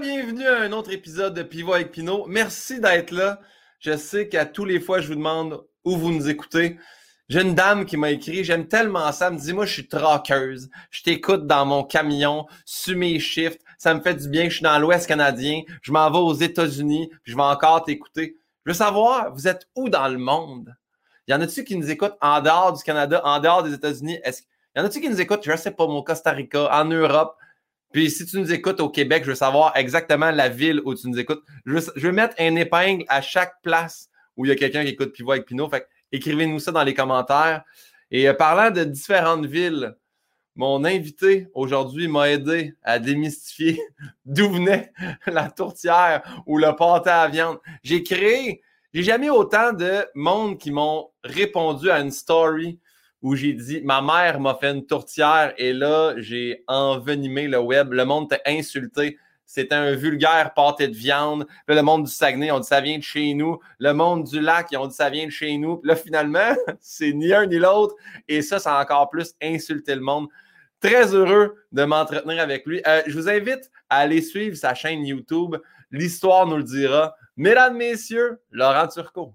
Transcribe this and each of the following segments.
bienvenue à un autre épisode de Pivot avec Pinot. Merci d'être là. Je sais qu'à tous les fois, je vous demande où vous nous écoutez. J'ai une dame qui m'a écrit, j'aime tellement ça, elle me dit, moi, je suis troqueuse. Je t'écoute dans mon camion, sur mes shifts. Ça me fait du bien, je suis dans l'Ouest canadien. Je m'en vais aux États-Unis, je vais encore t'écouter. Je veux savoir, vous êtes où dans le monde? Y en a-tu qui nous écoutent en dehors du Canada, en dehors des États-Unis? Est-ce y en a-tu qui nous écoutent, je sais pas, au Costa Rica, en Europe? Puis si tu nous écoutes au Québec, je veux savoir exactement la ville où tu nous écoutes. Je veux, mettre un épingle à chaque place où il y a quelqu'un qui écoute Pivot avec Pinot. Fait écrivez-nous ça dans les commentaires. Et euh, parlant de différentes villes, mon invité aujourd'hui m'a aidé à démystifier d'où venait la tourtière ou le pâté à viande. J'ai créé, j'ai jamais autant de monde qui m'ont répondu à une story où j'ai dit ma mère m'a fait une tourtière et là j'ai envenimé le web. Le monde t'a insulté. C'était un vulgaire pâté de viande. Le monde du Saguenay, on dit ça vient de chez nous. Le monde du lac, ils ont dit ça vient de chez nous. Là, finalement, c'est ni un ni l'autre. Et ça, ça a encore plus insulté le monde. Très heureux de m'entretenir avec lui. Euh, je vous invite à aller suivre sa chaîne YouTube. L'histoire nous le dira. Mesdames, messieurs, Laurent Turcot.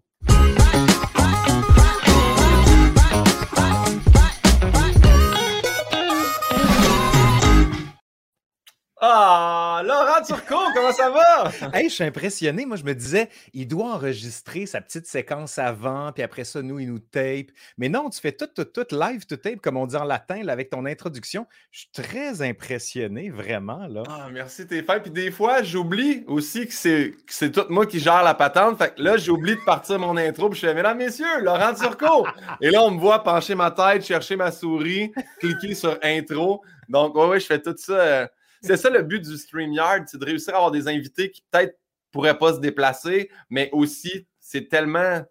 Ah, Laurent Turcot, comment ça va? hey, je suis impressionné. Moi, je me disais, il doit enregistrer sa petite séquence avant, puis après ça, nous, il nous tape. Mais non, tu fais tout, tout, tout live to tape, comme on dit en latin, là, avec ton introduction. Je suis très impressionné, vraiment. Là. Ah, merci, t'es fait. Puis des fois, j'oublie aussi que c'est tout moi qui gère la patente. Fait que là, j'oublie de partir mon intro, puis je fais, mesdames, messieurs, Laurent Turcot. Et là, on me voit pencher ma tête, chercher ma souris, cliquer sur intro. Donc, ouais, ouais, je fais tout ça. C'est ça le but du StreamYard, c'est de réussir à avoir des invités qui peut-être pourraient pas se déplacer, mais aussi c'est tellement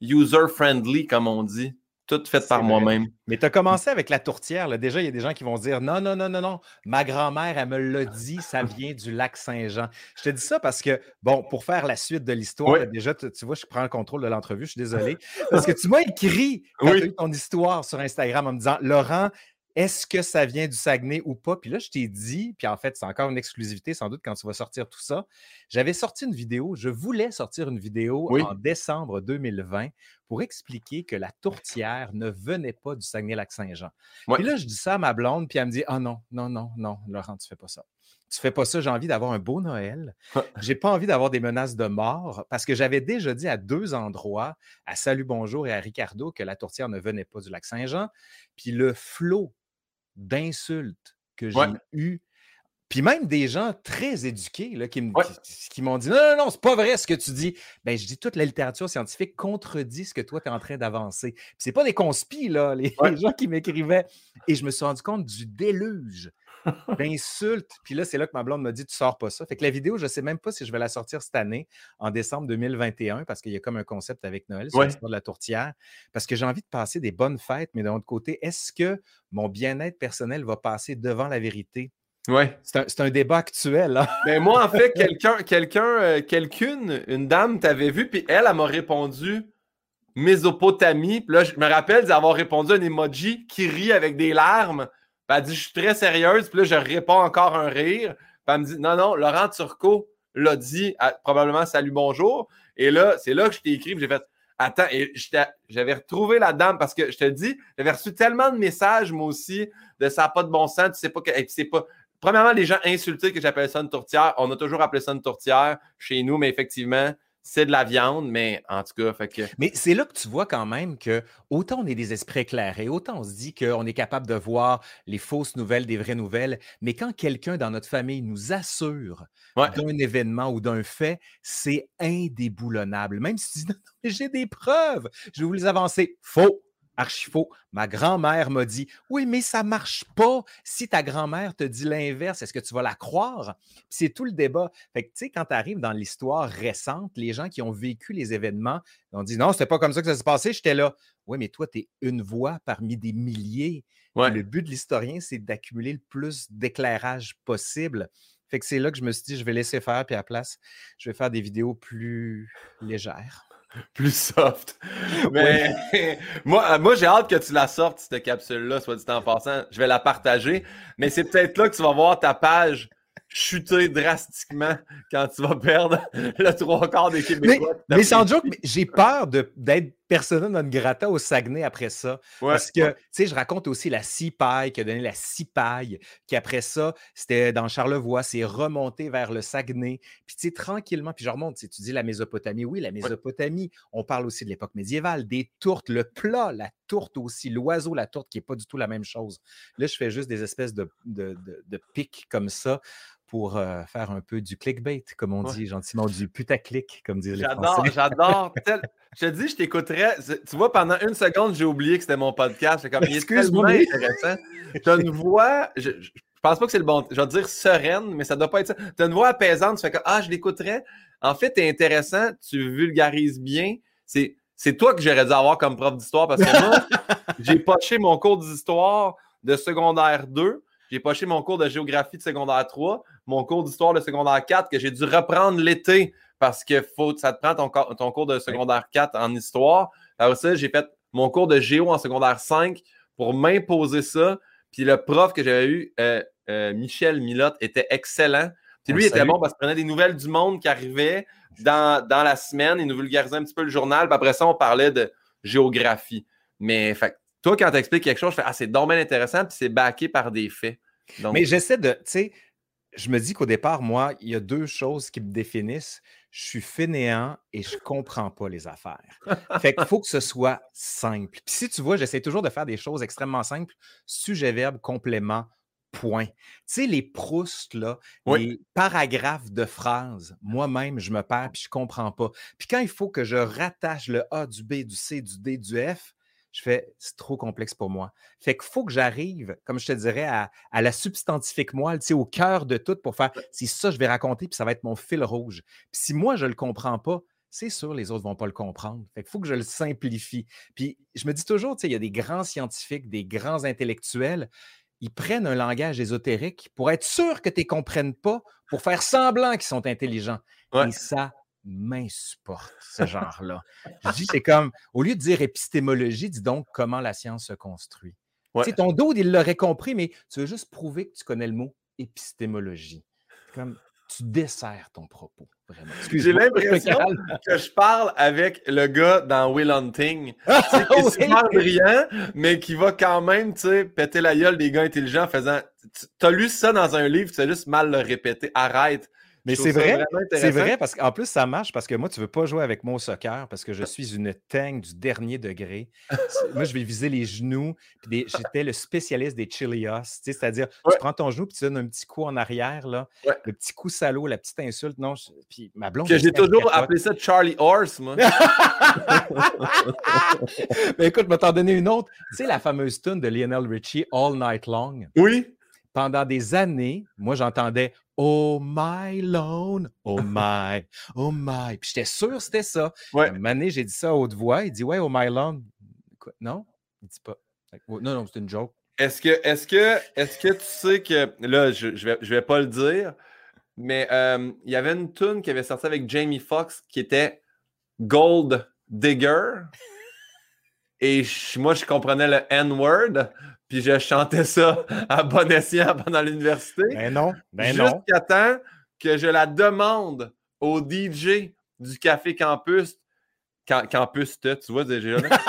user-friendly, comme on dit. Tout fait par moi-même. Mais tu as commencé avec la tourtière. Là. Déjà, il y a des gens qui vont dire non, non, non, non, non. Ma grand-mère, elle me l'a dit, ça vient du lac Saint-Jean. Je te dis ça parce que, bon, pour faire la suite de l'histoire, déjà, tu, vois, je prends le contrôle de l'entrevue, je suis désolé. Parce que tu m'as écrit quand tu as eu ton histoire sur Instagram en me disant Laurent, est-ce que ça vient du Saguenay ou pas? Puis là, je t'ai dit, puis en fait, c'est encore une exclusivité sans doute quand tu vas sortir tout ça. J'avais sorti une vidéo, je voulais sortir une vidéo en décembre 2020 pour expliquer que la tourtière ne venait pas du Saguenay-Lac-Saint-Jean. Puis là, je dis ça à ma blonde, puis elle me dit Ah non, non, non, non, Laurent, tu fais pas ça. Tu fais pas ça, j'ai envie d'avoir un beau Noël. J'ai pas envie d'avoir des menaces de mort parce que j'avais déjà dit à deux endroits, à Salut Bonjour et à Ricardo, que la tourtière ne venait pas du lac Saint-Jean. Puis le flot d'insultes que j'ai eues. Puis même des gens très éduqués là, qui, m'ont dit Non, non, non, c'est pas vrai ce que tu dis. Ben, je dis toute la littérature scientifique contredit ce que toi, tu es en train d'avancer. C'est pas des conspis, là, les, gens qui m'écrivaient. Et je me suis rendu compte du déluge d'insultes. Puis là, c'est là que ma blonde m'a dit Tu sors pas ça. Fait que la vidéo, je sais même pas si je vais la sortir cette année, en décembre 2021, parce qu'il y a comme un concept avec Noël sur l'histoire de la tourtière. Parce que j'ai envie de passer des bonnes fêtes, mais d'un autre côté, est-ce que mon bien-être personnel va passer devant la vérité? Oui. C'est un, débat actuel. Hein. Mais moi, en fait, quelqu'un, quelqu'un, euh, quelqu'une, une dame t'avait vu, puis elle, elle m'a répondu Mésopotamie. Puis là, je me rappelle d'avoir répondu un emoji qui rit avec des larmes. Puis elle dit Je suis très sérieuse. Puis là, je réponds encore un rire. Puis elle me dit Non, non, Laurent Turcot l'a dit, probablement salut, bonjour. Et là, c'est là que je t'ai écrit. J'ai fait Attends, et j'avais retrouvé la dame parce que je te dis, j'avais reçu tellement de messages, moi aussi, de ça pas de bon sens, tu sais pas que. c'est pas. Premièrement, les gens insultés que j'appelle ça une tourtière. On a toujours appelé ça une tourtière chez nous, mais effectivement, c'est de la viande, mais en tout cas, fait que... Mais c'est là que tu vois quand même que autant on est des esprits éclairés, autant on se dit qu'on est capable de voir les fausses nouvelles des vraies nouvelles, mais quand quelqu'un dans notre famille nous assure d'un événement ou d'un fait, c'est indéboulonnable. Même si tu dis, non, j'ai des preuves, je vais vous les avancer. Faux archi faux. Ma grand-mère m'a dit Oui, mais ça ne marche pas. Si ta grand-mère te dit l'inverse, est-ce que tu vas la croire? C'est tout le débat. Fait que, tu sais, quand tu arrives dans l'histoire récente, les gens qui ont vécu les événements ont dit Non, c'était pas comme ça que ça s'est passé, j'étais là. Oui, mais toi, tu es une voix parmi des milliers. Le but de l'historien, c'est d'accumuler le plus d'éclairage possible. Fait que c'est là que je me suis dit, je vais laisser faire, puis à la place, je vais faire des vidéos plus légères plus soft. Mais moi, moi j'ai hâte que tu la sortes, cette capsule-là, soit dit en passant. Je vais la partager. Mais c'est peut-être là que tu vas voir ta page. Chuter drastiquement quand tu vas perdre le trois quarts des Québécois. Mais, sans joke, j'ai peur d'être persona non grata au Saguenay après ça. parce que, tu sais, je raconte aussi la cipaille qui a donné la cipaille, qui après ça, c'était dans Charlevoix, c'est remonté vers le Saguenay. Puis, tu sais, tranquillement, puis je remonte, tu dis la Mésopotamie. Oui, la Mésopotamie, on parle aussi de l'époque médiévale, des tourtes, le plat, la tourte aussi, l'oiseau, la tourte, qui n'est pas du tout la même chose. Là, je fais juste des espèces de, de, de pics comme ça pour euh, faire un peu du clickbait, comme on dit gentiment, du putaclic, comme disent les Français. J'adore, j'adore. Je te dis, je t'écouterais. Tu vois, pendant une seconde, j'ai oublié que c'était mon podcast. Comme, Excuse-moi, intéressant. Tu as une voix, je, je, pense pas que c'est le bon, je vais dire sereine, mais ça doit pas être ça. Tu as une voix apaisante, tu fais que, ah, je l'écouterais. En fait, tu es intéressant, tu vulgarises bien. C'est, c'est toi que j'aurais dû avoir comme prof d'histoire parce que moi, j'ai poché mon cours d'histoire de secondaire 2 j'ai poché mon cours de géographie de secondaire 3, mon cours d'histoire de secondaire 4 que j'ai dû reprendre l'été parce que faut, ça te prend ton, ton cours de secondaire 4 en histoire. Alors ça, j'ai fait mon cours de géo en secondaire 5 pour m'imposer ça. Puis le prof que j'avais eu, euh, euh, Michel Milotte, était excellent. Puis lui, il était bon parce qu'il prenait des nouvelles du monde qui arrivaient dans, la semaine. Il nous vulgarisait un petit peu le journal. Puis après ça, on parlait de géographie. Mais fait, toi, quand tu expliques quelque chose, je fais Ah, c'est dommage intéressant, puis c'est backé par des faits. Mais j'essaie de. Tu sais, je me dis qu'au départ, moi, il y a deux choses qui me définissent. Je suis fainéant et je comprends pas les affaires. Fait qu'il faut que ce soit simple. Puis si tu vois, j'essaie toujours de faire des choses extrêmement simples. Sujet, verbe, complément, point. Tu sais, les Proust, là, les paragraphes de phrases, moi-même, je me perds puis je comprends pas. Puis quand il faut que je rattache le A, du B, du C, du D, du F, je fais, c'est trop complexe pour moi. Fait qu'il faut que j'arrive, comme je te dirais, à, la substantifique moelle, tu sais, au cœur de tout pour faire, c'est ça que je vais raconter, puis ça va être mon fil rouge. Puis si moi, je ne le comprends pas, c'est sûr, les autres ne vont pas le comprendre. Fait qu'il faut que je le simplifie. Puis je me dis toujours, tu sais, il y a des grands scientifiques, des grands intellectuels, ils prennent un langage ésotérique pour être sûr que tu ne comprennes pas, pour faire semblant qu'ils sont intelligents. Et ça m'insupporte, ce genre-là. Je dis, c'est comme, au lieu de dire épistémologie, dis donc comment la science se construit. Tu sais, ton dos, il l'aurait compris, mais tu veux juste prouver que tu connais le mot épistémologie. Comme, tu desserres ton propos, vraiment. J'ai l'impression que je parle avec le gars dans Will Hunting, qui est super brillant, mais qui va quand même, tu sais, péter la gueule des gars intelligents en faisant « as lu ça dans un livre, tu as juste mal le répéter, arrête ». Mais c'est vrai, c'est vrai parce qu'en plus, ça marche parce que moi, tu ne veux pas jouer avec mon soccer parce que je suis une teigne du dernier degré. moi, je vais viser les genoux. J'étais le spécialiste des chilios. C'est-à-dire, tu prends ton genou et tu donnes un petit coup en arrière, là, le petit coup salaud, la petite insulte. Non, puis ma blonde. J'ai toujours appelé ça Charlie Horse, moi. Mais écoute, je vais t'en donner une autre. Tu sais, la fameuse tune de Lionel Richie, All Night Long? Oui pendant des années, moi, j'entendais Oh my lone, oh my, oh my. Puis j'étais sûr que c'était ça. Ouais. Année, j'ai dit ça à haute voix. Il dit Ouais, oh my lone. Non, il dit pas. Non, non, c'est une joke. Est-ce que, est-ce que, est-ce que tu sais que là, je, je vais, je vais pas le dire, mais euh, il y avait une tune qui avait sorti avec Jamie Foxx qui était Gold Digger. Et moi, je comprenais le N-word puis je chantais ça à bon escient pendant l'université. Ben non, ben non. Jusqu'à temps que je la demande au DJ du Café Campus. Campus, tu vois déjà là.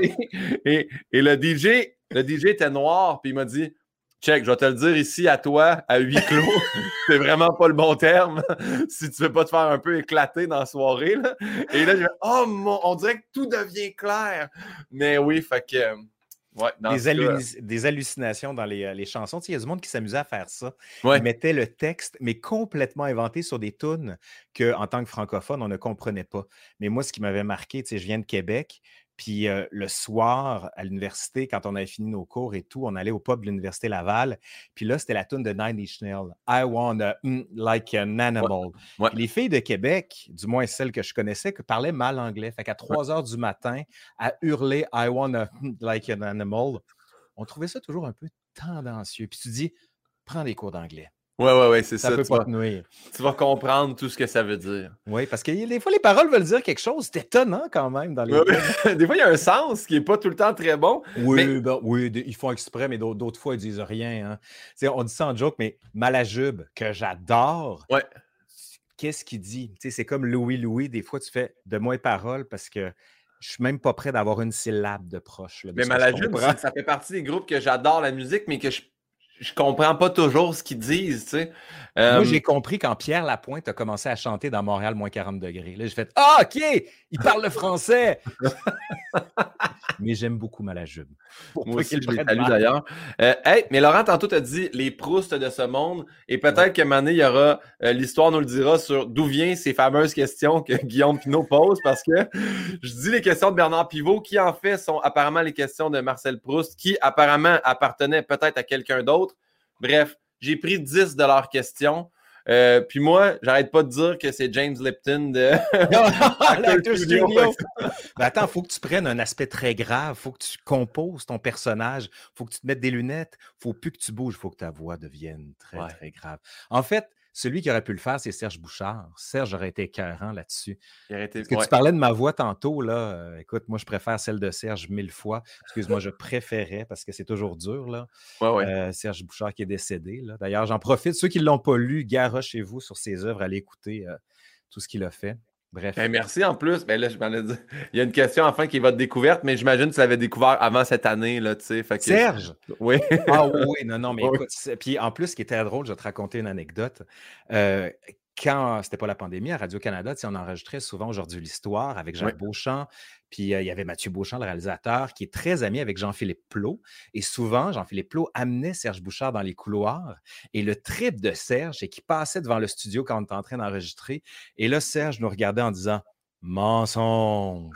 et, le DJ, le DJ était noir, puis il m'a dit Check, je vais te le dire ici à toi, à huis clos. c'est vraiment pas le bon terme si tu veux pas te faire un peu éclater dans la soirée. Et là, je vais Oh mon, on dirait que tout devient clair. Mais oui, fait que des, hallucinations dans les, euh, chansons. il y a du monde qui s'amusait à faire ça. Ils mettaient le texte, mais complètement inventé sur des tunes qu'en tant que francophone, on ne comprenait pas. Mais moi, ce qui m'avait marqué, je viens de Québec, puis le soir, à l'université, quand on avait fini nos cours et tout, on allait au pub de l'Université Laval. Puis là, c'était la tune de Nine Inch Nails. I wanna mm, like an animal. Les filles de Québec, du moins celles que je connaissais, parlaient mal anglais. Fait qu'à 3 heures du matin, à hurler I wanna mm, like an animal, on trouvait ça toujours un peu tendancieux. Puis tu dis, prends des cours d'anglais. Ouais, ouais, ouais, c'est Ça ça. peut tu, pas vas, te nuire. tu vas comprendre tout ce que ça veut dire. Oui, parce que des fois, les paroles veulent dire quelque chose. C'est étonnant quand même dans les. Ouais. Des fois, il y a un sens qui n'est pas tout le temps très bon. Oui, Mais- ben, oui, ils font exprès, mais d'autres fois, ils disent rien. hein. On dit ça en joke, mais Malajube, que j'adore, Ouais. qu'est-ce qu'il dit? C'est comme Louis Louis, des fois, tu fais de moins paroles parce que je suis même pas prêt d'avoir une syllabe de proche. là, de Mais Malajube, ça fait partie des groupes que j'adore la musique, mais que je, je comprends pas toujours ce qu'ils disent, tu sais. Euh, Moi, j'ai compris quand Pierre Lapointe a commencé à chanter dans Montréal moins 40 degrés. Là, j'ai fait Ah, OK, il parle le français. mais j'aime beaucoup Malajube. Moi aussi, je mal. d'ailleurs. Euh, hey, mais Laurent, tantôt, t'as dit les Proust de ce monde. Et peut-être un moment donné, il y aura, euh, l'histoire nous le dira sur d'où viennent ces fameuses questions que Guillaume Pinot pose parce que je dis les questions de Bernard Pivot qui, en fait, sont apparemment les questions de Marcel Proust qui, apparemment, appartenaient peut-être à quelqu'un d'autre. Bref, j'ai pris 10 de leurs questions. Euh, puis moi, j'arrête pas de dire que c'est James Lipton de. L'acteur Studio. studio. Mais attends, il faut que tu prennes un aspect très grave. Il faut que tu composes ton personnage. Il faut que tu te mettes des lunettes. Il faut plus que tu bouges. Il faut que ta voix devienne très, Ouais. très grave. En fait, celui qui aurait pu le faire, c'est Serge Bouchard. Serge aurait été écœurant là-dessus. Été- Parce que ouais. tu parlais de ma voix tantôt, là. euh, écoute, moi, je préfère celle de Serge mille fois. Excuse-moi, je préférais parce que c'est toujours dur, là. Ouais, ouais. Euh, Serge Bouchard qui est décédé. là. D'ailleurs, j'en profite. Ceux qui ne l'ont pas lu, garochez-vous sur ses œuvres, allez écouter euh, tout ce qu'il a fait. Bref. Ben, merci en plus. Ben là, je m'en ai dit. Il y a une question enfin qui est votre découverte, mais j'imagine que tu l'avais découvert avant cette année, là, tu sais. Fait que- Serge! Oui. Ah oui, non, non, mais Oui. écoute, puis en plus, ce qui était drôle, je vais te raconter une anecdote. Euh, quand c'était pas la pandémie, à Radio-Canada, on enregistrait souvent aujourd'hui l'histoire avec Jacques Beauchamp, puis euh, il y avait Mathieu Beauchamp, le réalisateur, qui est très ami avec Jean-Philippe Plot. Et souvent, Jean-Philippe Plot amenait Serge Bouchard dans les couloirs. Et le trip de Serge, c'est qu'il passait devant le studio quand on était en train d'enregistrer. Et là, Serge nous regardait en disant Mensonge!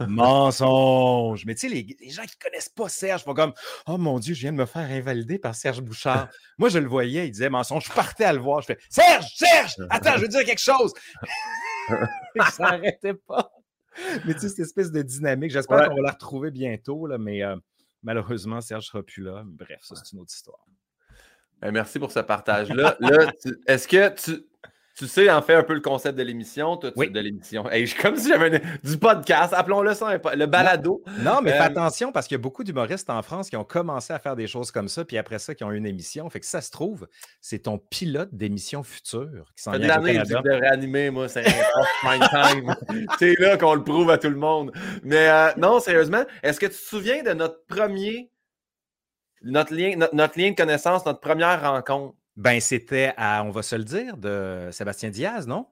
Mensonge! Mais tu sais, les, les gens qui connaissent pas Serge font comme Oh mon Dieu, je viens de me faire invalider par Serge Bouchard. Moi, je le voyais, il disait mensonge. Je partais à le voir. Je fais Serge, Serge, attends, je veux dire quelque chose. Et ça n'arrêtait pas. Mais tu sais, cette espèce de dynamique, j'espère Ouais. qu'on va la retrouver bientôt, là, mais euh, malheureusement, Serge ne sera plus là. Bref, ça, c'est une autre histoire. Ben, merci pour ce partage-là. Là, est-ce que tu, tu sais en fait un peu le concept de l'émission? toi, tu- Oui. De l'émission. Hey, comme si j'avais du podcast, appelons-le ça le balado. Non, mais fais Euh, attention parce qu'il y a beaucoup d'humoristes en France qui ont commencé à faire des choses comme ça, puis après ça, qui ont eu une émission. Fait que ça se trouve, c'est ton pilote d'émission future qui s'en de vient l'année que Canada. je devrais animer, moi, c'est time. c'est là qu'on le prouve à tout le monde. Mais euh, non, sérieusement, est-ce que tu te souviens de notre premier, notre lien, notre, notre lien de connaissance, notre première rencontre? Ben, c'était à, on va se le dire, de Sébastien Diaz, non?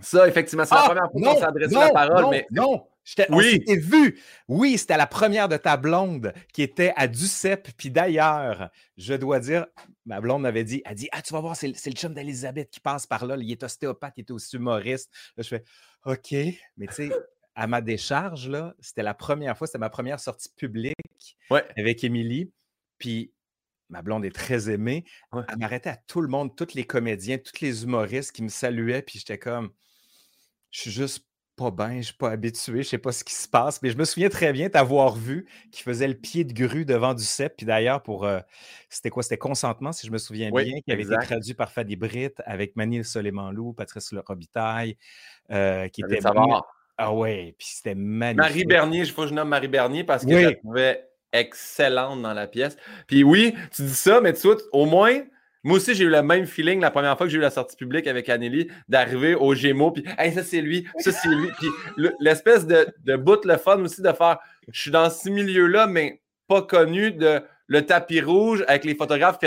Ça, effectivement, c'est la première fois qu'on s'est adressé la parole, Ah, non, mais non. On Oui. vu. Oui, c'était la première de ta blonde qui était à Ducep. Puis d'ailleurs, je dois dire, ma blonde m'avait dit, elle dit, ah, tu vas voir, c'est le- c'est le chum d'Elisabeth qui passe par là. Il est ostéopathe, il est aussi humoriste. Là, je fais, OK. Mais tu sais, à ma décharge, là, c'était la première fois, c'était ma première sortie publique Ouais. avec Émilie. Puis ma blonde est très aimée. Ouais. Elle m'arrêtait à tout le monde, tous les comédiens, tous les humoristes qui me saluaient. Puis j'étais comme, je suis juste pas bien, je suis pas habitué, je sais pas ce qui se passe. Mais je me souviens très bien t'avoir vu qui faisait le pied de grue devant du CEP. Puis d'ailleurs, pour euh, c'était quoi? C'était consentement, si je me souviens Oui, bien, qui avait exact. été traduit par Fadi Britt avec Manil Soleimanlou, Patrice Le Robitaille, euh, qui était. savoir. Ah ouais, puis c'était magnifique. Marie Bernier, il faut que je nomme Marie Bernier parce que Oui. je la trouvais excellente dans la pièce. Puis oui, tu dis ça, mais tu vois, au moins, moi aussi, j'ai eu le même feeling la première fois que j'ai eu la sortie publique avec Anneli, d'arriver au Gémeaux, puis hey, ça c'est lui, ça c'est lui. Puis le- l'espèce de, de bout, le fun aussi de faire, je suis dans ce milieu-là, mais pas connu, de le tapis rouge avec les photographes.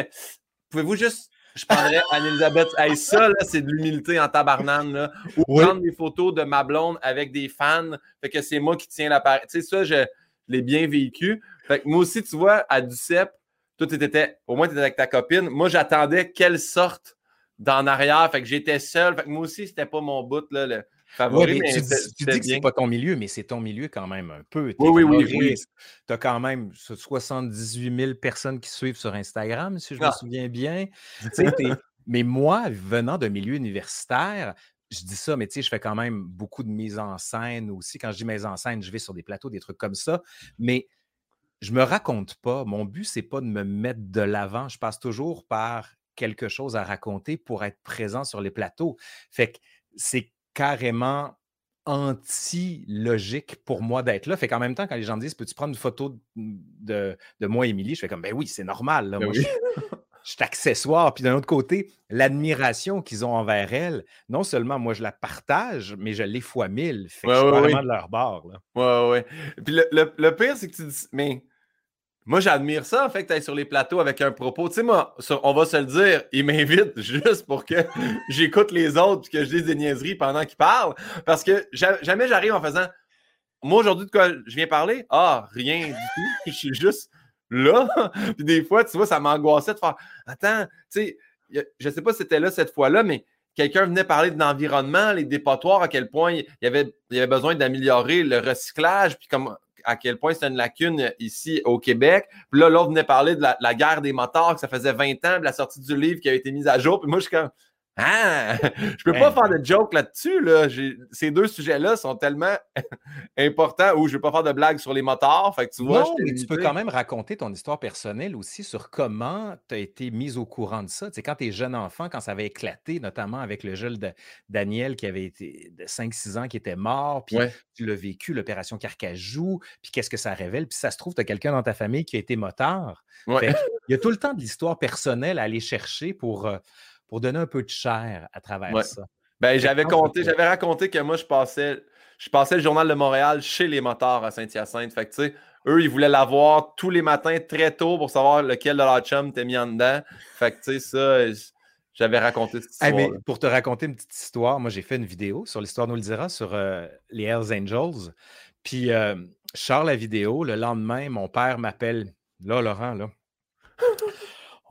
Pouvez-vous juste. Je prendrais Anne-Elisabeth. Hey, ça, là, c'est de l'humilité en tabarnane. Là. Ou Oui. prendre des photos de ma blonde avec des fans. Fait que c'est moi qui tiens l'appareil. Tu sais, ça, je l'ai bien vécu. Fait que moi aussi, tu vois, à Ducep, toi, t'étais, au moins, tu étais avec ta copine. Moi, j'attendais qu'elle sorte d'en arrière. Fait que j'étais seul. Fait que moi aussi, c'était pas mon bout, là, le Ouais, favori. mais mais tu dis, tu dis que c'est pas ton milieu, mais c'est ton milieu quand même un peu. Oui, oui, oui. Tu as quand même 78 000 personnes qui suivent sur Instagram, si je me Ah. souviens bien. Mais moi, venant d'un milieu universitaire, je dis ça, mais tu sais, je fais quand même beaucoup de mise en scène aussi. Quand je dis mise en scène, je vais sur des plateaux, des trucs comme ça. Mais je me raconte pas. Mon but, c'est pas de me mettre de l'avant. Je passe toujours par quelque chose à raconter pour être présent sur les plateaux. Fait que c'est carrément anti-logique pour moi d'être là. Fait qu'en même temps, quand les gens me disent Peux-tu prendre une photo de, moi, Émilie? Je fais comme Ben oui, c'est normal. Ben moi, je, suis accessoire. Puis d'un autre côté, l'admiration qu'ils ont envers elle, non seulement moi, je la partage, mais je l'ai fois mille. Fait que je suis vraiment de leur bord. Là. Ouais, ouais. Puis le, le pire, c'est que tu dis Mais moi, j'admire ça, en fait, que tu ailles sur les plateaux avec un propos. Tu sais, moi, on va se le dire, il m'invite juste pour que j'écoute les autres et que je dise des niaiseries pendant qu'ils parlent. Parce que jamais j'arrive en faisant Moi, aujourd'hui, de quoi je viens parler? Ah, rien du tout. Je suis juste là. puis des fois, tu vois, ça m'angoissait de faire Attends, tu sais, je sais pas si c'était là cette fois-là, mais quelqu'un venait parler de l'environnement, les dépotoirs, à quel point il y avait, il y avait besoin d'améliorer le recyclage, puis comme à quel point c'est une lacune ici au Québec. Puis là, l'autre venait parler de la, guerre des motards, que ça faisait 20 ans, de la sortie du livre qui a été mise à jour. Puis moi, je suis comme, ah! Je peux pas faire de joke là-dessus. Là. Ces deux sujets-là sont tellement importants où je ne veux pas faire de blagues sur les motards. Fait que tu vois, non, mais tu peux quand même raconter ton histoire personnelle aussi sur comment tu as été mise au courant de ça. Tu sais, quand tu es jeune enfant, quand ça avait éclaté, notamment avec le jeune de Daniel qui avait été de 5-6 ans qui était mort, puis tu l'as vécu, l'opération Carcajou, puis qu'est-ce que ça révèle? Puis ça se trouve, tu as quelqu'un dans ta famille qui a été motard. il y a tout le temps de l'histoire personnelle à aller chercher pour. Euh, pour donner un peu de chair à travers ça. Ben, j'avais compté, j'avais raconté que moi, je passais, je passais le journal de Montréal chez les motards à Saint-Hyacinthe. Fait que, tu sais, eux, ils voulaient l'avoir tous les matins très tôt pour savoir lequel de leur chum t'es mis en dedans. Fait que, tu sais, ça, j'avais raconté cette histoire. mais pour te raconter une petite histoire, moi, j'ai fait une vidéo sur l'histoire nous le dira sur euh, les Hells Angels. Puis, euh, je sors la vidéo. Le lendemain, mon père m'appelle. Là, Laurent, là,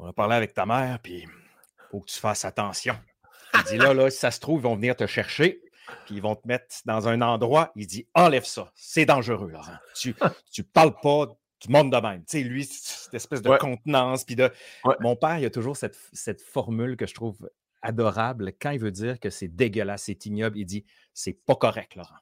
on va parler avec ta mère, puis faut que tu fasses attention. Il dit là, là, si ça se trouve, ils vont venir te chercher, puis ils vont te mettre dans un endroit. Il dit enlève ça, c'est dangereux, Laurent. Tu ne parles pas du monde de même. Tu sais, lui, cette espèce de contenance. Puis de... Mon père, il a toujours cette, cette formule que je trouve adorable quand il veut dire que c'est dégueulasse, c'est ignoble. Il dit c'est pas correct, Laurent.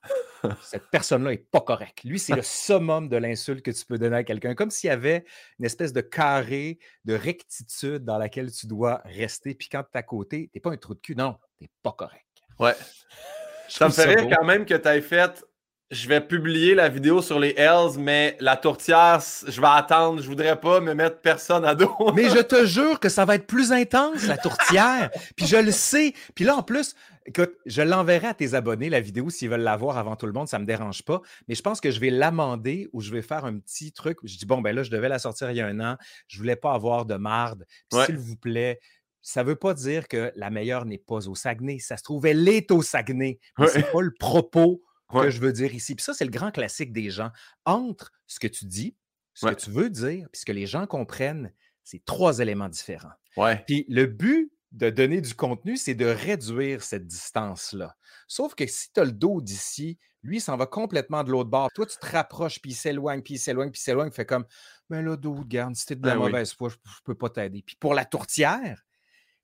Cette personne-là est pas correcte. Lui, c'est le summum de l'insulte que tu peux donner à quelqu'un, comme s'il y avait une espèce de carré de rectitude dans laquelle tu dois rester. Puis quand tu es à côté, tu n'es pas un trou de cul. Non, tu n'es pas correct. Ouais. ça me fait rire quand même que tu aies fait je vais publier la vidéo sur les Hells, mais la tourtière, je vais attendre. Je voudrais pas me mettre personne à dos. mais je te jure que ça va être plus intense, la tourtière. Puis je le sais. Puis là, en plus, écoute, je l'enverrai à tes abonnés, la vidéo, s'ils veulent la voir avant tout le monde. Ça me dérange pas. Mais je pense que je vais l'amender ou je vais faire un petit truc. je dis, bon, ben là, je devais la sortir il y a un an. Je voulais pas avoir de marde. S'il vous plaît, ça ne veut pas dire que la meilleure n'est pas au Saguenay. Ça se trouve, elle est au Saguenay. Mais c'est pas le propos que je veux dire ici. Puis ça, c'est le grand classique des gens. Entre ce que tu dis, ce que tu veux dire, puis ce que les gens comprennent, c'est trois éléments différents. Ouais. Puis le but de donner du contenu, c'est de réduire cette distance-là. Sauf que si tu as le dos d'ici, lui, s'en va complètement de l'autre bord. Toi, tu te rapproches, puis il s'éloigne, puis il s'éloigne, puis il s'éloigne. Fait comme, mais là, dos, garde, si t'es de la ben mauvaise foi, je, ne peux pas t'aider. Puis pour la tourtière,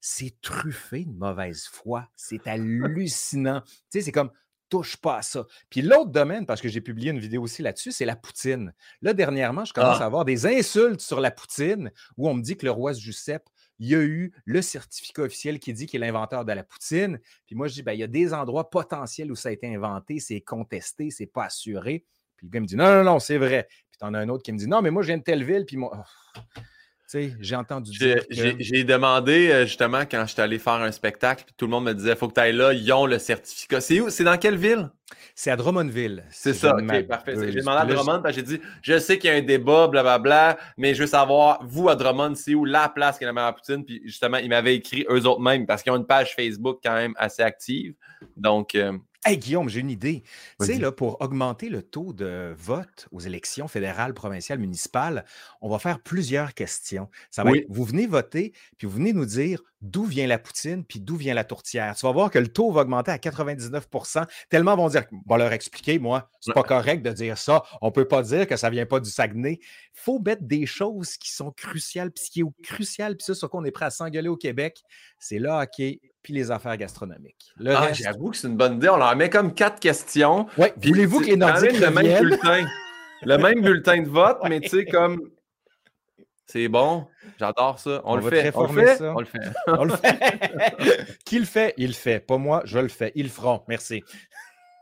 c'est truffé de mauvaise foi. C'est hallucinant. tu sais, c'est comme, touche pas à ça. Puis l'autre domaine, parce que j'ai publié une vidéo aussi là-dessus, c'est la poutine. Là, dernièrement, je commence ah. à avoir des insultes sur la poutine où on me dit que le roi Giuseppe, il y a eu le certificat officiel qui dit qu'il est l'inventeur de la poutine. Puis moi, je dis, ben, il y a des endroits potentiels où ça a été inventé, c'est contesté, c'est pas assuré. Puis le gars me dit, non, non, non, c'est vrai. Puis tu en as un autre qui me dit, non, mais moi, je viens de telle ville, puis moi j'ai entendu dire. J'ai demandé euh, justement quand j'étais allé faire un spectacle, puis tout le monde me disait faut que tu ailles là, ils ont le certificat. C'est où? C'est dans quelle ville? C'est à Drummondville. C'est ça, ok, parfait. J'ai demandé à Drummond, parce que j'ai dit je sais qu'il y a un débat, blablabla, mais je veux savoir, vous à Drummond, c'est où la place qui est la meilleure poutine? Puis justement, ils m'avaient écrit eux autres mêmes, parce qu'ils ont une page Facebook quand même assez active. Donc, euh, Hey Guillaume, j'ai une idée. Tu sais, là, pour augmenter le taux de vote aux élections fédérales, provinciales, municipales, on va faire plusieurs questions. Ça va être, vous venez voter, puis vous venez nous dire d'où vient la poutine, puis d'où vient la tourtière. Tu vas voir que le taux va augmenter à 99% Tellement vont dire, on va leur expliquer, moi, c'est pas correct de dire ça. On peut pas dire que ça vient pas du Saguenay. Il faut mettre des choses qui sont cruciales, puis ce qui est crucial, puis ça, sur quoi on est prêt à s'engueuler au Québec, c'est le hockey, puis les affaires gastronomiques. ah, J'avoue que c'est une bonne idée. On leur met comme quatre questions. Oui, voulez-vous que les Nordiques le même bulletin, le même bulletin de vote, mais tu sais, comme C'est bon. J'adore ça. On, le fait. On le fait? Ça. On le fait. On le fait. Qui le fait? Il le fait. Pas moi, je le fais. Ils le feront. Merci.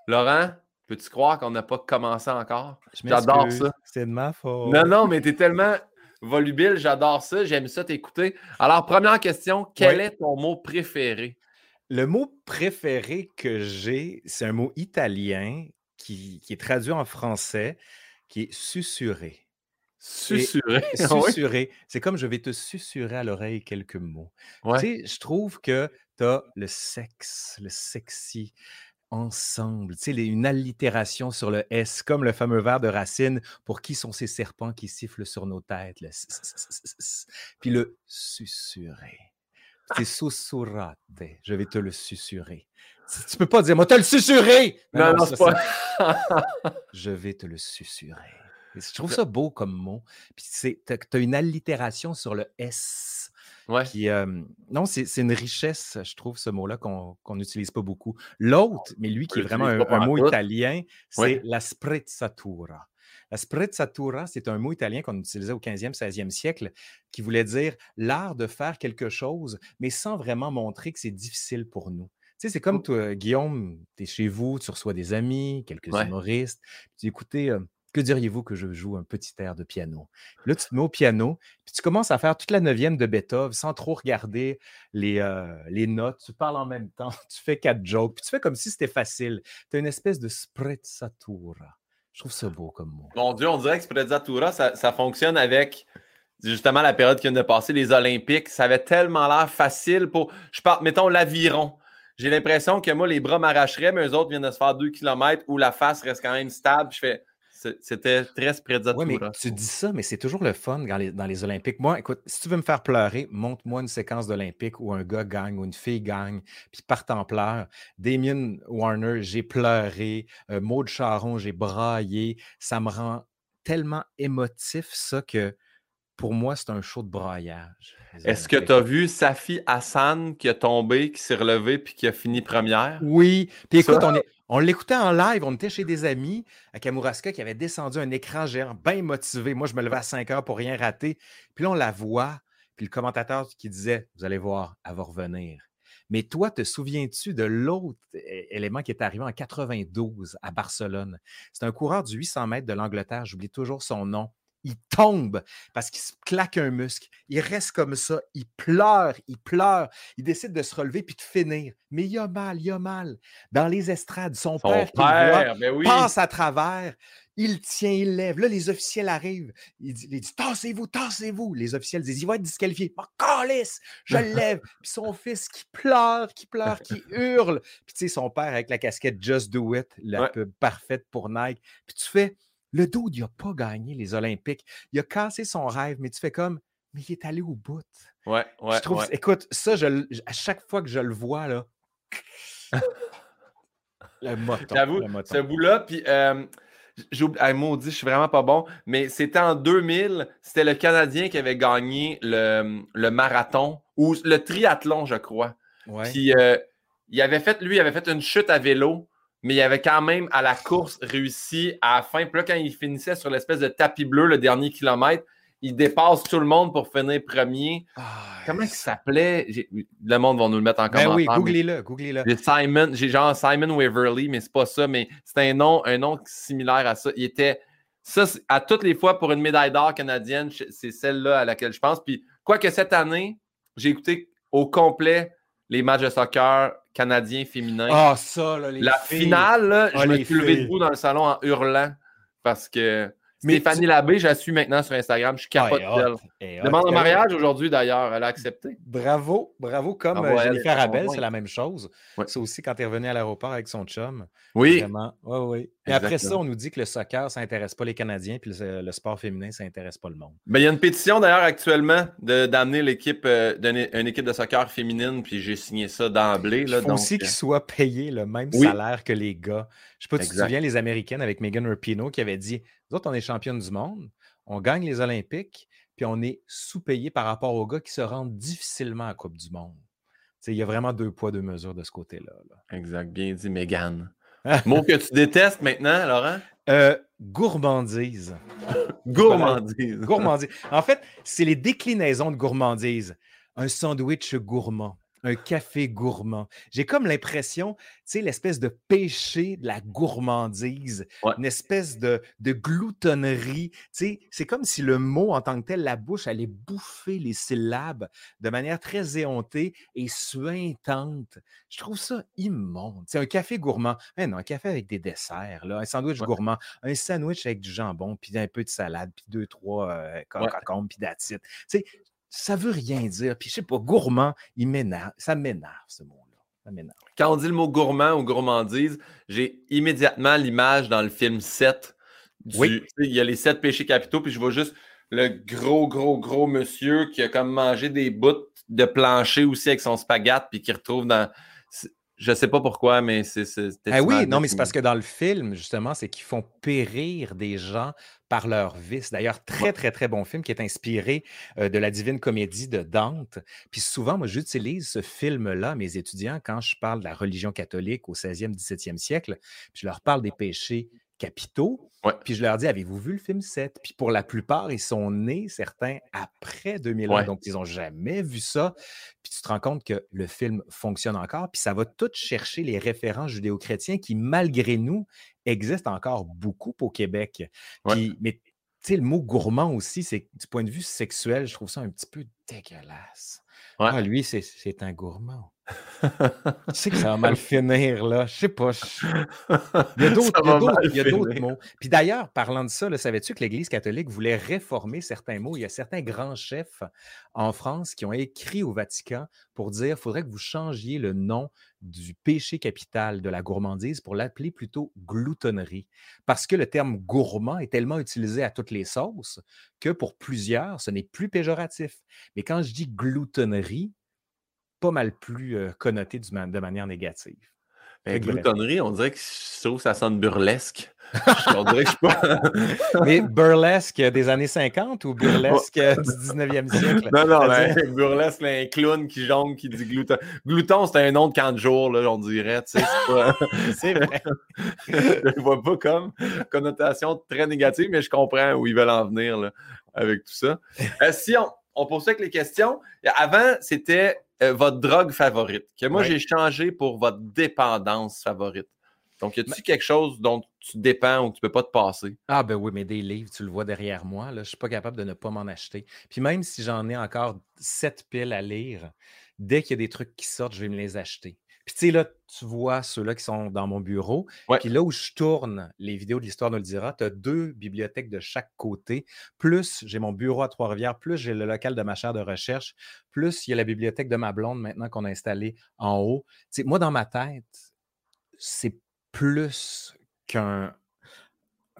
Laurent, peux-tu croire qu'on n'a pas commencé encore? J'adore ça. C'est de ma faute. Non, non, mais tu es tellement volubile. J'adore ça. J'aime ça t'écouter. Alors, première question. Quel est ton mot préféré? Le mot préféré que j'ai, c'est un mot italien qui, est traduit en français, qui est susurré. Susurré. Susurré. C'est comme je vais te susurrer à l'oreille quelques mots. Tu sais, je trouve que tu as le sexe, le sexy ensemble. Tu sais, une allitération sur le S, comme le fameux vers de Racine. Pour qui sont ces serpents qui sifflent sur nos têtes? Le Puis le susurré. C'est susurrate. Je vais te le susurrer. Tu peux pas dire, moi, te le susurré! Non, non, c'est pas. je vais te le susurrer. Je trouve ça beau comme mot. Puis tu as une allitération sur le S. Ouais. non, c'est une richesse, je trouve, ce mot-là qu'on n'utilise pas beaucoup. L'autre, mais lui qui est vraiment un, mot italien, c'est la sprezzatura. La sprezzatura, c'est un mot italien qu'on utilisait au 15e, 16e siècle qui voulait dire l'art de faire quelque chose, mais sans vraiment montrer que c'est difficile pour nous. Tu sais, c'est comme toi, Guillaume, tu es chez vous, tu reçois des amis, quelques humoristes, tu dis écoutez, que diriez-vous que je joue un petit air de piano? Là, tu te mets au piano, puis tu commences à faire toute la neuvième de Beethoven sans trop regarder les, euh, notes. Tu parles en même temps, tu fais quatre jokes, puis tu fais comme si c'était facile. Tu as une espèce de sprezzatura. Je trouve ça beau comme mot. Mon Dieu, on dirait que sprezzatura, ça, ça fonctionne avec justement la période qui vient de passer, les Olympiques. Ça avait tellement l'air facile pour. Je parle, mettons, l'aviron. J'ai l'impression que moi, les bras m'arracheraient, mais eux autres viennent de se faire deux kilomètres où la face reste quand même stable. Je fais c'était très sprezzatura. Oui, mais tu dis ça, mais c'est toujours le fun dans les, Olympiques. Moi, écoute, si tu veux me faire pleurer, montre-moi une séquence d'Olympiques où un gars gagne ou une fille gagne, puis part en pleurs. Damien Warner, j'ai pleuré. Euh, Maud Charon, j'ai braillé. Ça me rend tellement émotif, ça, que pour moi, c'est un show de braillage. Est-ce que tu as vu Safi Hassan qui a tombé, qui s'est relevé puis qui a fini première? Oui. Puis écoute, on, on l'écoutait en live, on était chez des amis à Kamouraska qui avait descendu un écran géant, bien motivé. Moi, je me levais à 5 heures pour rien rater. Puis là, on la voit, puis le commentateur qui disait Vous allez voir, elle va revenir. Mais toi, te souviens-tu de l'autre élément qui est arrivé en 92 à Barcelone? C'est un coureur du 800 mètres de l'Angleterre, j'oublie toujours son nom il tombe parce qu'il se claque un muscle. Il reste comme ça, il pleure, il pleure. Il décide de se relever puis de finir. Mais il a mal, il a mal. Dans les estrades, son, père, ben passe à travers. Il tient, il lève. Là, les officiels arrivent. Il dit, dit Tassez-vous, tassez-vous. Les officiels disent Il va être disqualifié. Oh, calice, je le lève. Puis son fils qui pleure, qui pleure, qui hurle. Puis tu sais, son père avec la casquette Just Do It, la pub parfaite pour Nike. Puis tu fais le dude, il n'a pas gagné les Olympiques. Il a cassé son rêve, mais tu fais comme, mais il est allé au bout. Ouais, ouais. Je trouve, écoute, ça, à chaque fois que je le vois, là. le moton. J'avoue, ce bout-là, puis. Euh, j'ai maudit, je suis vraiment pas bon, mais c'était en 2000, c'était le Canadien qui avait gagné le, le, marathon ou le triathlon, je crois. Ouais. Puis euh, il avait fait, lui, il avait fait une chute à vélo mais il avait quand même à la course réussi à la fin. Puis là, quand il finissait sur l'espèce de tapis bleu, le dernier kilomètre, il dépasse tout le monde pour finir premier. Ah, Comment il s'appelait? Le monde va nous le mettre en commentaire. Ben oui, googlez-le, googlez-le. J'ai Simon, j'ai genre Simon Waverly, mais c'est pas ça, mais c'est un nom, un nom similaire à ça. Il était. Ça, à toutes les fois pour une médaille d'or canadienne, c'est celle-là à laquelle je pense. Puis, quoique cette année, j'ai écouté au complet les matchs de soccer canadiens féminins. Ah, ça, là, les La finale, là, je ah, me suis levé debout dans le salon en hurlant parce que Stéphanie Labbé, je la suis maintenant sur Instagram. Je suis capote d'elle. Demande en mariage aujourd'hui, d'ailleurs. Elle a accepté. Bravo, bravo. Comme euh, Jennifer Abel, c'est la même chose. C'est aussi quand elle est revenue à l'aéroport avec son chum. Oui. Vraiment. Oui, oui. Et après ça, on nous dit que le soccer, ça n'intéresse pas les Canadiens, puis le, sport féminin, ça n'intéresse pas le monde. Ben, il y a une pétition d'ailleurs actuellement d'amener l'équipe, euh, une équipe de soccer féminine, puis j'ai signé ça d'emblée. Il faut aussi qu'ils soient payés le même salaire que les gars. Je ne sais pas si tu te souviens, les Américaines avec Megan Rapinoe qui avait dit Nous autres, on est championne du monde, on gagne les Olympiques, puis on est sous-payé par rapport aux gars qui se rendent difficilement à la Coupe du Monde. Il y a vraiment deux poids, deux mesures de ce côté-là. Exact. Bien dit, Megan. Mot que tu détestes maintenant, Laurent? Euh, gourmandise. gourmandise. gourmandise. En fait, c'est les déclinaisons de gourmandise. Un sandwich gourmand un café gourmand. J'ai comme l'impression, tu sais, l'espèce de péché de la gourmandise, une espèce de, de gloutonnerie. Tu sais, c'est comme si le mot en tant que tel, la bouche, allait bouffer les syllabes de manière très éhontée et suintante. Je trouve ça immonde. C'est un café gourmand. Mais non, un café avec des desserts, là, un sandwich gourmand, un sandwich avec du jambon, puis un peu de salade, puis deux, trois euh, concombres, puis d'attitude. Tu sais, ça veut rien dire. Puis je sais pas, gourmand, il m'énerve. Ça m'énerve, ce mot-là. Ça m'énerve. Quand on dit le mot gourmand ou gourmandise, j'ai immédiatement l'image dans le film 7. oui. Il y a les sept péchés capitaux, puis je vois juste le gros, gros, gros monsieur qui a comme mangé des bouts de plancher aussi avec son spaghette, puis qui retrouve dans. Je sais pas pourquoi, mais c'est. Ah oui, non, mais c'est parce que dans le film, justement, c'est qu'ils font périr des gens par leur vice. D'ailleurs, très, très, très bon film qui est inspiré euh, de la Divine Comédie de Dante. Puis souvent, moi, j'utilise ce film-là, mes étudiants, quand je parle de la religion catholique au 16e, 17e siècle. Puis je leur parle des péchés capitaux. Puis je leur dis, avez-vous vu le film 7? Puis pour la plupart, ils sont nés, certains, après 2001. Donc, ils n'ont jamais vu ça. Puis tu te rends compte que le film fonctionne encore. Puis ça va tout chercher les référents judéo-chrétiens qui, malgré nous, existent encore beaucoup au Québec. Puis, mais tu sais, le mot gourmand aussi, c'est du point de vue sexuel, je trouve ça un petit peu dégueulasse. Ah, lui, c'est un gourmand. Tu sais que ça va mal finir, là. Je sais pas. Il y a d'autres mots. Puis d'ailleurs, parlant de ça, savais-tu que l'Église catholique voulait réformer certains mots? Il y a certains grands chefs en France qui ont écrit au Vatican pour dire faudrait que vous changiez le nom du péché capital de la gourmandise pour l'appeler plutôt gloutonnerie. Parce que le terme gourmand est tellement utilisé à toutes les sauces que pour plusieurs, ce n'est plus péjoratif. Mais quand je dis gloutonnerie, pas mal plus euh, connoté de manière négative. Ben, gloutonnerie, on dirait que je trouve que ça sonne burlesque. on dirait que je pas. Mais burlesque des années 50 ou burlesque du 19e siècle? Non, non, ben, burlesque, un clown qui jongle, qui dit glouton. Glouton, c'est un nom de camp de jour, là, on dirait. C'est vrai. je ne vois pas comme connotation très négative, mais je comprends où ils veulent en venir là, avec tout ça. Euh, si on, on poursuit avec les questions, avant, c'était euh, votre drogue favorite, que moi j'ai changé pour votre dépendance favorite. Donc, y a-t-il quelque chose dont tu dépends ou tu ne peux pas te passer? Ah, ben oui, mais des livres, tu le vois derrière moi, là, je ne suis pas capable de ne pas m'en acheter. Puis même si j'en ai encore sept piles à lire, dès qu'il y a des trucs qui sortent, je vais me les acheter. Puis, tu sais, là, tu vois ceux-là qui sont dans mon bureau. Puis là où je tourne les vidéos de l'histoire nous le dira, tu as deux bibliothèques de chaque côté. Plus j'ai mon bureau à Trois-Rivières, plus j'ai le local de ma chaire de recherche, plus il y a la bibliothèque de ma blonde maintenant qu'on a installée en haut. Tu sais, moi, dans ma tête, c'est plus qu'un,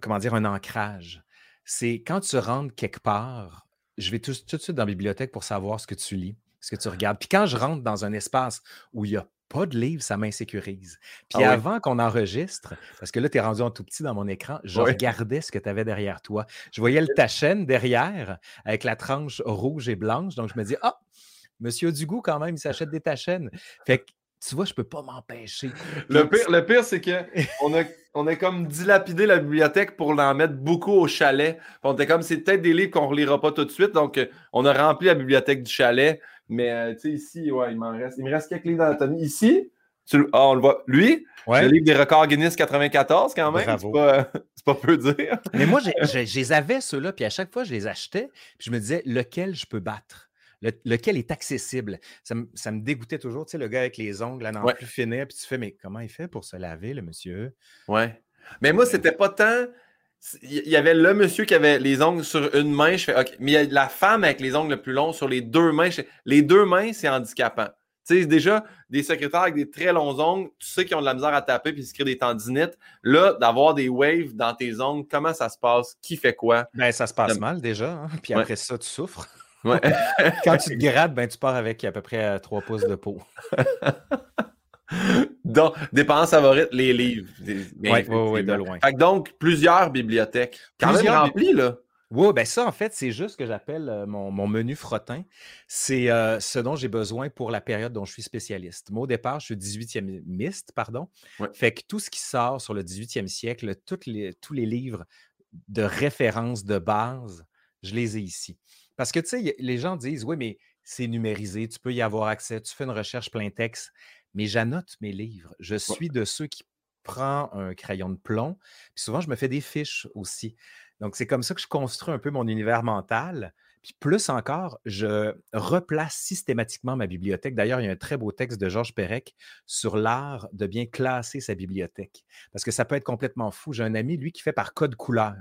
comment dire, un ancrage. C'est quand tu rentres quelque part, je vais tout, tout de suite dans la bibliothèque pour savoir ce que tu lis ce que tu regardes. Puis quand je rentre dans un espace où il y a pas de livre, ça m'insécurise. Puis ah avant qu'on enregistre, parce que là, tu es rendu en tout petit dans mon écran, je regardais ce que tu avais derrière toi. Je voyais le, ta chaîne derrière avec la tranche rouge et blanche. Donc, je me dis, ah, Monsieur Dugout, quand même, il s'achète des tachaines. Fait que tu vois, je peux pas m'empêcher. Le pire, le pire c'est qu'on a, on a comme dilapidé la bibliothèque pour en mettre beaucoup au chalet. On était comme, c'est peut-être des livres qu'on ne relira pas tout de suite. Donc, on a rempli la bibliothèque du chalet. Mais euh, tu sais, ici, ouais, il m'en reste. Il me reste quelques livres d'anatomie. Ici, tu, ah, on le voit. Lui, le livre des records Guinness 94, quand même. C'est pas, pas, peu dire. Mais moi, je les avais, ceux-là, puis à chaque fois, je les achetais, puis je me disais, lequel je peux battre? lequel est accessible? Ça, me, dégoûtait toujours, tu sais, le gars avec les ongles à n'en plus finir, puis tu fais, mais comment il fait pour se laver, le monsieur? Ouais. Mais moi, c'était pas tant il y avait le monsieur qui avait les ongles sur une main. Je fais OK. Mais il y a la femme avec les ongles le plus longs sur les deux mains. les deux mains, c'est handicapant. Tu sais, déjà, des secrétaires avec des très longs ongles, tu sais qu'ils ont de la misère à taper puis se créent des tendinites. Là, d'avoir des waves dans tes ongles, comment ça se passe? Qui fait quoi? Ben, ça se passe mal déjà. Hein. Puis après ça, tu souffres. Quand tu te grattes, ben, tu pars avec à peu près 3 euh, pouces de peau. donc, dépenses favorites, les livres. Oui, oui, de loin. donc, plusieurs bibliothèques. Quand même remplies, là. Oui, ben ça, en fait, c'est juste ce que j'appelle euh, mon, menu frottin. C'est euh, ce dont j'ai besoin pour la période dont je suis spécialiste. Moi, au départ, je suis 18e miste, pardon. Fait que tout ce qui sort sur le 18e siècle, les, tous les livres de référence de base, je les ai ici. Parce que, tu sais, les gens disent, oui, mais c'est numérisé, tu peux y avoir accès, tu fais une recherche plein texte, mais j'annote mes livres. Je suis de ceux qui prend un crayon de plomb, puis souvent, je me fais des fiches aussi. Donc, c'est comme ça que je construis un peu mon univers mental. Puis plus encore, je replace systématiquement ma bibliothèque. D'ailleurs, il y a un très beau texte de Georges Perec sur l'art de bien classer sa bibliothèque. Parce que ça peut être complètement fou. J'ai un ami, lui, qui fait par code couleur.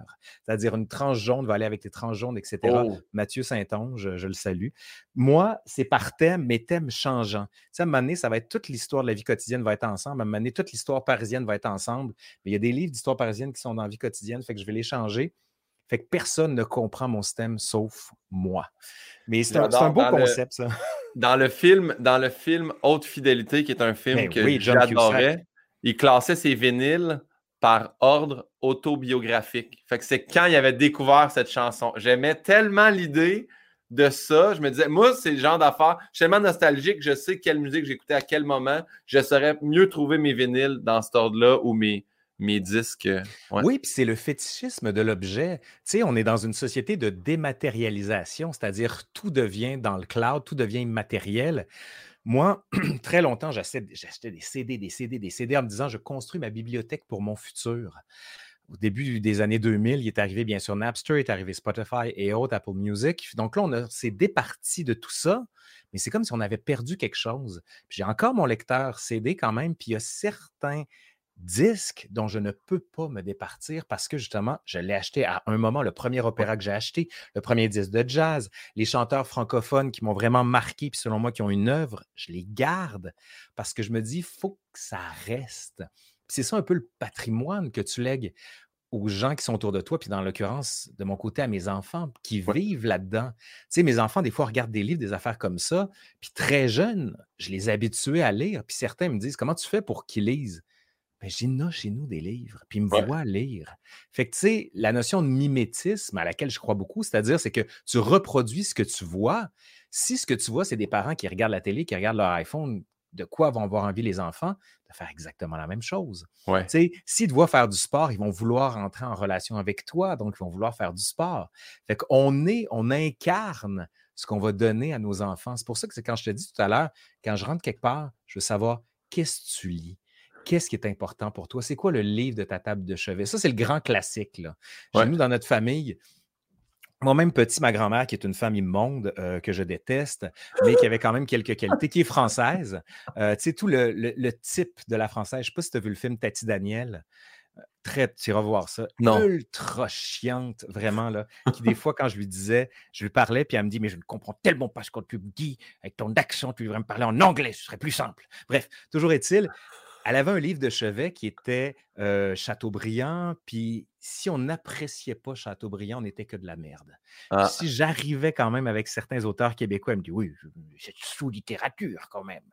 C'est-à-dire une tranche jaune va aller avec les tranches jaunes, etc. Oh! Mathieu Saint-Onge, je, le salue. Moi, c'est par thème, mes thèmes changeants. Tu sais, à un moment donné, ça va être toute l'histoire de la vie quotidienne va être ensemble. À un moment donné, toute l'histoire parisienne va être ensemble. Mais il y a des livres d'histoire parisienne qui sont dans la vie quotidienne, fait que je vais les changer. Fait que personne ne comprend mon système sauf moi. Mais c'est un, beau concept, ça. Dans le film, dans le film Haute Fidélité, qui est un film ben que j'adorais, il classait ses vinyles par ordre autobiographique. Fait que c'est quand il avait découvert cette chanson. J'aimais tellement l'idée de ça. Je me disais, moi, c'est le genre d'affaire. Je suis tellement nostalgique, je sais quelle musique j'écoutais à quel moment. Je saurais mieux trouver mes vinyles dans cet ordre-là ou mes, mes disques. Euh, oui, puis c'est le fétichisme de l'objet. Tu sais, on est dans une société de dématérialisation, c'est-à-dire tout devient dans le cloud, tout devient immatériel. Moi, très longtemps, j'achetais des CD, des CD, des CD en me disant, je construis ma bibliothèque pour mon futur. Au début des années 2000, il est arrivé bien sûr Napster, il est arrivé Spotify et autres, Apple Music. Donc là, on s'est départi de tout ça, mais c'est comme si on avait perdu quelque chose. J'ai encore mon lecteur CD quand même, puis il y a certains disque dont je ne peux pas me départir parce que justement, je l'ai acheté à un moment, le premier opéra que j'ai acheté, le premier disque de jazz, les chanteurs francophones qui m'ont vraiment marqué, puis selon moi, qui ont une œuvre, je les garde parce que je me dis, il faut que ça reste. C'est ça un peu le patrimoine que tu lègues aux gens qui sont autour de toi, puis dans l'occurrence, de mon côté, à mes enfants qui vivent là-dedans. Tu sais, mes enfants, des fois, regardent des livres, des affaires comme ça, puis très jeunes, je les ai habitués à lire, puis certains me disent, comment tu fais pour qu'ils lisent? Ben, j'ai chez nous des livres, puis ils me voient lire. Fait que, tu sais, la notion de mimétisme à laquelle je crois beaucoup, c'est-à-dire, c'est que tu reproduis ce que tu vois. Si ce que tu vois, c'est des parents qui regardent la télé, qui regardent leur iPhone, de quoi vont avoir envie les enfants? De faire exactement la même chose. Ouais. Tu sais, s'ils te voient faire du sport, ils vont vouloir entrer en relation avec toi, donc ils vont vouloir faire du sport. Fait qu'on est, on incarne ce qu'on va donner à nos enfants. C'est pour ça que c'est quand je te dis tout à l'heure, quand je rentre quelque part, je veux savoir qu'est-ce que tu lis? Qu'est-ce qui est important pour toi? C'est quoi le livre de ta table de chevet? Ça, c'est le grand classique. Là. Chez nous, dans notre famille, moi-même petit, ma grand-mère, qui est une femme immonde euh, que je déteste, mais qui avait quand même quelques qualités, qui est française. Euh, tu sais, tout le, type de la française. Je ne sais pas si tu as vu le film Tati Daniel. Très, tu iras voir ça. Non. Ultra chiante, vraiment, là. Qui, des fois, quand je lui disais, je lui parlais, puis elle me dit, mais je ne comprends tellement pas ce que tu me dis. Avec ton accent, tu devrais me parler en anglais, ce serait plus simple. Bref, toujours est-il, elle avait un livre de chevet qui était Chateaubriand, puis si on n'appréciait pas Chateaubriand, on n'était que de la merde. Ah. Si j'arrivais quand même avec certains auteurs québécois, elle me dit oui, c'est sous-littérature quand même.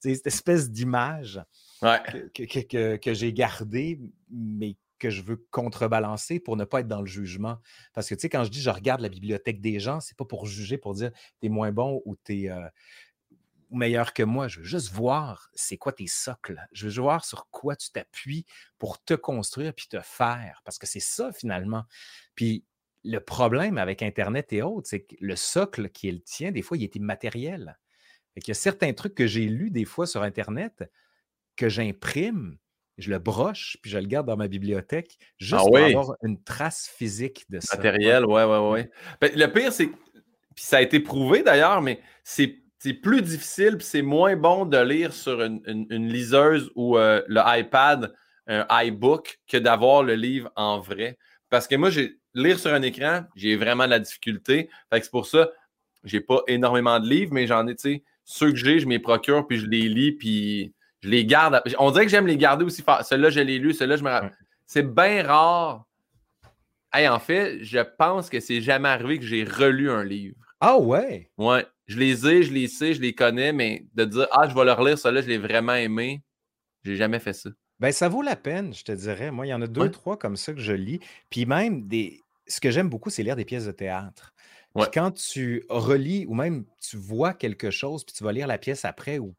C'est cette espèce d'image que, que, j'ai gardée, mais que je veux contrebalancer pour ne pas être dans le jugement. Parce que, tu sais, quand je dis je regarde la bibliothèque des gens, c'est pas pour juger, pour dire t'es moins bon ou t'es meilleur que moi. Je veux juste voir c'est quoi tes socles. Je veux voir sur quoi tu t'appuies pour te construire puis te faire. Parce que c'est ça finalement. Puis le problème avec Internet et autres, c'est que le socle qui est le tien, des fois, il est immatériel. Il y a certains trucs que j'ai lus des fois sur Internet que j'imprime, je le broche, puis je le garde dans ma bibliothèque, juste ah pour avoir une trace physique de ça. Matériel, ouais, ouais, ouais. Ben, le pire, c'est, puis ça a été prouvé d'ailleurs, mais c'est c'est plus difficile, c'est moins bon de lire sur une, liseuse ou euh, le iPad, un iBook, que d'avoir le livre en vrai. Parce que moi, j'ai lire sur un écran, j'ai vraiment de la difficulté. Fait que c'est pour ça, j'ai pas énormément de livres, mais j'en ai, tu sais, ceux que j'ai, je m'y procure, puis je les lis, puis je les garde. On dirait que j'aime les garder aussi. Celui-là, je l'ai lu, celui-là, je me rappelle. C'est bien rare. Hey, en fait, je pense que c'est jamais arrivé que j'ai relu un livre. Ah ouais? Ouais. Je les ai, je les sais, je les connais, mais de dire Ah, je vais leur lire là, je l'ai vraiment aimé, j'ai jamais fait ça. Ben, ça vaut la peine, je te dirais. Moi, il y en a deux, trois comme ça que je lis. Puis même des. ce que j'aime beaucoup, c'est lire des pièces de théâtre. Puis quand tu relis ou même tu vois quelque chose, puis tu vas lire la pièce après ou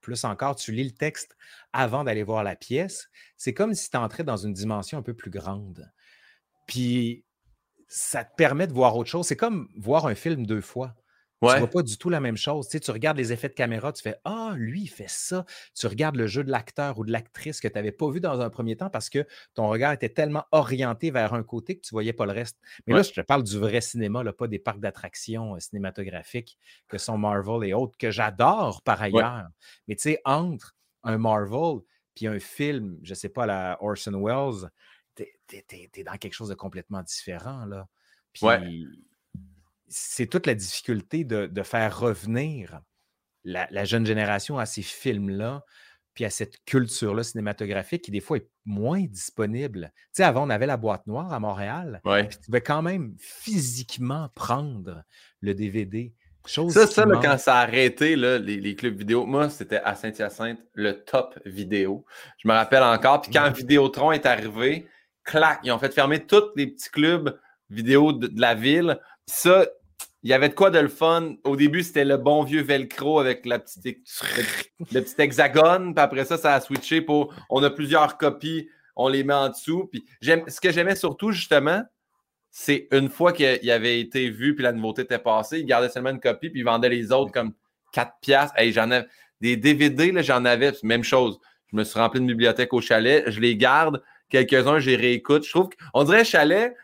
plus encore, tu lis le texte avant d'aller voir la pièce, c'est comme si tu entrais dans une dimension un peu plus grande. Puis ça te permet de voir autre chose. C'est comme voir un film deux fois. Tu ne vois pas du tout la même chose. Tu, sais, tu regardes les effets de caméra, tu fais Ah, lui, il fait ça. Tu regardes le jeu de l'acteur ou de l'actrice que tu n'avais pas vu dans un premier temps parce que ton regard était tellement orienté vers un côté que tu ne voyais pas le reste. Mais là, je te parle du vrai cinéma, là, pas des parcs d'attractions euh, cinématographiques que sont Marvel et autres, que j'adore par ailleurs. Mais tu sais, entre un Marvel puis un film, je ne sais pas, la Orson Welles, tu es, dans quelque chose de complètement différent. Là. Puis, c'est toute la difficulté de, faire revenir la, jeune génération à ces films-là, puis à cette culture-là cinématographique qui, des fois, est moins disponible. Tu sais, avant, on avait la boîte noire à Montréal. Ouais. Puis tu pouvais quand même physiquement prendre le DVD. Chose ça, ça quand ça a arrêté, les, clubs vidéo, moi, c'était à Saint-Hyacinthe, le top vidéo. Je me rappelle encore. Puis quand Vidéotron est arrivé, clac, ils ont fait fermer tous les petits clubs vidéo de, de la ville. Puis ça, il y avait de quoi de le fun. Au début, c'était le bon vieux velcro avec la petite, le, petit hexagone. Puis après ça, ça a switché pour on a plusieurs copies, on les met en dessous. Puis ce que j'aimais surtout, justement, c'est une fois qu'il avait été vu puis la nouveauté était passée, il gardait seulement une copie puis il vendait les autres comme 4 piastres. Hey, j'en ai des DVD, j'en avais, même chose. Je me suis rempli une bibliothèque au chalet, je les garde. Quelques-uns, je les réécoute. Je trouve qu'on dirait chalet,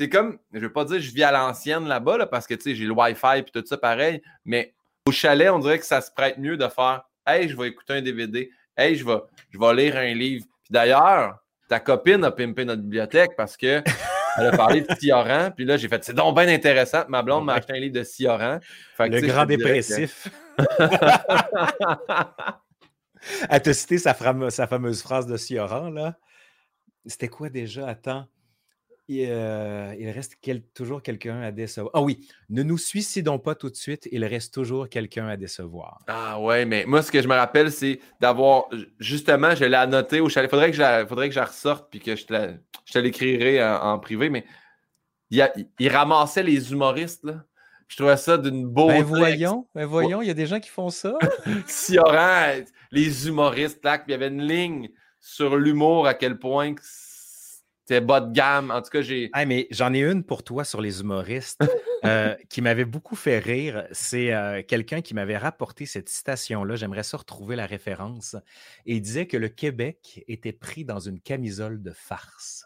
c'est comme, je ne veux pas dire que je vis à l'ancienne là-bas, parce que j'ai le Wi-Fi et tout ça pareil, mais au chalet, on dirait que ça se prête mieux de faire Hey, je vais écouter un DVD, hey, je vais, je vais lire un livre. Puis d'ailleurs, ta copine a pimpé notre bibliothèque parce que elle a parlé de Sioran. Puis là, j'ai fait, c'est donc bien intéressant. Ma blonde m'a acheté un livre de Sioran. le grand dépressif. elle t'a cité sa, sa, fameuse phrase de Sioran, là. C'était quoi déjà? Attends. Euh, il reste toujours quelqu'un à décevoir. Ah oui, ne nous suicidons pas tout de suite, il reste toujours quelqu'un à décevoir. Ah ouais, mais moi, ce que je me rappelle, c'est d'avoir, justement, je l'ai annoté au chalet. Faudrait que je faudrait que je ressorte puis que je te, l'écrirai en, privé, mais il, il, ramassait les humoristes, là. Je trouvais ça d'une beauté. Ben voyons, ben voyons, il y a des gens qui font ça. si aura les humoristes, là, puis il y avait une ligne sur l'humour, à quel point c'était bas de gamme. En tout cas, j'ai. mais j'en ai une pour toi sur les humoristes euh, qui m'avait beaucoup fait rire. C'est euh, quelqu'un qui m'avait rapporté cette citation-là. J'aimerais ça retrouver la référence. Et il disait que le Québec était pris dans une camisole de farce.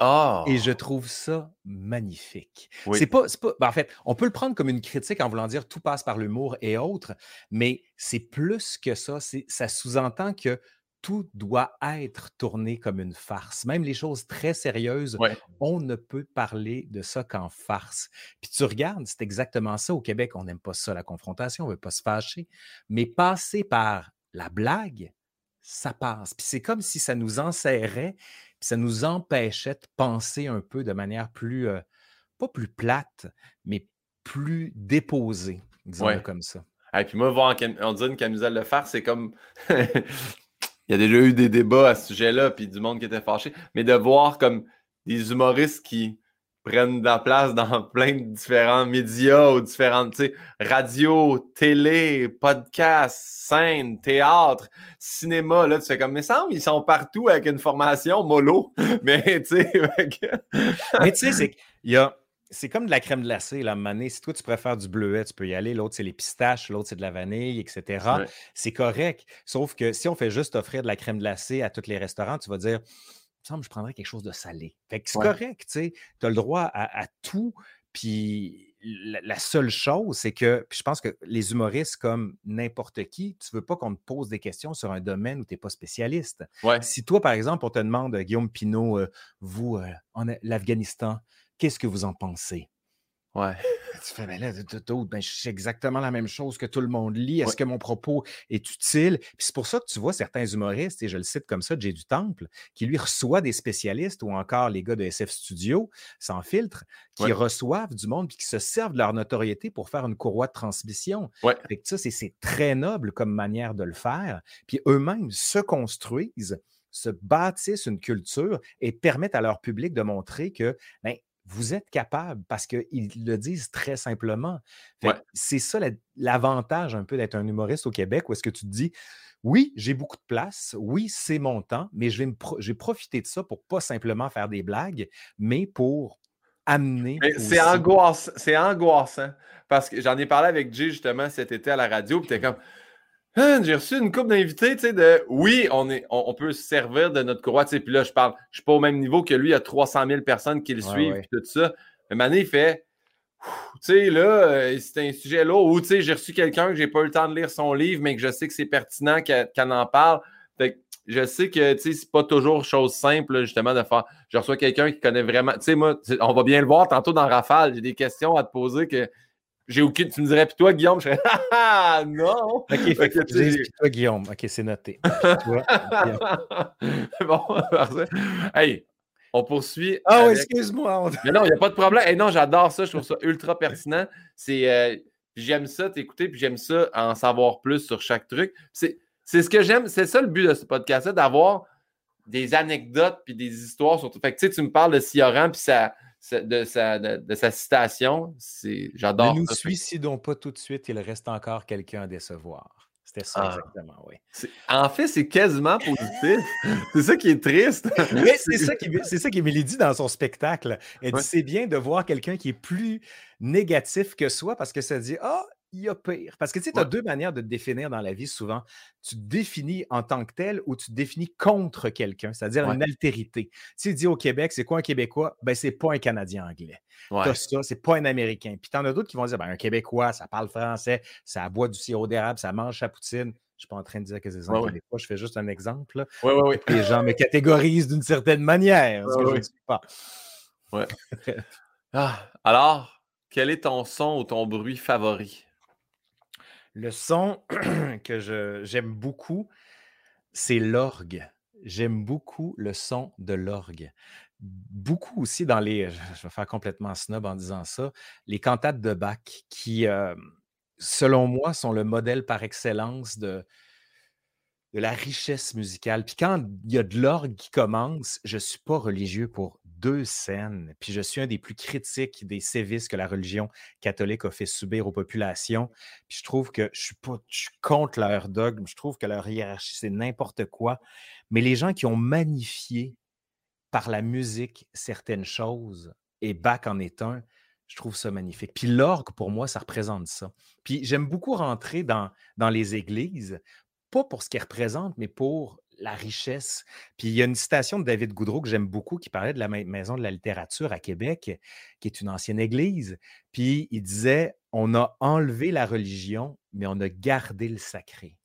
Oh. Et je trouve ça magnifique. C'est pas, pas ben, en fait, on peut le prendre comme une critique en voulant dire tout passe par l'humour et autres, mais c'est plus que ça. Ça sous-entend que tout doit être tourné comme une farce. Même les choses très sérieuses, on ne peut parler de ça qu'en farce. Puis tu regardes, c'est exactement ça au Québec. On n'aime pas ça, la confrontation, on ne veut pas se fâcher. Mais passer par la blague, ça passe. Puis c'est comme si ça nous enserrait, puis ça nous empêchait de penser un peu de manière plus, euh, pas plus plate, mais plus déposée, disons comme ça. Et puis moi, voir on dit une camisole de farce, c'est comme il y a déjà eu des débats à ce sujet-là, puis du monde qui était fâché. Mais de voir comme des humoristes qui prennent de la place dans plein de différents médias ou différentes, radio, télé, podcast, scène, théâtre, cinéma, là, tu fais comme, mais ça, ils sont partout avec une formation mollo, mais tu sais... mais tu sais, c'est qu'il y a c'est comme de la crème glacée, la manée. Si toi, tu préfères du bleuet, tu peux y aller. L'autre, c'est les pistaches. L'autre, c'est de la vanille, etc. C'est correct. Sauf que si on fait juste offrir de la crème glacée à tous les restaurants, tu vas dire, il me semble que je prendrais quelque chose de salé. Fait que c'est correct, tu sais. Tu as le droit à, tout. Puis la, seule chose, c'est que je pense que les humoristes, comme n'importe qui, tu ne veux pas qu'on te pose des questions sur un domaine où tu n'es pas spécialiste. Si toi, par exemple, on te demande, Guillaume Pinot, euh, vous, euh, l'Afghanistan, Qu'est-ce que vous en pensez? Ouais. Tu fais, mais là, ben, je sais exactement la même chose que tout le monde lit. Est-ce que mon propos est utile? Puis c'est pour ça que tu vois certains humoristes, et je le cite comme ça, Jay du Temple, qui lui reçoit des spécialistes ou encore les gars de SF Studio, sans filtre, qui reçoivent du monde puis qui se servent de leur notoriété pour faire une courroie de transmission. Ouais. Fait que ça, c'est très noble comme manière de le faire. Puis eux-mêmes se construisent se bâtissent une culture et permettent à leur public de montrer que ben, vous êtes capable parce qu'ils le disent très simplement. C'est ça l'avantage un peu d'être un humoriste au Québec où est-ce que tu te dis oui, j'ai beaucoup de place, oui, c'est mon temps, mais je vais, me profiter de ça pour pas simplement faire des blagues, mais pour amener. C'est angoissant, c'est angoissant parce que j'en ai parlé avec Jay justement cet été à la radio, puis t'es comme hein, j'ai reçu une coupe d'invités, tu sais, de oui, on, est, on, peut se servir de notre courroie, tu sais, puis là, je parle, je suis pas au même niveau que lui, il y a 300 000 personnes qui le suivent, puis tout ça. Mais Mané, il fait, tu sais, là, euh, c'est un sujet là où, tu sais, j'ai reçu quelqu'un que j'ai pas eu le temps de lire son livre, mais que je sais que c'est pertinent qu'elle en parle. Fait que je sais que, tu sais, c'est pas toujours chose simple, justement, de faire. Je reçois quelqu'un qui connaît vraiment. Tu sais, moi, on va bien le voir tantôt dans Rafale. J'ai des questions à te poser que j'ai aucune. Tu me dirais, puis toi, Guillaume, je serais Ah non! Ok, fait, que tu dis, toi, Guillaume. Ok, c'est noté. toi, bon, hey, on poursuit. Ah oui, excuse-moi. Mais non, il n'y a pas de problème. Et non, j'adore ça. Je trouve ça ultra pertinent. C'est. Euh, j'aime ça t'écouter, puis j'aime ça en savoir plus sur chaque truc. C'est ce que j'aime. C'est ça le but de ce podcast-là, d'avoir des anecdotes puis des histoires sur tout. Fait que tu sais, tu me parles de Sioran puis ça de sa, de, sa citation. J'adore. Ne nous suicidons pas tout de suite, il reste encore quelqu'un à décevoir. C'était ça, ah. exactement, oui. En fait, c'est quasiment positif. c'est ça qui est triste. c'est ça qui, c'est ça dit dans son spectacle. Elle dit c'est bien de voir quelqu'un qui est plus négatif que soi parce que ça dit Ah, il y a pire. Parce que tu sais, tu as deux manières de te définir dans la vie souvent. Tu te définis en tant que tel ou tu te définis contre quelqu'un, c'est-à-dire une altérité. Si tu dis au Québec, c'est quoi un Québécois? Ben, c'est pas un Canadien anglais. Ouais. ça, c'est pas un Américain. Puis tu en as d'autres qui vont dire, ben, un Québécois, ça parle français, ça boit du sirop d'érable, ça mange sa poutine. Je suis pas en train de dire que c'est un Québécois, je fais juste un exemple. Les gens me catégorisent d'une certaine manière, ce que je ne pas. Ouais. ah, alors, quel est ton son ou ton bruit favori? Le son que j'aime beaucoup, c'est l'orgue. J'aime beaucoup le son de l'orgue. Beaucoup aussi dans les, je vais faire complètement snob en disant ça, les cantates de Bach qui, euh, selon moi, sont le modèle par excellence de, de la richesse musicale. Puis quand il y a de l'orgue qui commence, je ne suis pas religieux pour deux scènes. Puis je suis un des plus critiques des sévices que la religion catholique a fait subir aux populations. Puis je trouve que je suis pas contre leur dogme, je trouve que leur hiérarchie, c'est n'importe quoi. Mais les gens qui ont magnifié par la musique certaines choses, et Bach en est un, je trouve ça magnifique. Puis l'orgue, pour moi, ça représente ça. Puis j'aime beaucoup rentrer dans, dans les églises, pas pour ce qu'elles représentent, mais pour la richesse. Puis il y a une citation de David Goudreau que j'aime beaucoup qui parlait de la Maison de la littérature à Québec, qui est une ancienne église. Puis il disait On a enlevé la religion, mais on a gardé le sacré.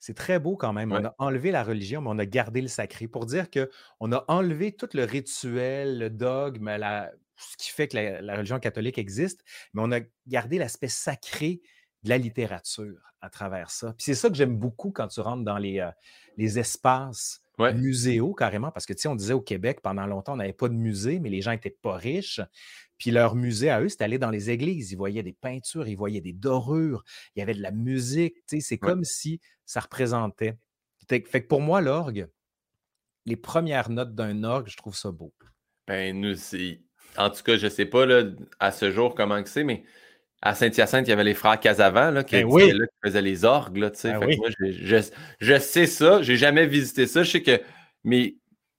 C'est très beau quand même. On a enlevé la religion, mais on a gardé le sacré pour dire qu'on a enlevé tout le rituel, le dogme, ce qui fait que la, la religion catholique existe, mais on a gardé l'aspect sacré de la littérature à travers ça. Puis c'est ça que j'aime beaucoup quand tu rentres dans les, euh, les espaces muséaux carrément, parce que tu sais, on disait au Québec, pendant longtemps, on n'avait pas de musée, mais les gens n'étaient pas riches. Puis leur musée à eux, c'était aller dans les églises. Ils voyaient des peintures, ils voyaient des dorures, il y avait de la musique. Tu sais, c'est comme si ça représentait. Fait que pour moi, l'orgue, les premières notes d'un orgue, je trouve ça beau. Ben, nous, c'est. En tout cas, je ne sais pas là, à ce jour comment c'est, mais à Saint-Hyacinthe, il y avait les frères Casavant là, qui, ben faisaient les orgues. Là, ben moi, je, sais ça, j'ai jamais visité ça. Je sais que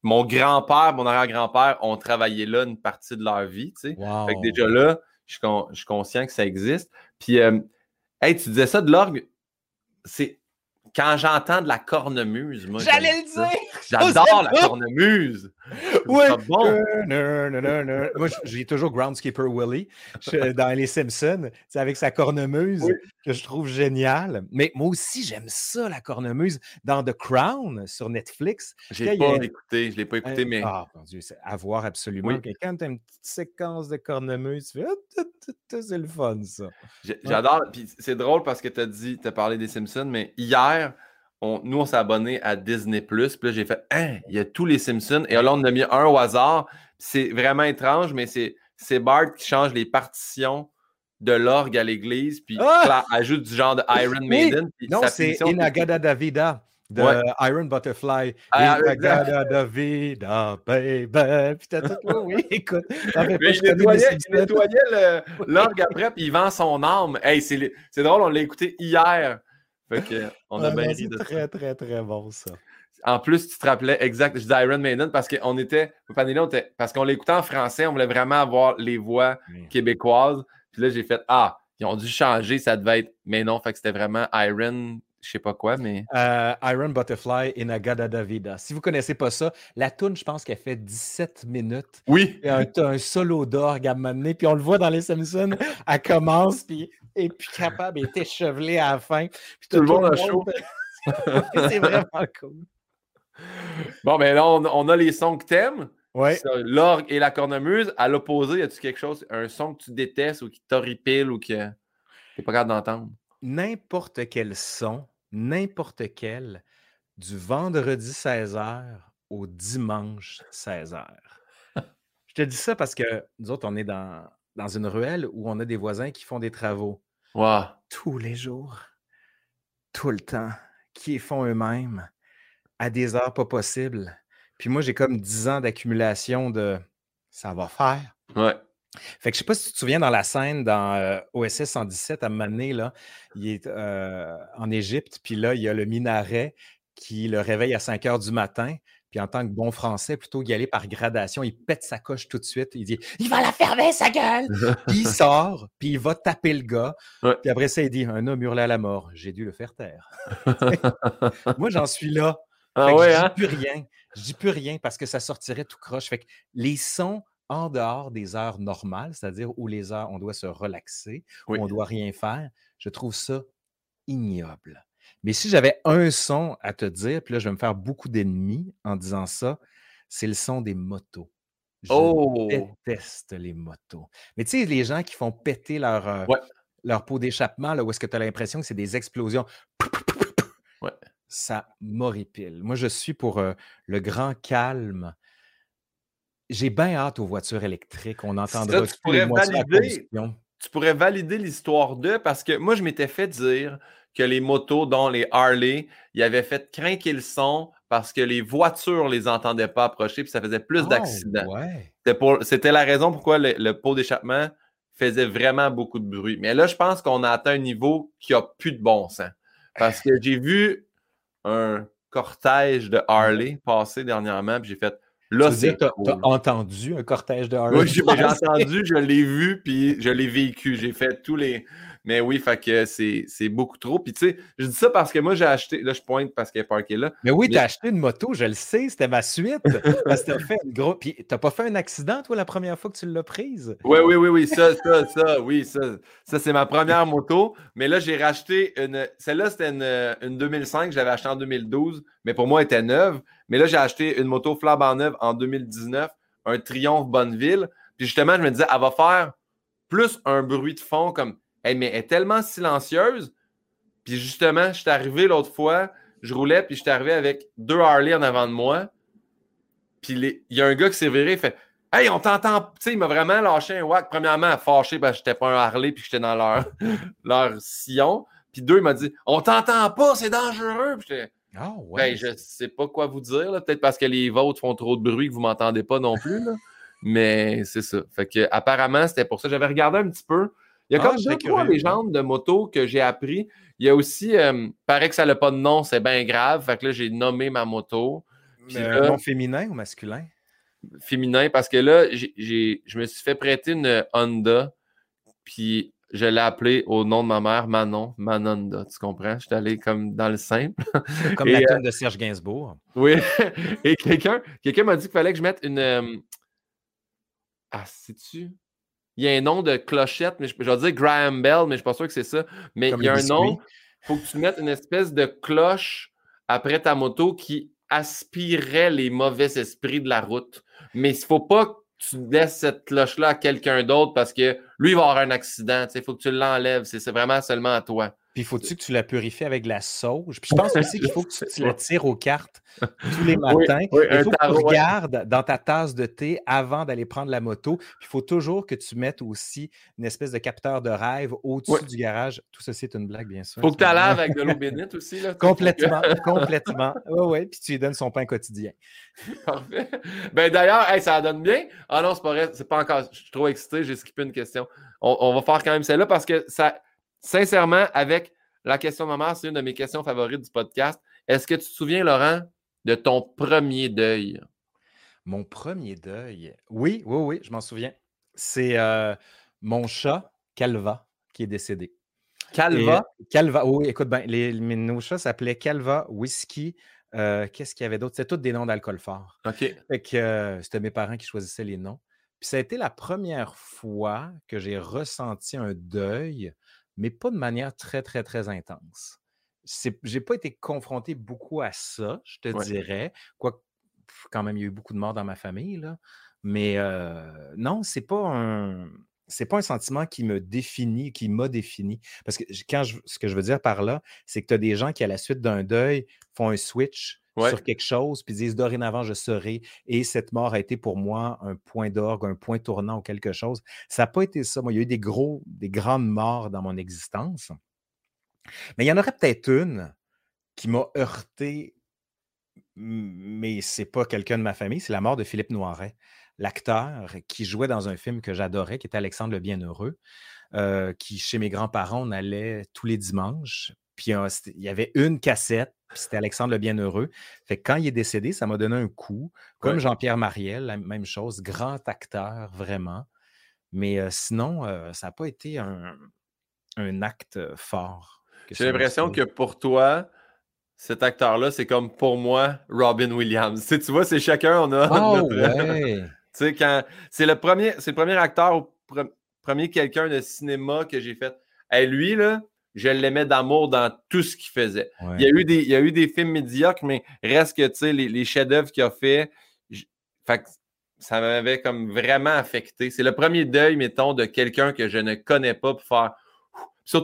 mon grand-père, mon arrière-grand-père ont travaillé là une partie de leur vie. Fait que déjà là, je suis, conscient que ça existe. Puis, euh, hey, tu disais ça de l'orgue, c'est quand j'entends de la cornemuse, moi. J'allais le dire! J'adore la cornemuse! Oui! Bon. moi, j'ai toujours Groundskeeper Willie dans Les Simpsons. C'est avec sa cornemuse que je trouve génial. Mais moi aussi, j'aime ça, la cornemuse. Dans The Crown sur Netflix. Je l'ai pas écouté, je l'ai pas écouté, mais. Ah, mon Dieu, c'est à voir absolument. Quand tu as une petite séquence de cornemuse, tu fais. Ah, c'est le fun, ça. J'adore. Puis c'est drôle parce que tu as dit, tu as parlé des Simpsons, mais hier, nous, on s'est abonné à Disney. Puis là, j'ai fait Hein, il y a tous les Simpsons. Et là, on a mis un au hasard. C'est vraiment étrange, mais c'est Bart qui change les partitions de l'orgue à l'église, puis ah! ajoute du genre de Iron Maiden. non, c'est Inagada Davida. de Iron Butterfly. Ah, baby. Puis t'as tout oui, écoute. il nettoyait, l'orgue après, puis il vend son âme. Hey, c'est drôle, on l'a écouté hier. Fait que, on a bien ri de très, très, très bon, ça. En plus, tu te rappelais exact, je dis Iron Maiden parce qu'on était, parce qu'on l'écoutait en français, on voulait vraiment avoir les voix québécoises. Puis là, j'ai fait Ah, ils ont dû changer, ça devait être. Mais non, fait que c'était vraiment Iron, je sais pas quoi, mais. Euh, Iron Butterfly in Agada Vida. Si vous connaissez pas ça, la tune, je pense qu'elle fait 17 minutes. Oui. Un, un solo d'orgue à m'amener, puis on le voit dans les Simpsons, elle commence, puis est plus capable, est échevelée à la fin. Puis tout le monde a chaud. C'est vraiment cool. Bon, mais là, on, a les sons que t'aimes. Ouais. L'orgue et la cornemuse. À l'opposé, y a-tu quelque chose, un son que tu détestes ou qui t'horripile ou que t'es pas capable d'entendre? N'importe quel son, n'importe quel, du vendredi 16h au dimanche 16h. Je te dis ça parce que nous autres, on est dans, dans une ruelle où on a des voisins qui font des travaux. Wow. Tous les jours, tout le temps, qui font eux-mêmes à des heures pas possibles. Puis moi, j'ai comme 10 ans d'accumulation de ça va faire. Ouais. Fait que je sais pas si tu te souviens dans la scène dans euh, OSS 117 à un là, il est euh, en Égypte, puis là, il y a le minaret qui le réveille à 5 heures du matin. Puis en tant que bon français, plutôt qu'y aller par gradation, il pète sa coche tout de suite. Il dit Il va la fermer, sa gueule Puis il sort, puis il va taper le gars. Puis après ça, il dit Un homme hurlait à la mort. J'ai dû le faire taire. Moi, j'en suis là. Ah ouais, je dis hein? plus rien. Je dis plus rien parce que ça sortirait tout croche. Fait que les sons en dehors des heures normales, c'est-à-dire où les heures, on doit se relaxer, où on ne doit rien faire, je trouve ça ignoble. Mais si j'avais un son à te dire, puis là, je vais me faire beaucoup d'ennemis en disant ça, c'est le son des motos. Je oh! déteste les motos. Mais tu sais, les gens qui font péter leur, euh, leur pot d'échappement, où est-ce que tu as l'impression que c'est des explosions? Ouais ça m'horripile. Moi, je suis pour le grand calme. J'ai bien hâte aux voitures électriques. On entendra tu pourrais valider, Tu pourrais valider l'histoire d'eux parce que moi, je m'étais fait dire que les motos, dont les Harley, ils avaient fait craquer le son parce que les voitures ne les entendaient pas approcher puis ça faisait plus oh, d'accidents. C'était la raison pourquoi le, pot d'échappement faisait vraiment beaucoup de bruit. Mais là, je pense qu'on a atteint un niveau qui n'a plus de bon sens. Parce que j'ai vu un cortège de Harley passer dernièrement, puis j'ai fait Là, c'est. Tu as, entendu un cortège de Harley? Oui, j'ai entendu, je l'ai vu, puis je l'ai vécu. J'ai fait tous les. Mais oui, fait que c'est beaucoup trop. Puis tu sais, je dis ça parce que moi, j'ai acheté. Là, je pointe parce qu'elle est parkée là. Mais oui, tu as acheté une moto, je le sais, c'était ma suite. parce que tu fait une grosse. Puis t'as pas fait un accident, toi, la première fois que tu l'as prise? Oui, oui, oui, oui. Ça, ça, ça, oui, ça. Ça, c'est ma première moto. Mais là, j'ai racheté une. Celle-là, c'était une, une 2005, j'avais acheté en 2012, mais pour moi, elle était neuve. Mais là, j'ai acheté une moto flambant neuve en 2019, un Triumph Bonneville. Puis justement, je me disais, elle va faire plus un bruit de fond comme mais elle est tellement silencieuse. Puis justement, je suis arrivé l'autre fois, je roulais, puis je suis arrivé avec deux Harley en avant de moi. Puis il y a un gars qui s'est viré, il fait Hey, on t'entend. Tu sais, il m'a vraiment lâché un whack. Premièrement, fâché parce que j'étais pas un Harley puis j'étais dans leur, leur sillon. Puis deux, il m'a dit On t'entend pas, c'est dangereux. Puis j'étais ah ouais. Ben, je sais pas quoi vous dire. Peut-être parce que les vôtres font trop de bruit que vous m'entendez pas non plus. Là. Mais c'est ça. Fait que apparemment, c'était pour ça. J'avais regardé un petit peu. Il y a ah, comme deux, trois légendes de moto que j'ai appris. Il y a aussi, euh, paraît que ça n'a pas de nom, c'est bien grave. Fait que là, j'ai nommé ma moto. Puis un nom féminin ou masculin? Féminin, parce que là, je me suis fait prêter une Honda. Puis je l'ai appelée au nom de ma mère, Manon, Manonda. Tu comprends? Je suis allé comme dans le simple. Comme la tune euh, de Serge Gainsbourg. Oui. Et quelqu'un quelqu'un m'a dit qu'il fallait que je mette une. Euh, ah, sais-tu? Il y a un nom de clochette, mais je, vais dire Graham Bell, mais je ne suis pas sûr que c'est ça. Mais il y a un nom, il faut que tu mettes une espèce de cloche après ta moto qui aspirerait les mauvais esprits de la route. Mais il ne faut pas que tu laisses cette cloche-là à quelqu'un d'autre parce que lui, il va avoir un accident. Il faut que tu l'enlèves. C'est vraiment seulement à toi. Puis faut-tu que tu la purifies avec de la sauge? Puis je pense aussi qu'il faut que tu, la tires aux cartes tous les matins. il faut que tu regardes dans ta tasse de thé avant d'aller prendre la moto. Puis il faut toujours que tu mettes aussi une espèce de capteur de rêve au-dessus du garage. Tout ceci est une blague, bien sûr. Faut que tu la laves avec de l'eau bénite aussi. Là, complètement, complètement. Oui, oui. Puis tu lui donnes son pain quotidien. Parfait. Ben d'ailleurs, ça donne bien. Ah non, c'est pas vrai. C'est pas encore. Je suis trop excité. J'ai skippé une question. On, on va faire quand même celle-là parce que ça sincèrement, avec la question de ma c'est une de mes questions favorites du podcast. Est-ce que tu te souviens, Laurent, de ton premier deuil? Mon premier deuil? Oui, oui, oui, je m'en souviens. C'est euh, mon chat, Calva, qui est décédé. Calva? Calva, oui, écoute bien, les, nos chats s'appelaient Calva, Whisky, euh, qu'est-ce qu'il y avait d'autre? C'était tous des noms d'alcool fort. OK. Fait que euh, c'était mes parents qui choisissaient les noms. Puis ça a été la première fois que j'ai ressenti un deuil mais pas de manière très, très, très intense. Je n'ai pas été confronté beaucoup à ça, je te dirais. Quoi, quand même, il y a eu beaucoup de morts dans ma famille, là. Mais non, c'est pas un. C'est pas un sentiment qui me définit, qui m'a défini. Parce que quand ce que je veux dire par là, c'est que tu as des gens qui, à la suite d'un deuil, font un switch sur quelque chose, puis disent dorénavant, je serai. Et cette mort a été pour moi un point d'orgue, un point tournant ou quelque chose. Ça n'a pas été ça. Moi, il y a eu des gros, des grandes morts dans mon existence. Mais il y en aurait peut-être une qui m'a heurté, mais c'est pas quelqu'un de ma famille, c'est la mort de Philippe Noiret, l'acteur qui jouait dans un film que j'adorais, qui était Alexandre le Bienheureux, euh, qui, chez mes grands-parents, on allait tous les dimanches. Puis il y avait une cassette c'était Alexandre le Bienheureux. Fait que quand il est décédé, ça m'a donné un coup. Comme Jean-Pierre Mariel, la même chose, grand acteur, vraiment. Mais sinon, ça n'a pas été un, acte fort. J'ai l'impression que pour toi, cet acteur-là, c'est comme pour moi, Robin Williams. Tu, vois, c'est chacun, on a. Oh, ouais. tu sais, quand. C'est le premier, c'est le premier acteur, premier quelqu'un de cinéma que j'ai fait. Et lui, là, je l'aimais d'amour dans tout ce qu'il faisait. Il, y a eu des, il y a eu des films médiocres, mais reste que, tu sais, les, chefs-d'œuvre qu'il a fait, ça m'avait comme vraiment affecté. C'est le premier deuil, mettons, de quelqu'un que je ne connais pas pour faire.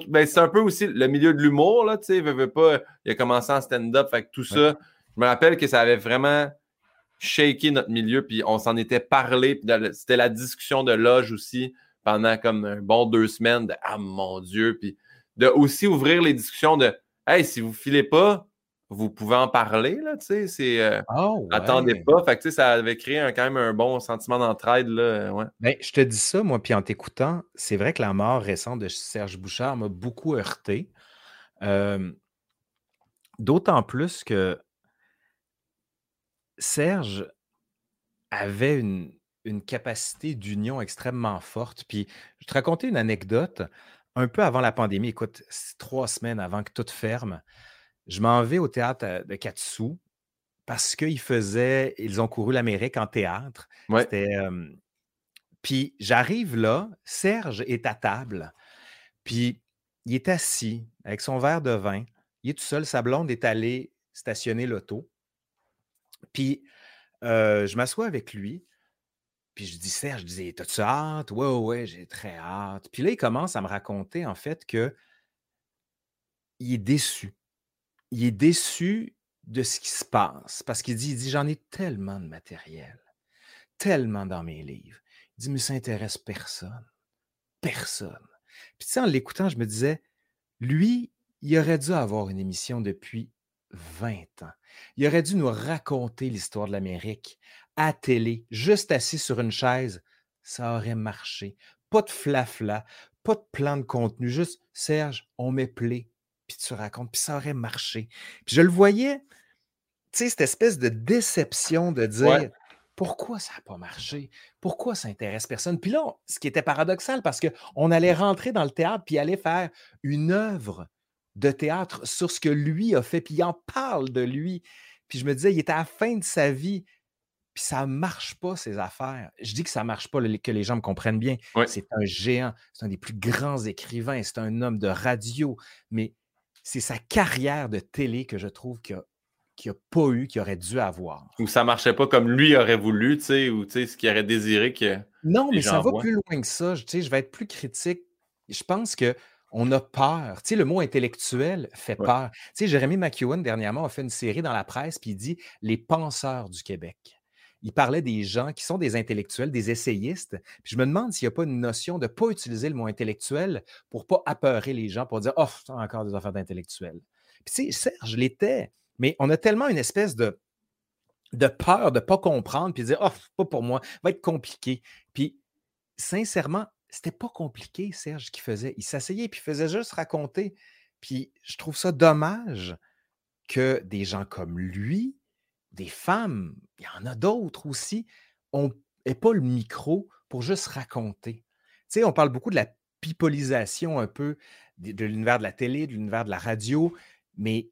Ben, c'est un peu aussi le milieu de l'humour, là, tu sais, veut, pas, il a commencé en stand-up, fait que tout ça, je me rappelle que ça avait vraiment shaké notre milieu, puis on s'en était parlé, c'était la discussion de loge aussi pendant comme un bon deux semaines de Ah mon Dieu, puis de aussi ouvrir les discussions de Hey, si vous ne filez pas, vous pouvez en parler, là, tu sais, c'est... Euh, oh, attendez pas, fait que, ça avait créé un, quand même un bon sentiment d'entraide, là, ouais. Ben, je te dis ça, moi, puis en t'écoutant, c'est vrai que la mort récente de Serge Bouchard m'a beaucoup heurté. D'autant plus que Serge avait une, une capacité d'union extrêmement forte. Puis, je te raconter une anecdote un peu avant la pandémie, écoute, trois semaines avant que tout ferme, je m'en vais au théâtre de Katsu parce qu'ils faisaient, ils ont couru l'Amérique en théâtre. puis j'arrive là, Serge est à table, puis il est assis avec son verre de vin, il est tout seul, sa blonde est allée stationner l'auto. Puis je m'assois avec lui, puis je dis, Serge, je disais, t'as-tu hâte? Ouais, ouais, j'ai très hâte. Puis là, il commence à me raconter, en fait, que il est déçu. Il est déçu de ce qui se passe. Parce qu'il dit, il dit, j'en ai tellement de matériel, tellement dans mes livres. Il dit, mais ça intéresse personne. Personne. Puis tu sais, en l'écoutant, je me disais, lui, il aurait dû avoir une émission depuis 20 ans. Il aurait dû nous raconter l'histoire de l'Amérique à télé, juste assis sur une chaise, ça aurait marché. Pas de flafla, pas de plan de contenu, juste Serge, on met play, puis tu racontes, puis ça aurait marché. Puis je le voyais, tu sais, cette espèce de déception de dire pourquoi ça n'a pas marché, pourquoi ça intéresse personne. Puis là, ce qui était paradoxal, parce qu'on allait rentrer dans le théâtre, puis aller faire une œuvre de théâtre sur ce que lui a fait, puis il en parle de lui. Puis je me disais, il était à la fin de sa vie. Puis ça ne marche pas, ces affaires. Je dis que ça ne marche pas, que les gens me comprennent bien. C'est un géant, c'est un des plus grands écrivains, c'est un homme de radio, mais c'est sa carrière de télé que je trouve qu'il n'a a pas eu, qu'il aurait dû avoir. Ou ça ne marchait pas comme lui aurait voulu, tu sais, ou ce qu'il aurait désiré que. Non, mais ça va plus loin que ça. Je, je vais être plus critique. Je pense que On a peur. Tu sais, le mot intellectuel fait peur. Tu sais, Jérémy McEwen, dernièrement, a fait une série dans la presse, puis il dit Les penseurs du Québec. Il parlait des gens qui sont des intellectuels, des essayistes. Puis je me demande s'il n'y a pas une notion de ne pas utiliser le mot intellectuel pour ne pas apeurer les gens, pour dire Oh, encore des affaires d'intellectuels. Puis tu sais, Serge l'était, mais on a tellement une espèce de, de peur de ne pas comprendre, puis de dire Oh, pas pour moi, va être compliqué. Puis sincèrement, c'était pas compliqué, Serge, ce qu'il faisait. Il s'asseyait puis il faisait juste raconter. Puis je trouve ça dommage que des gens comme lui, des femmes, il y en a d'autres aussi, n'aient pas le micro pour juste raconter. Tu sais, on parle beaucoup de la pipolisation un peu de, l'univers de la télé, de l'univers de la radio, mais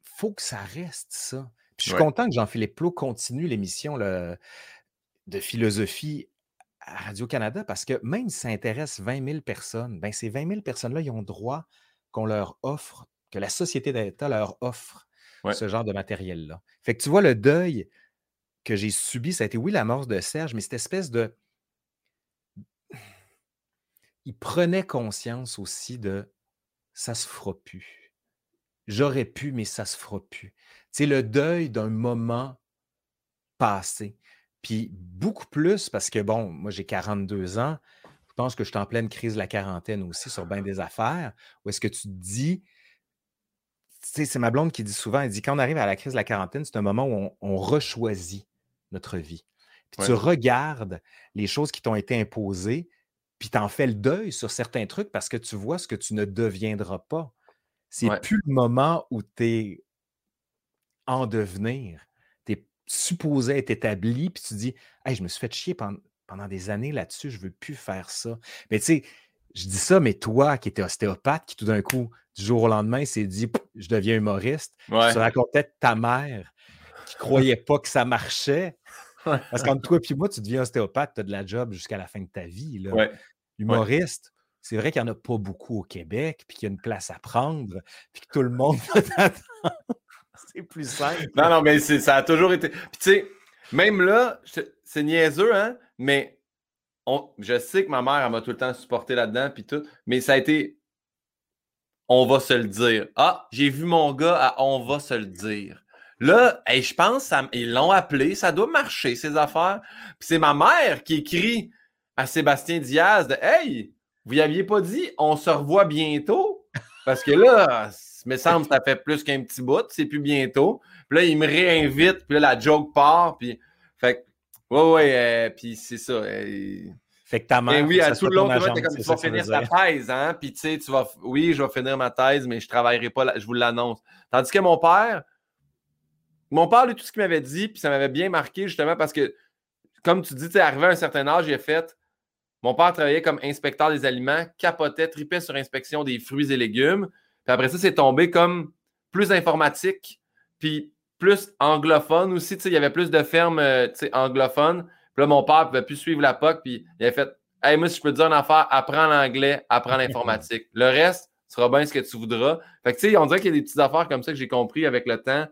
faut que ça reste ça. Puis je suis content que Jean-Philippe Plot continue l'émission de philosophie à Radio-Canada parce que même si ça intéresse 20 000 personnes, ben ces 20 000 personnes-là, ils ont droit qu'on leur offre, que la société d'État leur offre ce genre de matériel-là. Fait que tu vois, le deuil que j'ai subi, ça a été, oui, la mort de Serge, mais cette espèce de. Il prenait conscience aussi de ça se fera plus. J'aurais pu, mais ça se fera plus. C'est le deuil d'un moment passé. Puis beaucoup plus parce que, bon, moi j'ai 42 ans. Je pense que je suis en pleine crise de la quarantaine aussi sur bien des affaires. Où est-ce que tu te dis, c'est ma blonde qui dit souvent, elle dit quand on arrive à la crise de la quarantaine, c'est un moment où on, on rechoisit notre vie. Puis tu regardes les choses qui t'ont été imposées, puis tu en fais le deuil sur certains trucs parce que tu vois ce que tu ne deviendras pas. C'est plus le moment où tu es en devenir supposé être établi, puis tu dis, hey, je me suis fait chier pendant, des années là-dessus, je ne veux plus faire ça. Mais tu sais, je dis ça, mais toi qui étais ostéopathe, qui tout d'un coup, du jour au lendemain, s'est dit, je deviens humoriste, tu racontais de ta mère qui croyait pas que ça marchait. Parce qu'entre toi et moi, tu deviens ostéopathe, tu as de la job jusqu'à la fin de ta vie. Là. Humoriste, c'est vrai qu'il n'y en a pas beaucoup au Québec, puis qu'il y a une place à prendre, puis que tout le monde c'est plus simple. Non, non, mais ça a toujours été. Puis tu sais, même là, c'est niaiseux, hein, mais on, je sais que ma mère, elle m'a tout le temps supporté là-dedans, puis tout, mais ça a été. On va se le dire. Ah, j'ai vu mon gars à On va se le dire. Là, je pense qu'ils l'ont appelé, ça doit marcher, ces affaires. Puis c'est ma mère qui écrit à Sébastien Diaz de Hey, vous n'y aviez pas dit, on se revoit bientôt? Parce que là, me semble que ça fait plus qu'un petit bout, c'est plus bientôt. Puis là, il me réinvite, puis là, la joke part, puis. Fait ouais, ouais, euh, puis c'est ça. Fait que ta mère. Ben oui, à tout le long, tu comme, tu vas finir ta thèse, hein, puis tu sais, tu vas. Oui, je vais finir ma thèse, mais je ne travaillerai pas, je vous l'annonce. Tandis que mon père, mon père, lui, tout ce qu'il m'avait dit, puis ça m'avait bien marqué, justement, parce que, comme tu dis, tu es arrivé à un certain âge, il a fait. Mon père travaillait comme inspecteur des aliments, capotait, tripait sur inspection des fruits et légumes. Puis après ça, c'est tombé comme plus informatique, puis plus anglophone aussi. Il y avait plus de fermes euh, anglophones. Là, mon père ne pouvait plus suivre la POC, puis il a fait Hey, moi, si je peux te dire une affaire, apprends l'anglais, apprends l'informatique. Le reste sera bien ce que tu voudras. Fait que, tu sais, on dirait qu'il y a des petites affaires comme ça que j'ai compris avec le temps.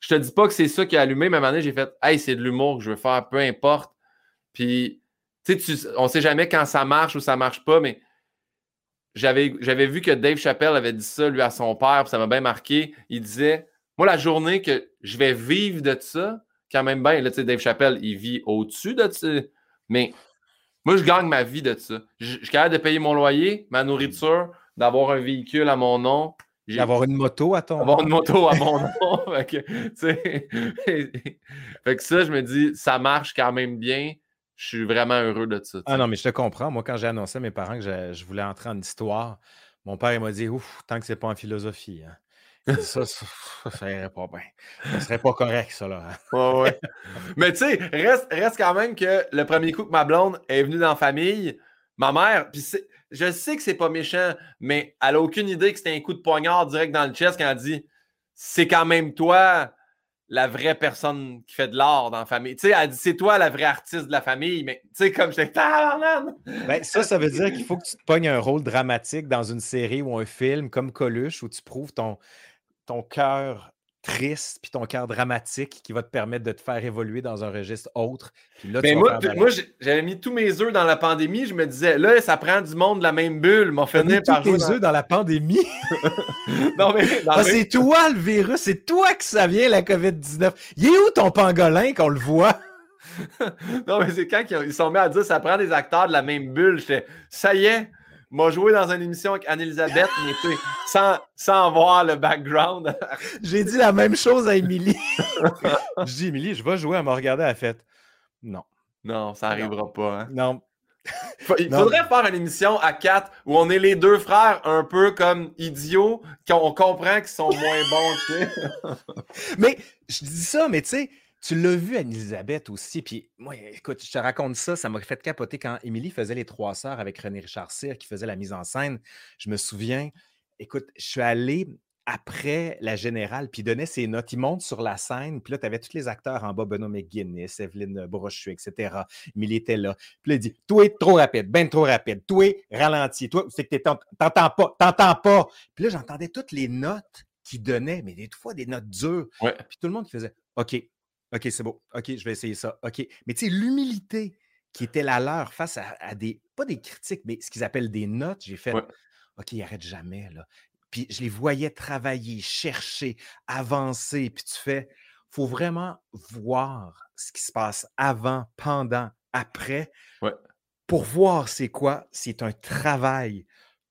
Je te dis pas que c'est ça qui a allumé, mais à un moment donné, j'ai fait Hey, c'est de l'humour que je veux faire, peu importe. Puis, tu sais, on sait jamais quand ça marche ou ça marche pas, mais j'avais vu que Dave Chappelle avait dit ça, lui, à son père, puis ça m'a bien marqué. Il disait Moi, la journée que je vais vivre de ça, quand même bien, là, tu sais, Dave Chappelle, il vit au-dessus de ça. Mais moi, je gagne ma vie de ça. Je, suis capable de payer mon loyer, ma nourriture, d'avoir un véhicule à mon nom. D'avoir une moto à ton nom. Avoir une moto à mon nom. fait, que, fait que ça, je me dis, ça marche quand même bien je suis vraiment heureux de ça. Ah non, mais je te comprends. Moi, quand j'ai annoncé à mes parents que je, voulais entrer en histoire, mon père m'a dit Ouf, tant que c'est pas en philosophie. Hein. Ça, ça, ça, irait pas bien. Ça serait pas correct, ça, là. ouais, ouais. Mais tu sais, reste, reste quand même que le premier coup que ma blonde est venue dans la famille, ma mère, puis je sais que c'est pas méchant, mais elle a aucune idée que c'était un coup de poignard direct dans le chest quand elle dit c'est quand même toi la vraie personne qui fait de l'art dans la famille. Tu sais, elle dit c'est toi la vraie artiste de la famille, mais tu sais, comme j'étais. Ben, ça, ça veut dire qu'il faut que tu te pognes un rôle dramatique dans une série ou un film comme Coluche où tu prouves ton, ton cœur triste, puis ton cœur dramatique qui va te permettre de te faire évoluer dans un registre autre. Là, ben, moi, moi j'avais mis tous mes œufs dans la pandémie. Je me disais, là, ça prend du monde de la même bulle. M'en mis par tous tes œufs dans... la pandémie? non, mais, ah, c'est toi le virus, c'est toi que ça vient, la COVID-19. Il est où ton pangolin qu'on le voit? non, mais c'est quand ils sont mis à dire ça prend des acteurs de la même bulle. J'étais, ça y est, m'a joué dans une émission avec Anne-Elisabeth, mais sans, sans voir le background. J'ai dit la même chose à Émilie. je dis, Émilie, je vais jouer, à me regarder à la fête. Non. Non, ça n'arrivera pas. Hein. Non. Il faudrait faire une émission à quatre où on est les deux frères un peu comme idiots, qu'on comprend qu'ils sont moins bons, mais je dis ça, mais tu sais, tu l'as vu, Anne-Elisabeth aussi. Puis, moi, écoute, je te raconte ça. Ça m'a fait capoter quand Émilie faisait Les Trois Sœurs avec René Richard Cyr, qui faisait la mise en scène. Je me souviens, écoute, je suis allé après la générale, puis il donnait ses notes. Il monte sur la scène, puis là, tu avais tous les acteurs en bas, Benoît McGuinness, Evelyne Brochu, etc. Émilie était là. Puis là, il dit Toi, trop rapide, ben trop rapide. Toi, ralenti. Toi, c'est que t'entends pas, t'entends pas. Puis là, j'entendais toutes les notes qu'il donnait, mais des fois, des notes dures. Puis tout le monde qui faisait OK, OK, c'est beau. OK, je vais essayer ça. OK. Mais tu sais, l'humilité qui était la leur face à, des, pas des critiques, mais ce qu'ils appellent des notes, j'ai fait, OK, il arrête jamais, là. Puis je les voyais travailler, chercher, avancer. Puis tu fais, faut vraiment voir ce qui se passe avant, pendant, après. Pour voir c'est quoi, c'est un travail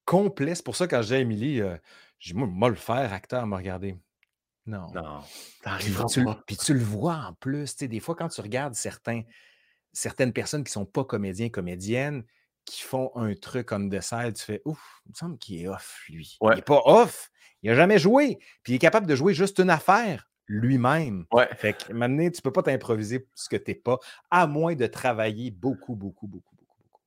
complet. C'est pour ça, quand j'ai Émilie, euh, j'ai moi, le faire, acteur, me regarder. Non. Non. Tu, puis tu, le vois en plus. Des fois, quand tu regardes certains, certaines personnes qui ne sont pas comédiens, comédiennes, qui font un truc comme de salle, tu fais Ouf, il me semble qu'il est off, lui. Il n'est pas off. Il n'a jamais joué. Puis il est capable de jouer juste une affaire lui-même. Ouais. Fait que maintenant, tu ne peux pas t'improviser ce que tu n'es pas, à moins de travailler beaucoup, beaucoup, beaucoup, beaucoup, beaucoup.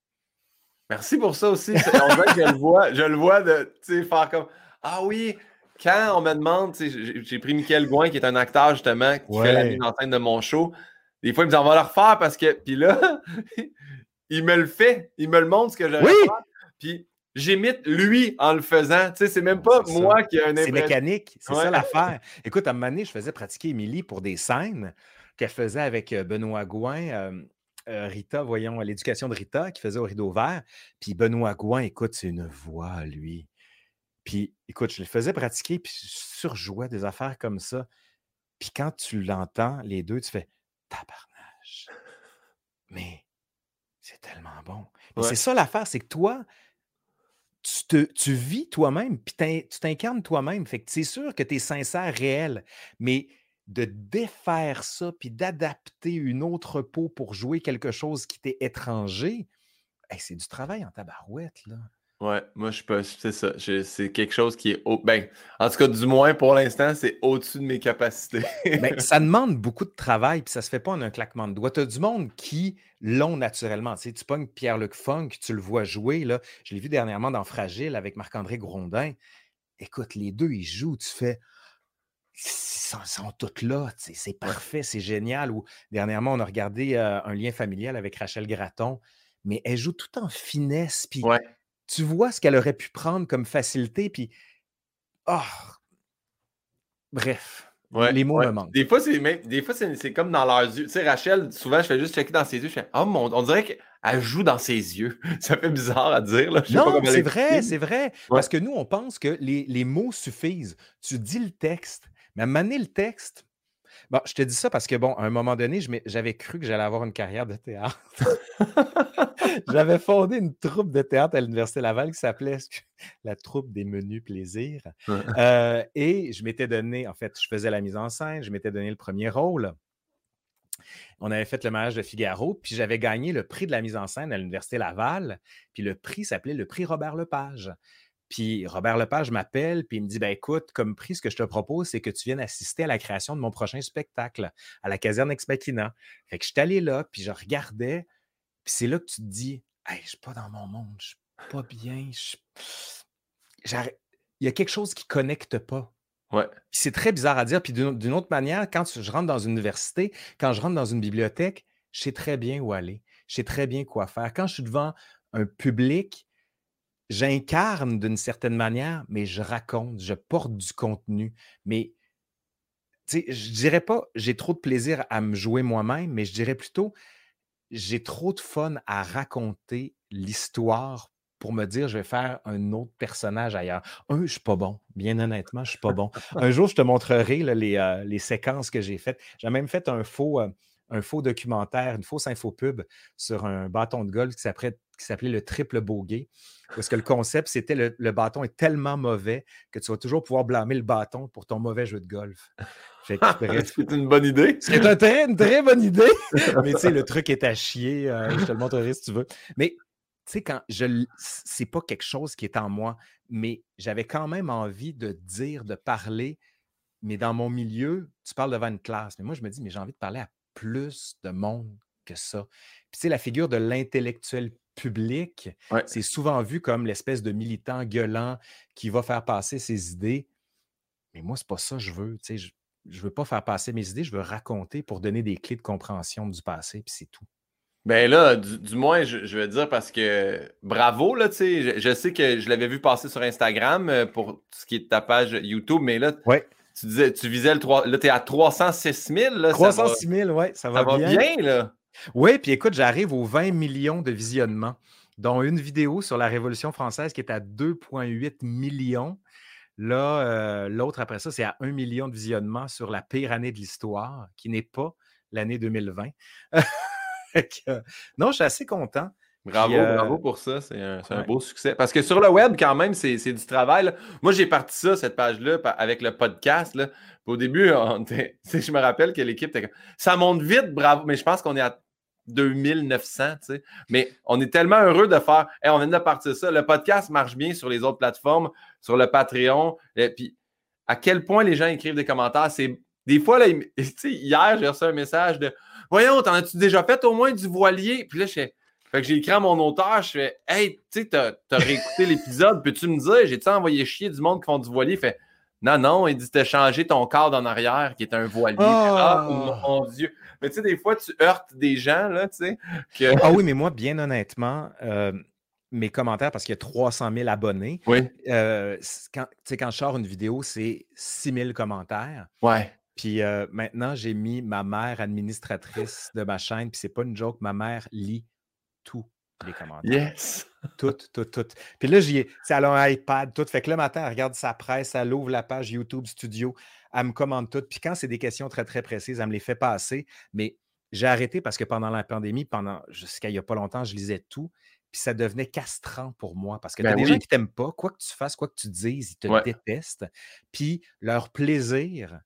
Merci pour ça aussi. je le vois, je le vois de faire comme Ah oui, quand on me demande, j'ai pris Michael Gouin, qui est un acteur justement, qui fait la mise en scène de mon show. Des fois, il me dit on va le refaire parce que. Puis là, il me le fait, il me le montre ce que j'aurais oui. Puis j'imite lui en le faisant. Tu sais, c'est même pas moi qui ai un C'est mécanique, c'est ça l'affaire. Écoute, à un moment donné, je faisais pratiquer Émilie pour des scènes qu'elle faisait avec euh, Benoît Gouin. Euh, euh, Rita, voyons, l'éducation de Rita, qui faisait au rideau vert. Puis Benoît Gouin, écoute, c'est une voix, lui. Puis, écoute, je le faisais pratiquer, puis je surjouais des affaires comme ça. Puis quand tu l'entends, les deux, tu fais tabarnage. Mais c'est tellement bon. C'est ça l'affaire, c'est que toi, tu, te, tu vis toi-même, puis tu t'incarnes toi-même. Fait que c'est sûr que tu es sincère, réel. Mais de défaire ça, puis d'adapter une autre peau pour jouer quelque chose qui t'est étranger, c'est du travail en tabarouette, là. Ouais, moi je peux, c'est ça. C'est quelque chose qui est au, ben, en tout cas, du moins pour l'instant, c'est au-dessus de mes capacités. ben, ça demande beaucoup de travail, puis ça se fait pas en un claquement de doigts. Tu as du monde qui l'ont naturellement. Tu sais, tu pognes Pierre-Luc Funk, tu le vois jouer, là. Je l'ai vu dernièrement dans Fragile avec Marc-André Grondin. Écoute, les deux, ils jouent, tu fais. Ils sont, sont tous là, c'est parfait, c'est génial. Ou dernièrement, on a regardé euh, un lien familial avec Rachel Gratton, mais elle joue tout en finesse. Puis ouais tu vois ce qu'elle aurait pu prendre comme facilité, puis. Oh! Bref. les mots me manquent. Des fois, c'est des fois, c'est comme dans leurs yeux. Tu sais, Rachel, souvent, je fais juste checker dans ses yeux. Je fais, oh mon, on dirait qu'elle joue dans ses yeux. Ça fait bizarre à dire. Là. non, c'est vrai, c'est vrai. Parce que nous, on pense que les, les, mots suffisent. Tu dis le texte, mais à mener le texte, Bon, je te dis ça parce que, bon, à un moment donné, j'avais cru que j'allais avoir une carrière de théâtre. j'avais fondé une troupe de théâtre à l'Université Laval qui s'appelait la troupe des menus plaisirs. Euh, et je m'étais donné, en fait, je faisais la mise en scène, je m'étais donné le premier rôle. On avait fait le mariage de Figaro, puis j'avais gagné le prix de la mise en scène à l'Université Laval. Puis le prix s'appelait le prix Robert Lepage. Puis Robert Lepage m'appelle, puis il me dit ben écoute, comme prix, ce que je te propose, c'est que tu viennes assister à la création de mon prochain spectacle à la caserne Ex Machina. Fait que je suis allé là, puis je regardais, puis c'est là que tu te dis Hey, je suis pas dans mon monde, je suis pas bien, il y a quelque chose qui connecte pas. Ouais. C'est très bizarre à dire. Puis d'une autre manière, quand je rentre dans une université, quand je rentre dans une bibliothèque, je sais très bien où aller. Je sais très bien quoi faire. Quand je suis devant un public, j'incarne d'une certaine manière, mais je raconte, je porte du contenu. Mais je dirais pas j'ai trop de plaisir à me jouer moi-même, mais je dirais plutôt j'ai trop de fun à raconter l'histoire pour me dire je vais faire un autre personnage ailleurs. Un, je suis pas bon. Bien honnêtement, je suis pas bon. Un jour, je te montrerai les, euh, les, séquences que j'ai faites. J'ai même fait un faux, euh, un faux documentaire, une fausse infopub sur un bâton de golf qui s'appelait le triple bogey. Parce que le concept, c'était le, le, bâton est tellement mauvais que tu vas toujours pouvoir blâmer le bâton pour ton mauvais jeu de golf. C'est une bonne idée. C'est une très bonne idée. Mais tu sais, le truc est à chier. Euh, je te le montrerai si tu veux. Mais tu sais, quand je. C'est pas quelque chose qui est en moi, mais j'avais quand même envie de dire, de parler. Mais dans mon milieu, tu parles devant une classe. Mais moi, je me dis, mais j'ai envie de parler à plus de monde que ça. Puis, tu sais, la figure de l'intellectuel public, c'est souvent vu comme l'espèce de militant gueulant qui va faire passer ses idées. Mais moi, c'est pas ça que je veux. Tu sais, je, je veux pas faire passer mes idées, je veux raconter pour donner des clés de compréhension du passé, puis c'est tout. Ben là, du, moins, je, veux dire parce que bravo, là, tu sais, je, sais que je l'avais vu passer sur Instagram euh, pour ce qui est de ta page YouTube, mais là, tu disais, tu visais le 3, là, tu es à 306 000. Là, 306 000, oui, ça va, ça va bien. là. Oui, puis écoute, j'arrive aux 20 millions de visionnements, dont une vidéo sur la Révolution française qui est à 2,8 millions. Là, euh, l'autre après ça, c'est à 1 million de visionnements sur la pire année de l'histoire, qui n'est pas l'année 2020. non, je suis assez content. Bravo, euh, bravo pour ça. C'est un, beau succès. Parce que sur le web, quand même, c'est du travail. Moi, j'ai parti ça, cette page-là, avec le podcast. Au début, je me rappelle que l'équipe était Ça monte vite, bravo. Mais je pense qu'on est à 2900, Mais on est tellement heureux de faire. on vient de partir ça. Le podcast marche bien sur les autres plateformes, sur le Patreon. Et puis, à quel point les gens écrivent des commentaires. C'est des fois, là, hier, j'ai reçu un message de Voyons, t'en as-tu déjà fait au moins du voilier? Puis là, je fais. Fait que j'ai écrit à mon auteur, je fais Hey, tu sais, t'as, réécouté l'épisode, peux-tu me dire, j'ai-tu envoyé chier du monde qui font du voilier? Il fait Non, non, il dit T'as changé ton cadre en arrière qui est un voilier. Ah, oh. mon Dieu. Mais tu sais, des fois, tu heurtes des gens, là, tu sais. Que... Ah oui, mais moi, bien honnêtement, euh, mes commentaires, parce qu'il y a 300 000 abonnés, oui. Euh, quand, quand je sors une vidéo, c'est 6 000 commentaires. Ouais. Puis euh, maintenant, j'ai mis ma mère administratrice de ma chaîne, puis c'est pas une joke, ma mère lit tous les commentaires. Yes! Tout, tout, tout. Puis là, j'y ai, elle a un iPad, tout. Fait que le matin, elle regarde sa presse, elle ouvre la page YouTube Studio, elle me commande tout. Puis quand c'est des questions très, très précises, elle me les fait passer. Mais j'ai arrêté parce que pendant la pandémie, pendant jusqu'à il n'y a pas longtemps, je lisais tout. Puis ça devenait castrant pour moi parce que tu as ben des gens qui t'aiment pas, quoi que tu fasses, quoi que tu dises, ils te détestent. Puis leur plaisir,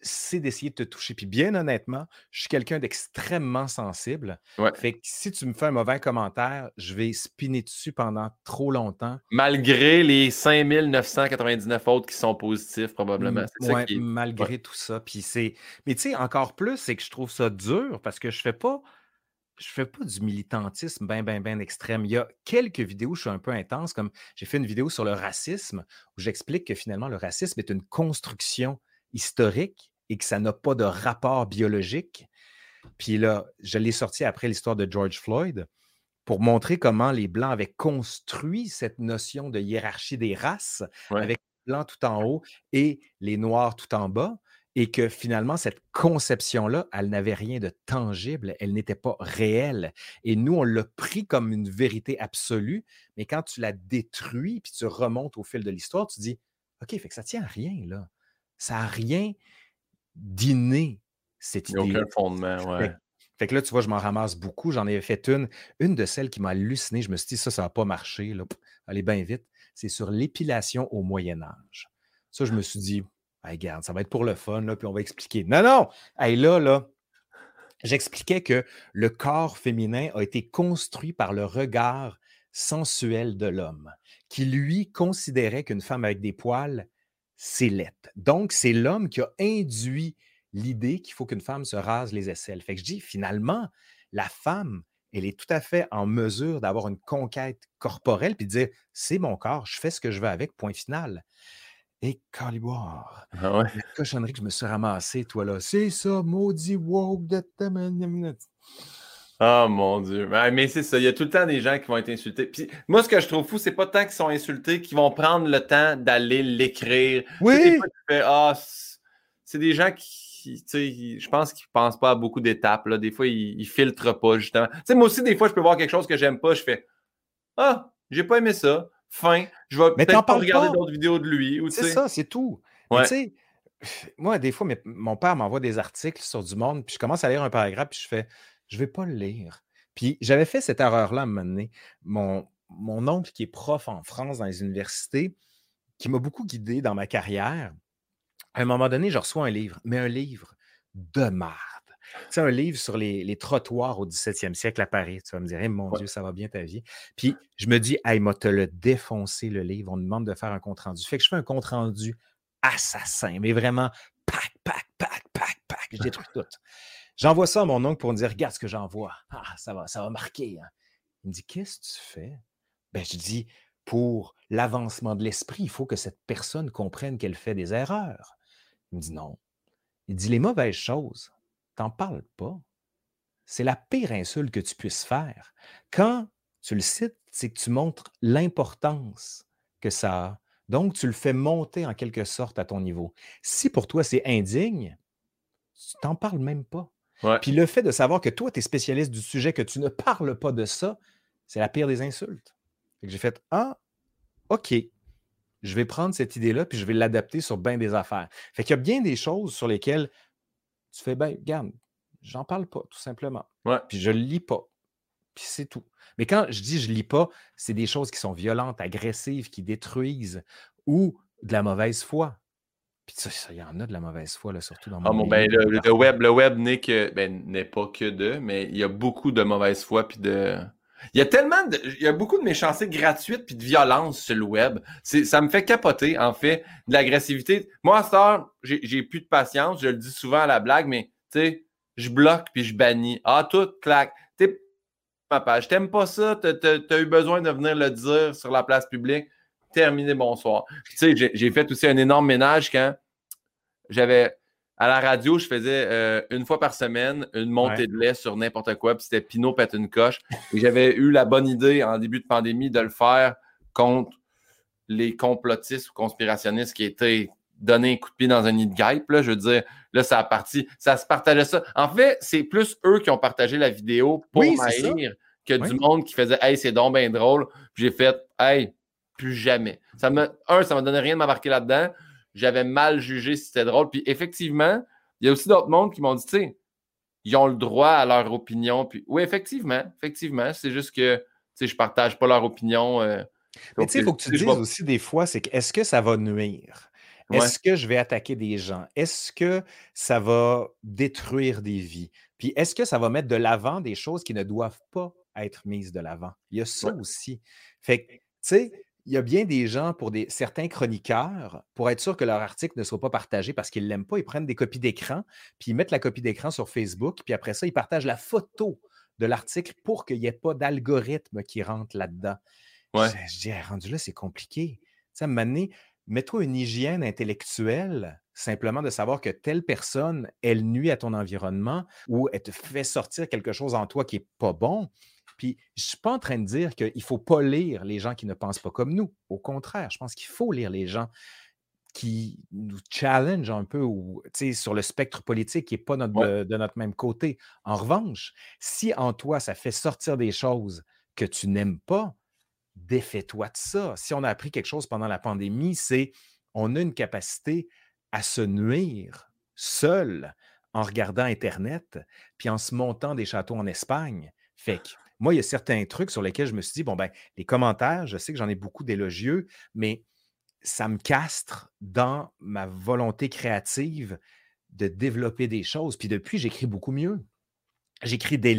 c'est d'essayer de te toucher. Puis bien honnêtement, je suis quelqu'un d'extrêmement sensible. Fait que si tu me fais un mauvais commentaire, je vais spinner dessus pendant trop longtemps. Malgré les 5999 autres qui sont positifs, probablement. malgré tout ça. Puis c'est. Mais tu sais, encore plus, c'est que je trouve ça dur parce que je fais pas. Je fais pas du militantisme bien, bien, bien extrême. Il y a quelques vidéos où je suis un peu intense, comme j'ai fait une vidéo sur le racisme, où j'explique que finalement, le racisme est une construction historique et que ça n'a pas de rapport biologique. Puis là, je l'ai sorti après l'histoire de George Floyd pour montrer comment les Blancs avaient construit cette notion de hiérarchie des races avec les Blancs tout en haut et les Noirs tout en bas. Et que finalement, cette conception-là, elle n'avait rien de tangible, elle n'était pas réelle. Et nous, on l'a pris comme une vérité absolue, mais quand tu la détruis, puis tu remontes au fil de l'histoire, tu dis, OK, fait que ça tient à rien, là. Ça n'a rien d'inné, cette idée. aucun fondement, ouais. Fait, que là, tu vois, je m'en ramasse beaucoup. J'en ai fait une. Une de celles qui m'a halluciné, je me suis dit, ça, ça va pas marcher. Là. Allez bien vite. C'est sur l'épilation au Moyen-Âge. Ça, je me suis dit, regarde, ça va être pour le fun, là, puis on va expliquer. Non, non! Hey, là, là, j'expliquais que le corps féminin a été construit par le regard sensuel de l'homme, qui lui considérait qu'une femme avec des poils c'est lettre. Donc, c'est l'homme qui a induit l'idée qu'il faut qu'une femme se rase les aisselles. Fait que je dis, finalement, la femme, elle est tout à fait en mesure d'avoir une conquête corporelle puis de dire, c'est mon corps, je fais ce que je veux avec, point final. Et caliboire, ah la cochonnerie que je me suis ramassé, toi là, c'est ça, maudit woke de Oh mon Dieu. Mais c'est ça, il y a tout le temps des gens qui vont être insultés. Puis moi, ce que je trouve fou, c'est pas tant qu'ils sont insultés qu'ils vont prendre le temps d'aller l'écrire. Oui. Ah, c'est des gens qui, tu sais, je pense qu'ils pensent pas à beaucoup d'étapes. Des fois, ils, ils filtrent pas, justement. Tu sais, moi aussi, des fois, je peux voir quelque chose que j'aime pas, je fais Ah, j'ai pas aimé ça. Fin. Je vais peut-être pas regarder d'autres vidéos de lui. C'est ça, c'est tout. Tu sais, moi, des fois, mon père m'envoie des articles sur du monde, puis je commence à lire un paragraphe, puis je fais Je vais pas le lire. Puis j'avais fait cette erreur-là à un moment donné. Mon, mon oncle, qui est prof en France dans les universités, qui m'a beaucoup guidé dans ma carrière, à un moment donné, je reçois un livre, mais un livre de marde. C'est un livre sur les, trottoirs au 17e siècle à Paris. Tu vas me dire, «Eh, mon Dieu, ça va bien ta vie. Puis je me dis, hey, m'a te le défoncé le livre. On me demande de faire un compte-rendu. Fait que je fais un compte-rendu assassin, mais vraiment, pac, pac, pac, pac, pac. Je détruis tout. J'envoie ça à mon oncle pour me dire, regarde ce que j'envoie. Ah, ça va, ça va marquer. Hein. Il me dit, qu'est-ce que tu fais? Ben, je dis, pour l'avancement de l'esprit, il faut que cette personne comprenne qu'elle fait des erreurs. Il me dit non. Il dit les mauvaises choses, t'en parles pas. C'est la pire insulte que tu puisses faire. Quand tu le cites, c'est que tu montres l'importance que ça a. Donc, tu le fais monter en quelque sorte à ton niveau. Si pour toi c'est indigne, tu t'en parles même pas. Puis le fait de savoir que toi, tu es spécialiste du sujet, que tu ne parles pas de ça, c'est la pire des insultes. J'ai fait Ah, OK, je vais prendre cette idée-là, puis je vais l'adapter sur bien des affaires. Fait qu'il y a bien des choses sur lesquelles tu fais, ben, regarde, j'en parle pas, tout simplement. Puis je le lis pas. Puis c'est tout. Mais quand je dis je lis pas, c'est des choses qui sont violentes, agressives, qui détruisent ou de la mauvaise foi. Puis ça, il y en a de la mauvaise foi, là, surtout dans ah, mon ben, le, web, le web n'est que ben, n'est pas que de, mais il y a beaucoup de mauvaise foi puis de il y a tellement de, il y a beaucoup de méchanceté gratuite puis de violence sur le web. Ça me fait capoter, en fait, de l'agressivité. Moi, à cette heure, j'ai, j'ai plus de patience. Je le dis souvent à la blague, mais tu sais, je bloque puis je bannis. Ah, tout claque. T'es ma page. T'aimes pas ça? T'as, as eu besoin de venir le dire sur la place publique. Terminé, bonsoir. Tu sais, j'ai, j'ai fait aussi un énorme ménage quand j'avais à la radio, je faisais euh, une fois par semaine une montée de lait sur n'importe quoi, puis c'était Pinot pète une coche. Et j'avais eu la bonne idée en début de pandémie de le faire contre les complotistes ou conspirationnistes qui étaient donnés un coup de pied dans un nid de guêpe. Là. Je veux dire, là, ça a parti, ça se partageait ça. En fait, c'est plus eux qui ont partagé la vidéo pour oui, que du monde qui faisait Hey, c'est donc bien drôle. j'ai fait Hey, plus jamais. Ça me, un, ça ne m'a donné rien de m'embarquer là-dedans j'avais mal jugé si c'était drôle. Puis effectivement, il y a aussi d'autres mondes qui m'ont dit, tu sais, ils ont le droit à leur opinion. Puis oui, effectivement, effectivement, c'est juste que, tu sais, je partage pas leur opinion. Euh, Mais tu sais, il faut que tu dises aussi des fois, c'est que est-ce que ça va nuire? Est-ce que je vais attaquer des gens? Est-ce que ça va détruire des vies? Puis est-ce que ça va mettre de l'avant des choses qui ne doivent pas être mises de l'avant? Il y a ça aussi. Fait que, tu sais, il y a bien des gens, pour des, certains chroniqueurs, pour être sûr que leur article ne soit pas partagé parce qu'ils ne l'aiment pas, ils prennent des copies d'écran, puis ils mettent la copie d'écran sur Facebook, puis après ça, ils partagent la photo de l'article pour qu'il n'y ait pas d'algorithme qui rentre là-dedans. Ouais. Je, dis, rendu là, c'est compliqué. Tu sais, à mets-toi une hygiène intellectuelle, simplement de savoir que telle personne, elle nuit à ton environnement ou elle te fait sortir quelque chose en toi qui n'est pas bon. Puis, je ne suis pas en train de dire qu'il ne faut pas lire les gens qui ne pensent pas comme nous. Au contraire, je pense qu'il faut lire les gens qui nous challenge un peu ou, sur le spectre politique qui n'est pas notre, de notre même côté. En revanche, si en toi, ça fait sortir des choses que tu n'aimes pas, défais-toi de ça. Si on a appris quelque chose pendant la pandémie, c'est on a une capacité à se nuire seul en regardant Internet, puis en se montant des châteaux en Espagne. Fait que moi, il y a certains trucs sur lesquels je me suis dit, bon, ben, les commentaires, je sais que j'en ai beaucoup d'élogieux, mais ça me castre dans ma volonté créative de développer des choses. Puis depuis, j'écris beaucoup mieux. J'écris des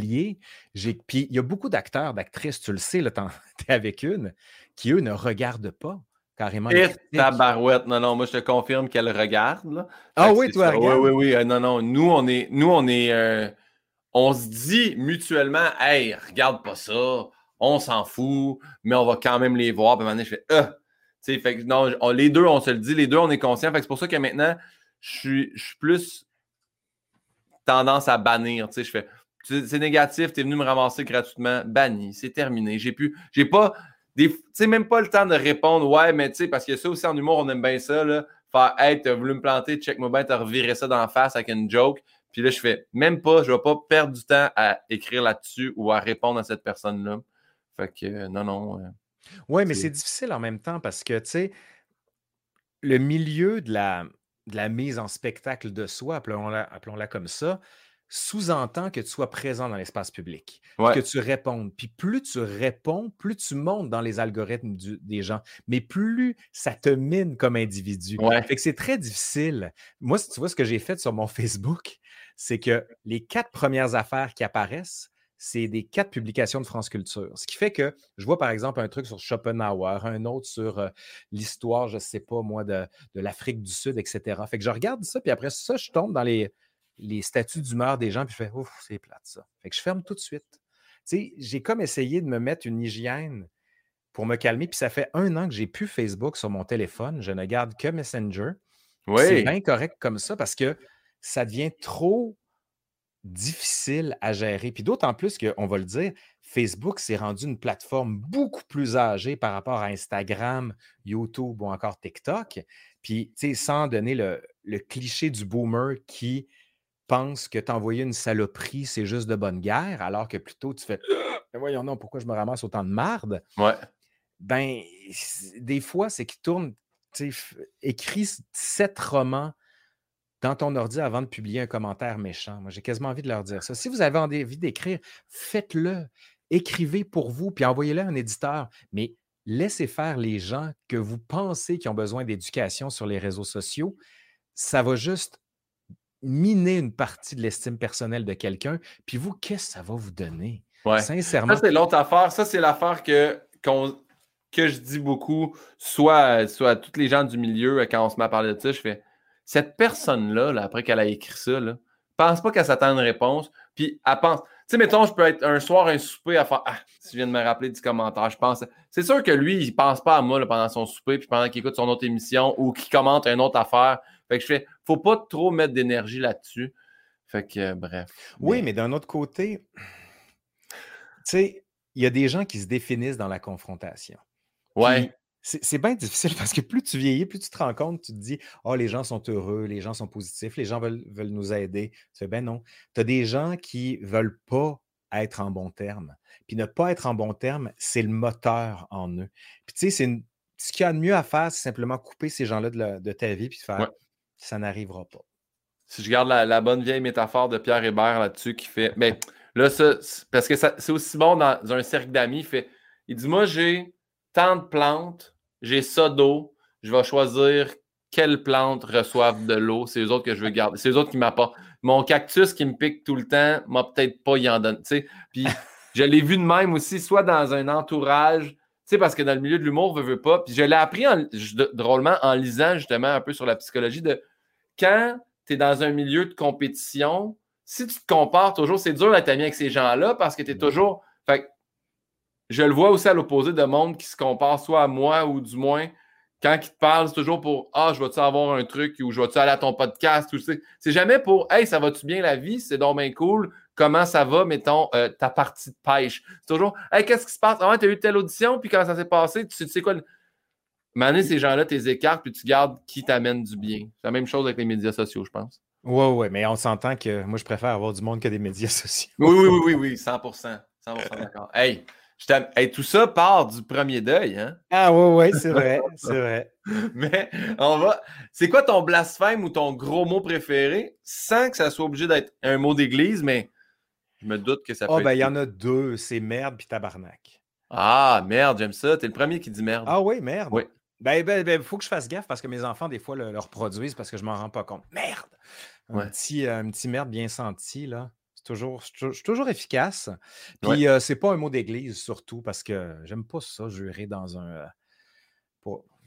Puis il y a beaucoup d'acteurs, d'actrices, tu le sais, tu es avec une, qui, eux, ne regardent pas carrément. Et ta barouette. Non, non, moi, je te confirme qu'elle regarde. Ah oui, toi, regarde. Oui, oui, oui. Euh, non, non. Nous, on est. Nous, on est euh, on se dit mutuellement, hey, regarde pas ça, on s'en fout, mais on va quand même les voir. Puis maintenant, je fais, euh, fait que non, les deux, on se le dit, les deux, on est conscients. c'est pour ça que maintenant, je suis, plus tendance à bannir. Je fais, c'est négatif, tu es venu me ramasser gratuitement, banni, c'est terminé. J'ai pu, j'ai pas, tu sais, même pas le temps de répondre, ouais, mais tu sais, parce que ça aussi en humour, on aime bien ça, là. faire Hey, t'as voulu me planter, check-moi bien, t'as reviré ça dans la face avec une joke. Puis là, je fais même pas, je vais pas perdre du temps à écrire là-dessus ou à répondre à cette personne-là. Fait que euh, non, non. Euh, oui, mais c'est difficile en même temps parce que, tu sais, le milieu de la, de la mise en spectacle de soi, appelons-la comme ça, sous-entend que tu sois présent dans l'espace public, que tu répondes. Puis plus tu réponds, plus tu montes dans les algorithmes des gens, mais plus ça te mine comme individu. Fait que c'est très difficile. Moi, tu vois ce que j'ai fait sur mon Facebook, c'est que les quatre premières affaires qui apparaissent, c'est des quatre publications de France Culture. Ce qui fait que je vois par exemple un truc sur Schopenhauer, un autre sur euh, l'histoire, je ne sais pas moi, de, de l'Afrique du Sud, etc. Fait que je regarde ça, puis après ça, je tombe dans les, les statuts d'humeur des gens, puis je fais Ouf, c'est plate ça. Fait que je ferme tout de suite. Tu sais, j'ai comme essayé de me mettre une hygiène pour me calmer, puis ça fait un an que j'ai plus Facebook sur mon téléphone. Je ne garde que Messenger. C'est bien correct comme ça parce que ça devient trop difficile à gérer. Puis d'autant plus qu'on va le dire, Facebook s'est rendu une plateforme beaucoup plus âgée par rapport à Instagram, YouTube ou encore TikTok. Puis, tu sais, sans donner le, le, cliché du boomer qui pense que t'envoyer une saloperie, c'est juste de bonne guerre, alors que plutôt tu fais Mais voyons non, pourquoi je me ramasse autant de marde? Ouais. Ben, des fois, c'est qu'il tourne, écrit sept romans dans ton ordi avant de publier un commentaire méchant. Moi, j'ai quasiment envie de leur dire ça. Si vous avez envie d'écrire, faites-le. Écrivez pour vous, puis envoyez-le à un éditeur. Mais laissez faire les gens que vous pensez qui ont besoin d'éducation sur les réseaux sociaux. Ça va juste miner une partie de l'estime personnelle de quelqu'un. Puis vous, qu'est-ce que ça va vous donner? Sincèrement. Ça, c'est l'autre affaire. Ça, c'est l'affaire que, que je dis beaucoup, soit, soit à tous les gens du milieu, quand on se met à parler de ça, je fais cette personne-là, là, après qu'elle a écrit ça, là, pense pas qu'elle s'attend à une réponse, puis elle pense. Tu sais, mettons, je peux être un soir, un souper à faire Ah, je viens de me rappeler du commentaire, je pense. C'est sûr que lui, il pense pas à moi pendant son souper, puis pendant qu'il écoute son autre émission ou qu'il commente une autre affaire. Fait que je fais, faut pas trop mettre d'énergie là-dessus. Fait que, bref. Oui, mais d'un autre côté, tu sais, il y a des gens qui se définissent dans la confrontation. Ouais. C'est bien difficile parce que plus tu vieillis, plus tu te rends compte, tu te dis Oh, les gens sont heureux, les gens sont positifs, les gens veulent, veulent nous aider. Tu fais Ben non. Tu as des gens qui ne veulent pas être en bon terme. Puis ne pas être en bon terme, c'est le moteur en eux. Puis tu sais, c'est ce qu'il y a de mieux à faire, c'est simplement couper ces gens-là de, ta vie puis faire ça n'arrivera pas. Si je garde la, bonne vieille métaphore de Pierre Hébert là-dessus qui fait. Mais ben, là, ça, parce que c'est aussi bon dans un cercle d'amis, il fait. Il dit Moi, j'ai tant de plantes, j'ai ça d'eau, je vais choisir quelles plantes reçoivent de l'eau. C'est les autres que je veux garder. C'est les autres qui m'apportent. Mon cactus qui me pique tout le temps, m'a peut-être pas y en donné. Puis je l'ai vu de même aussi, soit dans un entourage, tu sais, parce que dans le milieu de l'humour, ne veut pas. Puis je l'ai appris drôlement en lisant justement un peu sur la psychologie de quand tu es dans un milieu de compétition, si tu te compares toujours, c'est dur d'être ami avec ces gens-là parce que tu es toujours. Je le vois aussi à l'opposé de monde qui se compare soit à moi ou du moins quand ils te parlent, c'est toujours pour Ah, je vais-tu avoir un truc ou je vais-tu aller à ton podcast ou c'est jamais pour Hey, ça va-tu bien la vie? C'est donc bien cool. Comment ça va, mettons, euh, ta partie de pêche? C'est toujours Hey, qu'est-ce qui se passe? Ah, tu as eu telle audition, puis quand ça s'est passé, tu sais quoi? Mané, ces gens-là, tu les écartes, puis tu gardes qui t'amène du bien. C'est la même chose avec les médias sociaux, je pense. Oui, oui, mais on s'entend que moi, je préfère avoir du monde que des médias sociaux. Oui, oui, oui, oui, oui 100 100 d'accord. Hey, tout ça part du premier deuil, hein? Ah oui, oui, c'est vrai, c'est vrai. Mais on va. C'est quoi ton blasphème ou ton gros mot préféré? Sans que ça soit obligé d'être un mot d'église, mais je me doute que ça peut. Oh, ben, il y en a deux, c'est merde puis tabarnak. Ah, merde, j'aime ça. T'es le premier qui dit merde. Ah oui, merde. Oui. Ben, ben, ben, faut que je fasse gaffe parce que mes enfants, des fois, le, reproduisent parce que je m'en rends pas compte. Merde! Un, petit, euh, un petit merde bien senti, là. Toujours, je suis toujours efficace. Puis euh, c'est pas un mot d'église, surtout, parce que j'aime pas ça, jurer dans un.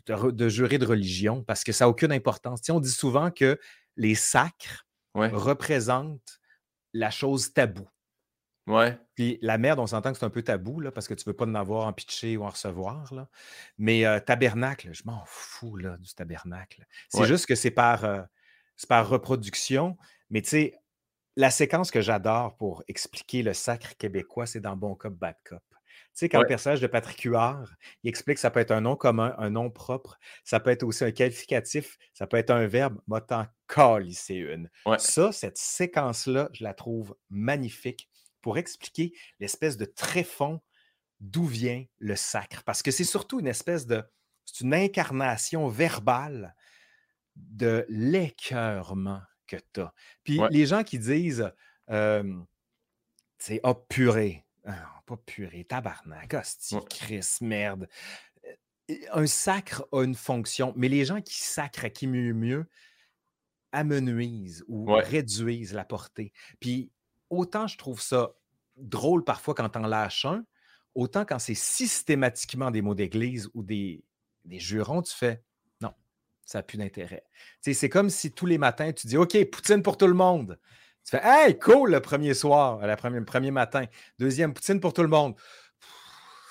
De, jurer de religion, parce que ça n'a aucune importance. on dit souvent que les sacres représentent la chose taboue. Ouais. Puis la merde, on s'entend que c'est un peu tabou, là, parce que tu ne veux pas en avoir en pitcher ou en recevoir. Là. Mais euh, tabernacle, je m'en fous là, du tabernacle. C'est juste que c'est par, par reproduction. Mais tu sais, la séquence que j'adore pour expliquer le sacre québécois, c'est dans Bon Cop, Bad Cop. sais, quand le personnage de Patrick Huard, il explique que ça peut être un nom commun, un nom propre, ça peut être aussi un qualificatif, ça peut être un verbe, motant c'est une. Ça, cette séquence-là, je la trouve magnifique pour expliquer l'espèce de tréfonds d'où vient le sacre. Parce que c'est surtout une espèce de. C'est une incarnation verbale de l'écœurement que tu as. Puis les gens qui disent, c'est oh purée, ah, pas purée, tabarnak, hostie, Chris, merde. Un sacre a une fonction, mais les gens qui sacrent à qui mieux mieux amenuisent ou réduisent la portée. Puis autant je trouve ça drôle parfois quand en lâches un, autant quand c'est systématiquement des mots d'église ou des, des jurons, tu fais ça n'a plus d'intérêt. C'est comme si tous les matins, tu dis OK, poutine pour tout le monde. Tu fais Hey, cool le premier soir, le premier, premier matin. Deuxième, poutine pour tout le monde.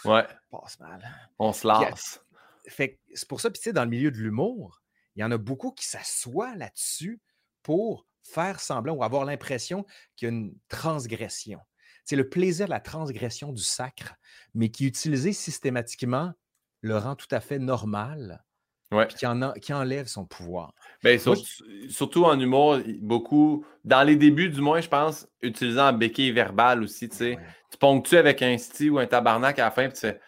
ouais. Passe mal. On se lasse. Fait c'est pour ça, puis tu sais, dans le milieu de l'humour, il y en a beaucoup qui s'assoient là-dessus pour faire semblant ou avoir l'impression qu'il y a une transgression. C'est le plaisir de la transgression du sacre, mais qui, utilisé systématiquement, le rend tout à fait normal, ouais. qui, en qui enlève son pouvoir. Ben, surtout en humour, beaucoup, dans les débuts du moins, je pense, utilisant un béquille verbal aussi, tu sais. Tu ponctues avec un style ou un tabarnak à la fin, puis tu fais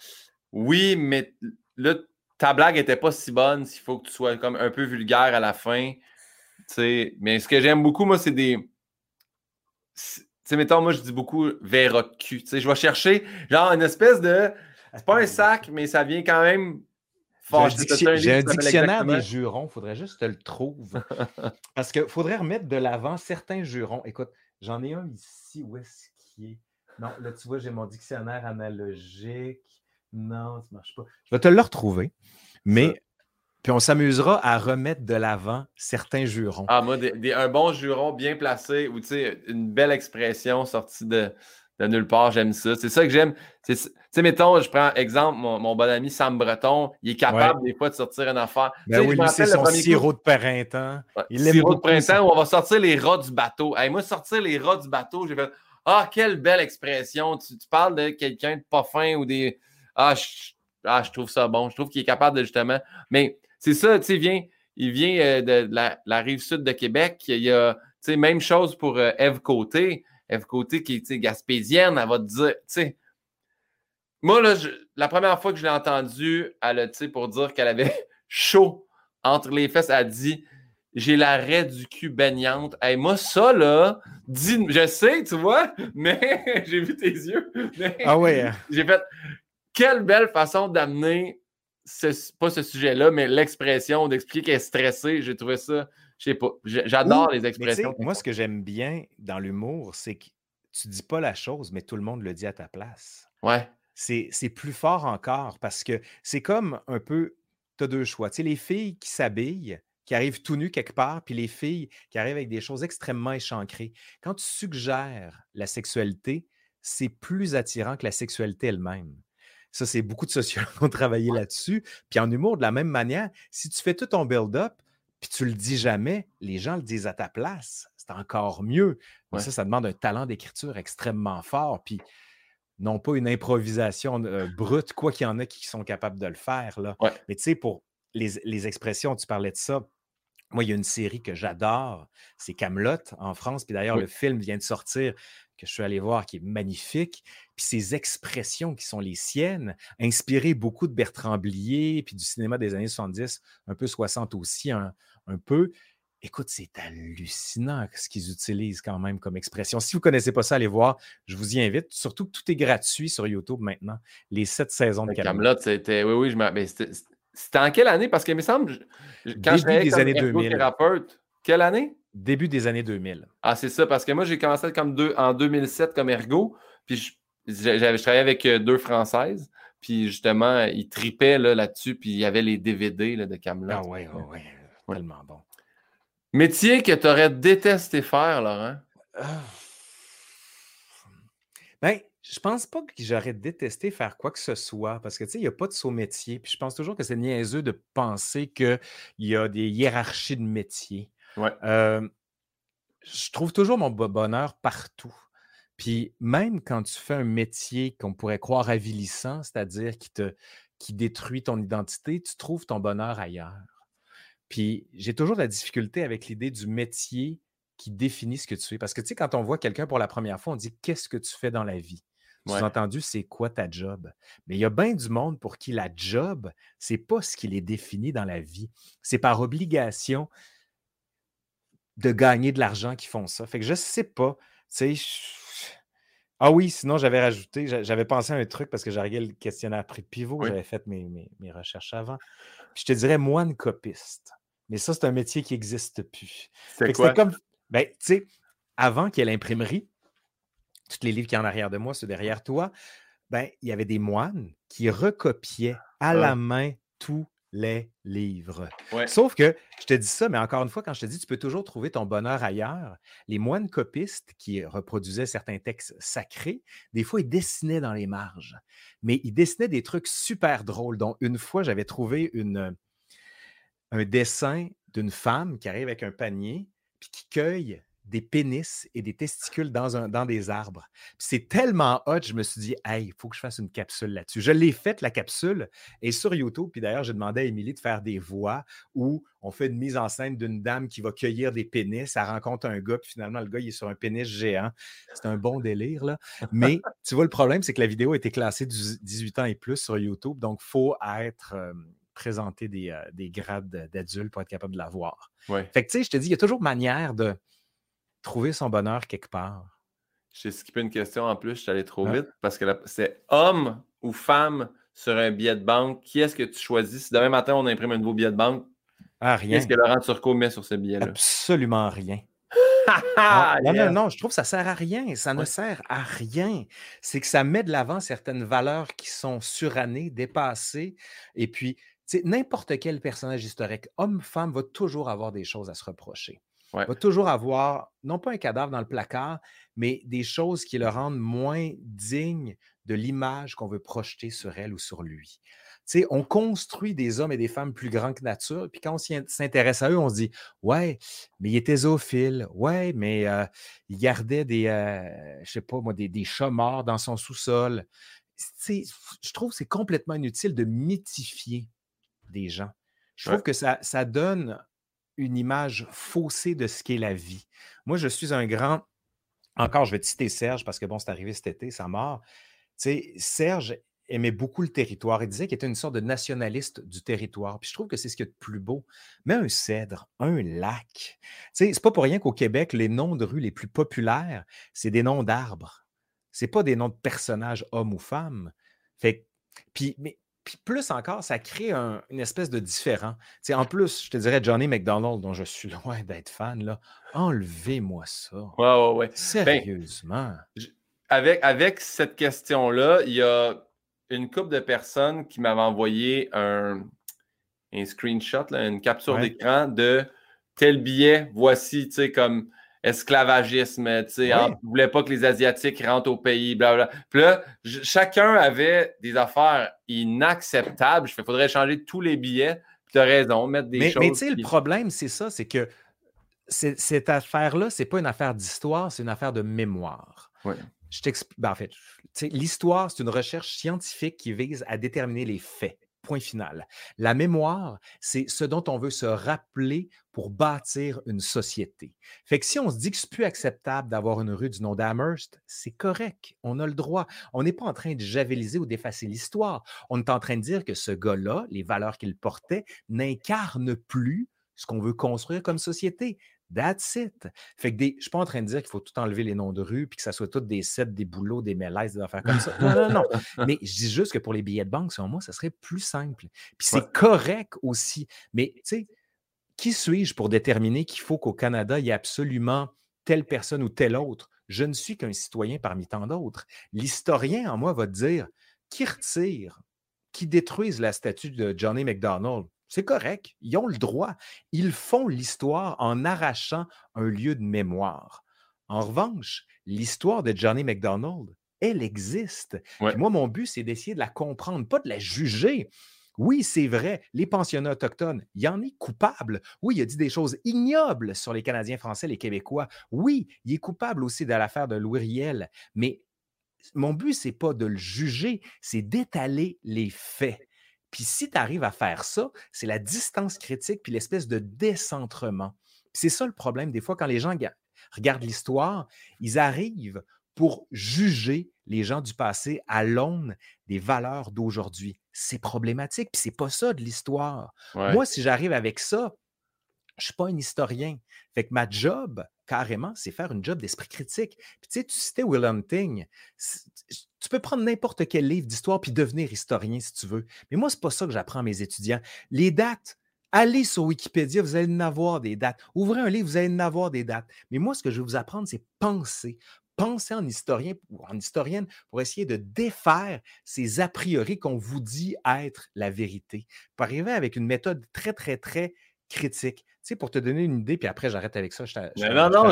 oui, mais là, ta blague n'était pas si bonne s'il faut que tu sois comme un peu vulgaire à la fin. Mais ce que j'aime beaucoup, moi, c'est des sais, mettons, moi, je dis beaucoup verra de cul. Tu sais, je vais chercher, genre, une espèce de. C'est pas un sac, mais ça vient quand même J'ai un, dictionnaire des jurons, il faudrait juste que tu le trouves. Parce qu'il faudrait remettre de l'avant certains jurons. Écoute, j'en ai un ici, où est-ce qu'il est? Non, là, tu vois, j'ai mon dictionnaire analogique. Non, ça ne marche pas. Je vais te le retrouver. Mais puis on s'amusera à remettre de l'avant certains jurons. Ah, moi, un bon juron bien placé ou une belle expression sortie de, nulle part, j'aime ça. C'est ça que j'aime. Tu sais, mettons, je prends exemple, mon, bon ami Sam Breton, il est capable des fois de sortir une affaire. Ben oui, c'est son sirop de printemps. il sirop de printemps où on va sortir les rats du bateau. Hey, moi, sortir les rats du bateau, j'ai fait Ah, quelle belle expression. Tu, parles de quelqu'un de pas fin ou des. Ah je, ah, je trouve ça bon. Je trouve qu'il est capable de justement. Mais c'est ça, tu sais, vient, il vient euh, de la, rive sud de Québec. Il y a, tu sais, même chose pour euh, Eve Côté. Eve Côté qui est gaspésienne, elle va te dire, tu sais, moi, là, la première fois que je l'ai entendue, elle a, tu sais, pour dire qu'elle avait chaud entre les fesses, elle a dit j'ai l'arrêt du cul baignante. Hey, moi, ça, là, dis, je sais, tu vois, mais j'ai vu tes yeux. ah ouais. Hein. J'ai fait, quelle belle façon d'amener pas ce sujet-là, mais l'expression d'expliquer qu'elle est stressée, j'ai trouvé ça, je sais pas, j'adore les expressions. Moi, ce que j'aime bien dans l'humour, c'est que tu dis pas la chose, mais tout le monde le dit à ta place. Ouais. C'est plus fort encore parce que c'est comme un peu, tu as deux choix. Tu sais, les filles qui s'habillent, qui arrivent tout nues quelque part, puis les filles qui arrivent avec des choses extrêmement échancrées. Quand tu suggères la sexualité, c'est plus attirant que la sexualité elle-même. Ça, c'est beaucoup de sociologues qui ont travaillé là-dessus. Puis en humour, de la même manière, si tu fais tout ton build-up, puis tu le dis jamais, les gens le disent à ta place. C'est encore mieux. Mais ça, ça demande un talent d'écriture extrêmement fort. Puis non pas une improvisation euh, brute, quoi qu'il y en a qui sont capables de le faire. Là. Mais tu sais, pour les, expressions, tu parlais de ça. Moi, il y a une série que j'adore, c'est Camelot en France. Puis d'ailleurs, le film vient de sortir que je suis allé voir, qui est magnifique. Puis ces expressions qui sont les siennes, inspirées beaucoup de Bertrand Blier, puis du cinéma des années 70, un peu 60 aussi, un, peu. Écoute, c'est hallucinant ce qu'ils utilisent quand même comme expression. Si vous ne connaissez pas ça, allez voir. Je vous y invite. Surtout que tout est gratuit sur YouTube maintenant. Les sept saisons de Camelot. c'était. Oui, oui, je C'était en quelle année? Parce qu'il me semble, quand Début des années 2000. quelle année? Début des années 2000. Ah, c'est ça, parce que moi, j'ai commencé comme deux, en 2007 comme ergo, puis je, travaillé avec euh, deux Françaises, puis justement, ils tripaient là-dessus, puis il y avait les DVD là, de Camelot. Ah oui, oui, Tellement bon. Métier que tu aurais détesté faire, Laurent? Euh... Ben, je pense pas que j'aurais détesté faire quoi que ce soit, parce que, tu sais, il n'y a pas de saut métier. Puis je pense toujours que c'est niaiseux de penser qu'il y a des hiérarchies de métiers. Ouais. je trouve toujours mon bonheur partout. Puis même quand tu fais un métier qu'on pourrait croire avilissant, c'est-à-dire qui te qui détruit ton identité, tu trouves ton bonheur ailleurs. Puis j'ai toujours de la difficulté avec l'idée du métier qui définit ce que tu fais. Parce que tu sais, quand on voit quelqu'un pour la première fois, on dit qu'est-ce que tu fais dans la vie? Sous-entendu, c'est quoi ta job? Mais il y a bien du monde pour qui la job, c'est pas ce qui les définit dans la vie. C'est par obligation de gagner de l'argent qu'ils font ça. Fait que je sais pas. Tu sais, ah oui, sinon j'avais rajouté, j'avais pensé à un truc parce que j'ai regardé le questionnaire prix pivot, j'avais fait mes, recherches avant. Puis je te dirais moine copiste. Mais ça, c'est un métier qui n'existe plus. C'est quoi? comme, ben, tu sais, avant qu'il y ait l'imprimerie, tous les livres qui sont en arrière de moi, ceux derrière toi, ben, il y avait des moines qui recopiaient à ah. la main tous les livres. Sauf que, je te dis ça, mais encore une fois, quand je te dis, tu peux toujours trouver ton bonheur ailleurs, les moines copistes qui reproduisaient certains textes sacrés, des fois, ils dessinaient dans les marges. Mais ils dessinaient des trucs super drôles, dont une fois, j'avais trouvé une, un dessin d'une femme qui arrive avec un panier, puis qui cueille des pénis et des testicules dans, des arbres. C'est tellement hot, je me suis dit, hey, il faut que je fasse une capsule là-dessus. Je l'ai faite, la capsule, et sur YouTube, puis d'ailleurs, j'ai demandé à Émilie de faire des voix où on fait une mise en scène d'une dame qui va cueillir des pénis, elle rencontre un gars, puis finalement, le gars, il est sur un pénis géant. C'est un bon délire, là. Mais tu vois, le problème, c'est que la vidéo a été classée 18 ans et plus sur YouTube, donc il faut être... Euh, présenter des, euh, des grades d'adultes pour être capable de la voir. Ouais. Fait que, tu sais, je te dis, il y a toujours manière de, trouver son bonheur quelque part. J'ai skippé une question en plus, je suis allé trop vite parce que c'est homme ou femme sur un billet de banque. Qui est-ce que tu choisis? Si demain matin on imprime un nouveau billet de banque, ah, rien. Qu'est-ce que Laurent Turcot met sur ce billet-là? Absolument rien. non, non, non, je trouve que ça sert à rien. Ça ne sert à rien. C'est que ça met de l'avant certaines valeurs qui sont surannées, dépassées. Et puis, n'importe quel personnage historique, homme, femme, va toujours avoir des choses à se reprocher va toujours avoir, non pas un cadavre dans le placard, mais des choses qui le rendent moins digne de l'image qu'on veut projeter sur elle ou sur lui. sais, on construit des hommes et des femmes plus grands que nature, puis quand on s'intéresse à eux, on se dit Ouais, mais il était zoophile, ouais, mais euh, il gardait des, euh, je sais pas moi, des, des chats morts dans son sous-sol. Je trouve que c'est complètement inutile de mythifier des gens. Je trouve que ça, ça donne une image faussée de ce qu'est la vie. Moi, je suis un grand. Encore, je vais te citer Serge parce que bon, c'est arrivé cet été, sa mort. Tu sais, Serge aimait beaucoup le territoire. Il disait qu'il était une sorte de nationaliste du territoire. Puis je trouve que c'est ce qu'il y a de plus beau. Mais un cèdre, un lac. Tu sais, c'est pas pour rien qu'au Québec, les noms de rues les plus populaires, c'est des noms d'arbres. C'est pas des noms de personnages, hommes ou femmes. Fait puis, mais puis plus encore, ça crée une espèce de différent. En plus, je te dirais Johnny McDonald, dont je suis loin d'être fan, là, enlevez-moi ça. Ouais, ouais, ouais. Ben, Sérieusement. avec, avec cette question-là, il y a une couple de personnes qui m'avaient envoyé un, un screenshot, une capture d'écran de tel billet, voici, tu sais, comme esclavagisme, tu sais, on ne voulait pas que les Asiatiques rentrent au pays, blablabla. Puis là, chacun avait des affaires inacceptables. Il faudrait changer tous les billets. Tu as raison, mettre des choses. Mais tu sais, le problème, c'est ça, c'est que cette affaire-là, c'est pas une affaire d'histoire, c'est une affaire de mémoire. Je t'explique. Ben, en fait, l'histoire, c'est une recherche scientifique qui vise à déterminer les faits. Point final. La mémoire, c'est ce dont on veut se rappeler pour bâtir une société. Fait que si on se dit que c'est plus acceptable d'avoir une rue du nom d'Amherst, c'est correct, on a le droit. On n'est pas en train de javeliser ou d'effacer l'histoire. On est en train de dire que ce gars-là, les valeurs qu'il portait, n'incarnent plus ce qu'on veut construire comme société. That's it. Fait que des, je suis pas en train de dire qu'il faut tout enlever les noms de rue puis que ça soit toutes des sets, des boulots, des mélèzes, des affaires comme ça. Non, non, non. Mais je dis juste que pour les billets de banque, selon moi, ça serait plus simple. Puis c'est correct aussi. Mais tu sais, qui suis-je pour déterminer qu'il faut qu'au Canada, il y ait absolument telle personne ou telle autre? Je ne suis qu'un citoyen parmi tant d'autres. L'historien en moi va dire qui retire, qui détruise la statue de Johnny McDonald? C'est correct, ils ont le droit. Ils font l'histoire en arrachant un lieu de mémoire. En revanche, l'histoire de Johnny McDonald, elle existe. Moi, mon but, c'est d'essayer de la comprendre, pas de la juger. Oui, c'est vrai, les pensionnats autochtones, il y en est coupable. Oui, il a dit des choses ignobles sur les Canadiens français, les Québécois. Oui, il est coupable aussi de l'affaire de Louis Riel. Mais mon but, c'est pas de le juger, c'est d'étaler les faits. Puis si tu arrives à faire ça, c'est la distance critique puis l'espèce de décentrement. C'est ça le problème des fois quand les gens regardent l'histoire, ils arrivent pour juger les gens du passé à l'aune des valeurs d'aujourd'hui. C'est problématique, puis c'est pas ça de l'histoire. Moi, si j'arrive avec ça, je suis pas un historien. Fait que ma job, carrément, c'est faire une job d'esprit critique. Puis tu sais, tu citais Will Hunting. Tu peux prendre n'importe quel livre d'histoire puis devenir historien si tu veux. Mais moi, c'est pas ça que j'apprends à mes étudiants. Les dates, Allez sur Wikipédia, vous allez en avoir des dates. Ouvrez un livre, vous allez en avoir des dates. Mais moi, ce que je vais vous apprendre, c'est penser. Penser en historien ou en historienne pour essayer de défaire ces a priori qu'on vous dit être la vérité. Pour arriver avec une méthode très, très, très critique. Tu sais, pour te donner une idée, puis après, j'arrête avec ça. non, non,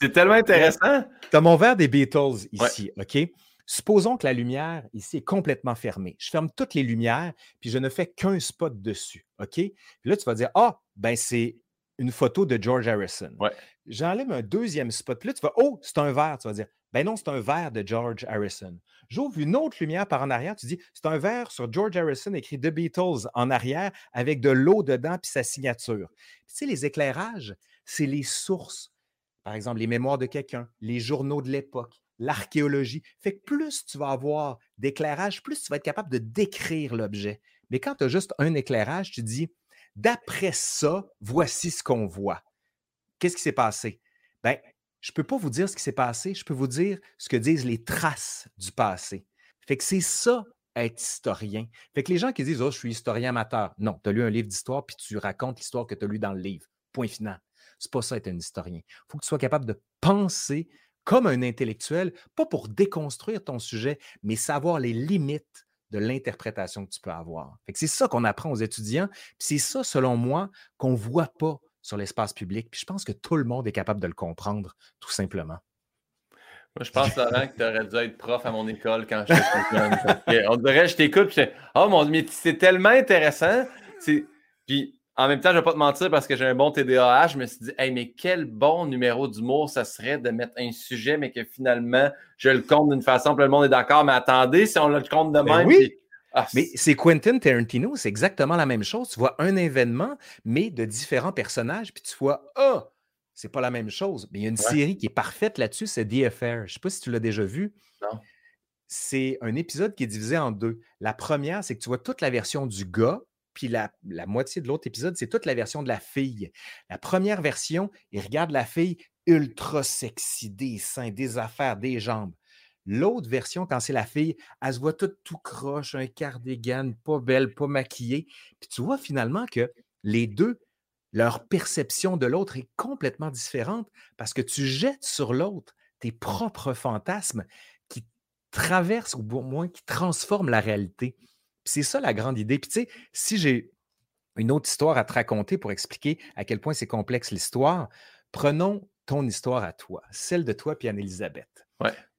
c'est tellement intéressant. Tu as mon verre des Beatles ici, OK? Supposons que la lumière ici est complètement fermée. Je ferme toutes les lumières, puis je ne fais qu'un spot dessus. OK? Puis là, tu vas dire Ah, ben c'est une photo de George Harrison. J'enlève un deuxième spot. Puis là, tu vas Oh, c'est un verre. Tu vas dire Ben non, c'est un verre de George Harrison. J'ouvre une autre lumière par en arrière. Tu dis C'est un verre sur George Harrison écrit The Beatles en arrière avec de l'eau dedans puis sa signature. tu sais, les éclairages, c'est les sources. Par exemple, les mémoires de quelqu'un, les journaux de l'époque l'archéologie. Fait que plus tu vas avoir d'éclairage, plus tu vas être capable de décrire l'objet. Mais quand tu as juste un éclairage, tu dis, d'après ça, voici ce qu'on voit. Qu'est-ce qui s'est passé? Ben, je ne peux pas vous dire ce qui s'est passé, je peux vous dire ce que disent les traces du passé. Fait que c'est ça, être historien. Fait que les gens qui disent, oh, je suis historien amateur. Non, tu as lu un livre d'histoire, puis tu racontes l'histoire que tu as lu dans le livre. Point final. C'est pas ça être un historien. Il faut que tu sois capable de penser comme un intellectuel, pas pour déconstruire ton sujet, mais savoir les limites de l'interprétation que tu peux avoir. C'est ça qu'on apprend aux étudiants, c'est ça, selon moi, qu'on ne voit pas sur l'espace public. Puis je pense que tout le monde est capable de le comprendre, tout simplement. Moi, je pense, Laurent, que tu aurais dû être prof à mon école quand j'étais jeune. On dirait, je t'écoute, puis je Oh mon mais c'est tellement intéressant. Puis en même temps, je ne vais pas te mentir parce que j'ai un bon TDAH. Je me suis dit, hey, mais quel bon numéro d'humour ça serait de mettre un sujet, mais que finalement, je le compte d'une façon, puis le monde est d'accord. Mais attendez, si on le compte de ben même. oui. Ah, mais c'est Quentin Tarantino, c'est exactement la même chose. Tu vois un événement, mais de différents personnages, puis tu vois, ah, oh, c'est pas la même chose. Mais il y a une série qui est parfaite là-dessus, c'est The Affair. Je ne sais pas si tu l'as déjà vu. Non. C'est un épisode qui est divisé en deux. La première, c'est que tu vois toute la version du gars, puis la, moitié de l'autre épisode, c'est toute la version de la fille. La première version, il regarde la fille ultra sexy, des seins, des affaires, des jambes. L'autre version, quand c'est la fille, elle se voit toute tout croche, un cardigan, pas belle, pas maquillée. Puis tu vois finalement que les deux, leur perception de l'autre est complètement différente parce que tu jettes sur l'autre tes propres fantasmes qui traversent, ou au moins qui transforment la réalité c'est ça la grande idée. Puis tu sais, si j'ai une autre histoire à te raconter pour expliquer à quel point c'est complexe l'histoire, prenons ton histoire à toi, celle de toi et Anne-Elisabeth.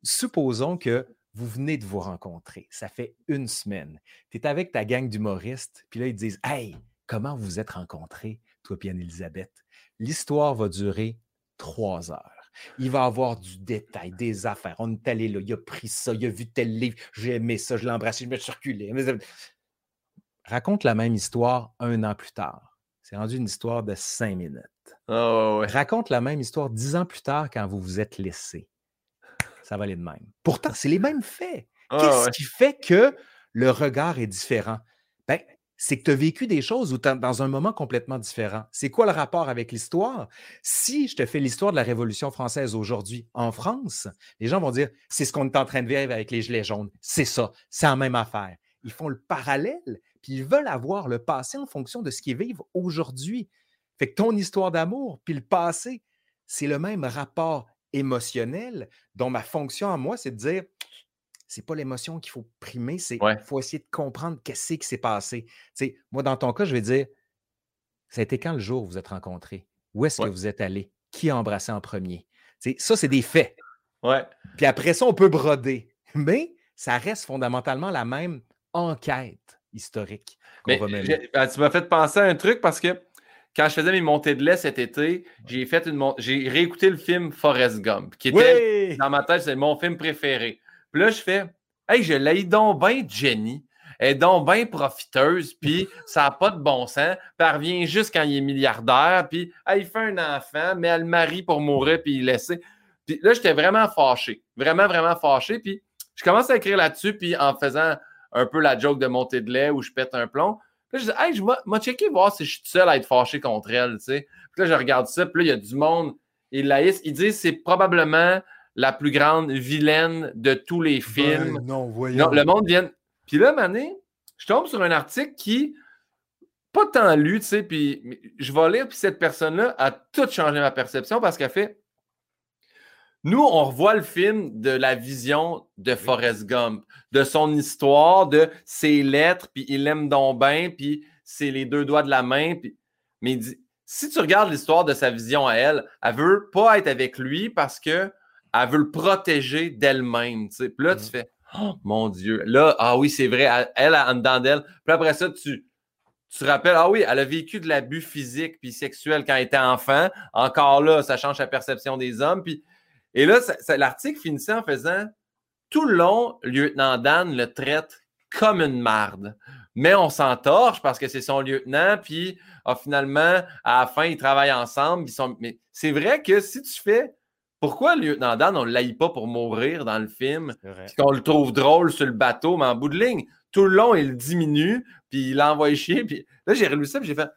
Supposons que vous venez de vous rencontrer, ça fait une semaine. Tu es avec ta gang d'humoristes, puis là, ils te disent Hey, comment vous vous êtes rencontrés, toi et Anne-Elisabeth? L'histoire va durer trois heures. Il va avoir du détail, des affaires. On est allé là, il a pris ça, il a vu tel livre, j'ai aimé ça, je l'ai embrassé, je me suis reculé. Raconte la même histoire un an plus tard. C'est rendu une histoire de cinq minutes. Oh, Raconte la même histoire dix ans plus tard quand vous vous êtes laissé. Ça va aller de même. Pourtant, c'est les mêmes faits. Ah, Qu'est-ce qui fait que le regard est différent? Ben, c'est que tu as vécu des choses où dans un moment complètement différent. C'est quoi le rapport avec l'histoire? Si je te fais l'histoire de la Révolution française aujourd'hui en France, les gens vont dire c'est ce qu'on est en train de vivre avec les Gilets jaunes. C'est ça, c'est la même affaire. Ils font le parallèle, puis ils veulent avoir le passé en fonction de ce qu'ils vivent aujourd'hui. Fait que ton histoire d'amour, puis le passé, c'est le même rapport émotionnel dont ma fonction à moi, c'est de dire c'est pas l'émotion qu'il faut primer, c'est qu'il faut essayer de comprendre qu'est-ce qui s'est passé. moi, dans ton cas, je vais dire, ça a été quand le jour où vous êtes rencontrés? Où est-ce que vous êtes allé? Qui a embrassé en premier? ça, c'est des faits. Ouais. Puis après ça, on peut broder. Mais ça reste fondamentalement la même enquête. historique. Mais ben, tu m'as fait penser à un truc parce que quand je faisais mes montées de lait cet été, j'ai fait une j'ai réécouté le film Forrest Gump, qui était dans ma tête, c'est mon film préféré. Puis là, je fais Hey, je l'ai donc bien Jenny. Elle est donc bien profiteuse, puis ça n'a pas de bon sens. Puis elle revient juste quand il est milliardaire, puis il fait un enfant, mais elle marie pour mourir, puis il laisse. Puis là, j'étais vraiment fâché. Vraiment, vraiment fâché. Puis je commence à écrire là-dessus, puis en faisant un peu la joke de montée de lait où je pète un plomb. Puis là, je dis, hey, je vais checker voir si je suis seul à être fâché contre elle, tu sais. Puis là, je regarde ça, puis là, il y a du monde. Ils laïs, ils disent c'est probablement la plus grande vilaine de tous les ben films. non, voyons. Non, le monde vient. Puis là, Mané, je tombe sur un article qui, pas tant lu, tu sais, puis je vais lire, puis cette personne-là a tout changé ma perception parce qu'elle fait nous, on revoit le film de la vision de Forrest Gump, de son histoire, de ses lettres, puis il aime donc bien, puis c'est les deux doigts de la main. Puis... Mais si tu regardes l'histoire de sa vision à elle, elle veut pas être avec lui parce que elle veut le protéger d'elle-même. Puis là, tu mm-hmm. fais Oh mon Dieu. Là, ah oui, c'est vrai, elle, elle en dedans d'elle. Puis après ça, tu, tu te rappelles, ah oui, elle a vécu de l'abus physique puis sexuel quand elle était enfant. Encore là, ça change sa perception des hommes. Puis et là, l'article finissait en faisant tout le long, lieutenant Dan le traite comme une marde. Mais on s'entorche parce que c'est son lieutenant, puis ah, finalement, à la fin, ils travaillent ensemble. Ils sont... Mais c'est vrai que si tu fais. Pourquoi le lieutenant Dan, on ne l'aille pas pour mourir dans le film, qu'on le trouve drôle sur le bateau, mais en bout de ligne, tout le long, il diminue, puis il l'envoie chier. Puis là, j'ai relu ça, puis j'ai fait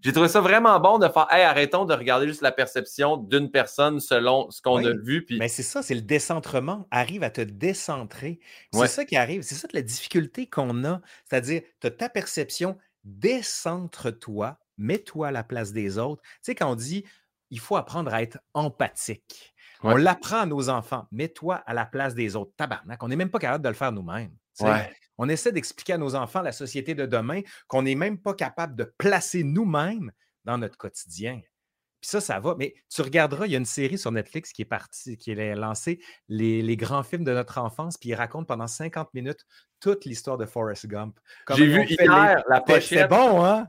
j'ai trouvé ça vraiment bon de faire Hey, arrêtons de regarder juste la perception d'une personne selon ce qu'on a vu. Puis... Mais c'est ça, c'est le décentrement. Arrive à te décentrer. C'est ça qui arrive. C'est ça la difficulté qu'on a. C'est-à-dire, tu as ta perception, décentre-toi, mets-toi à la place des autres. Tu sais, quand on dit il faut apprendre à être empathique. On l'apprend à nos enfants. Mets-toi à la place des autres. Tabarnak, on n'est même pas capable de le faire nous-mêmes. On essaie d'expliquer à nos enfants la société de demain qu'on n'est même pas capable de placer nous-mêmes dans notre quotidien. Puis ça, ça va. Mais tu regarderas, il y a une série sur Netflix qui est partie, qui est lancée, les, grands films de notre enfance, puis il raconte pendant 50 minutes toute l'histoire de Forrest Gump. J'ai vu hier la pochette. C'est bon, hein?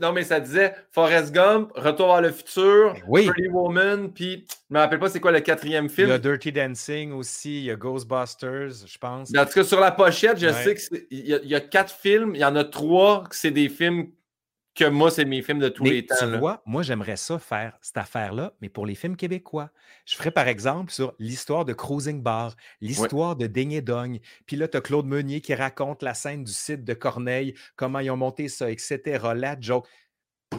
non, mais ça disait Forrest Gump, Retour vers le futur, ben oui. Pretty Woman, puis je me rappelle pas c'est quoi le quatrième film. Il y a Dirty Dancing aussi, il y a Ghostbusters, je pense. en tout cas, sur la pochette, je sais qu'il y, y, a quatre films, il y en a trois que c'est des films que moi, c'est mes films de tous les temps. Tu vois, moi, j'aimerais ça faire cette affaire-là, mais pour les films québécois. Je ferais par exemple sur l'histoire de Cruising Bar, l'histoire de Ding Dogne. Puis là, tu as Claude Meunier qui raconte la scène du site de Corneille, comment ils ont monté ça, etc. La joke.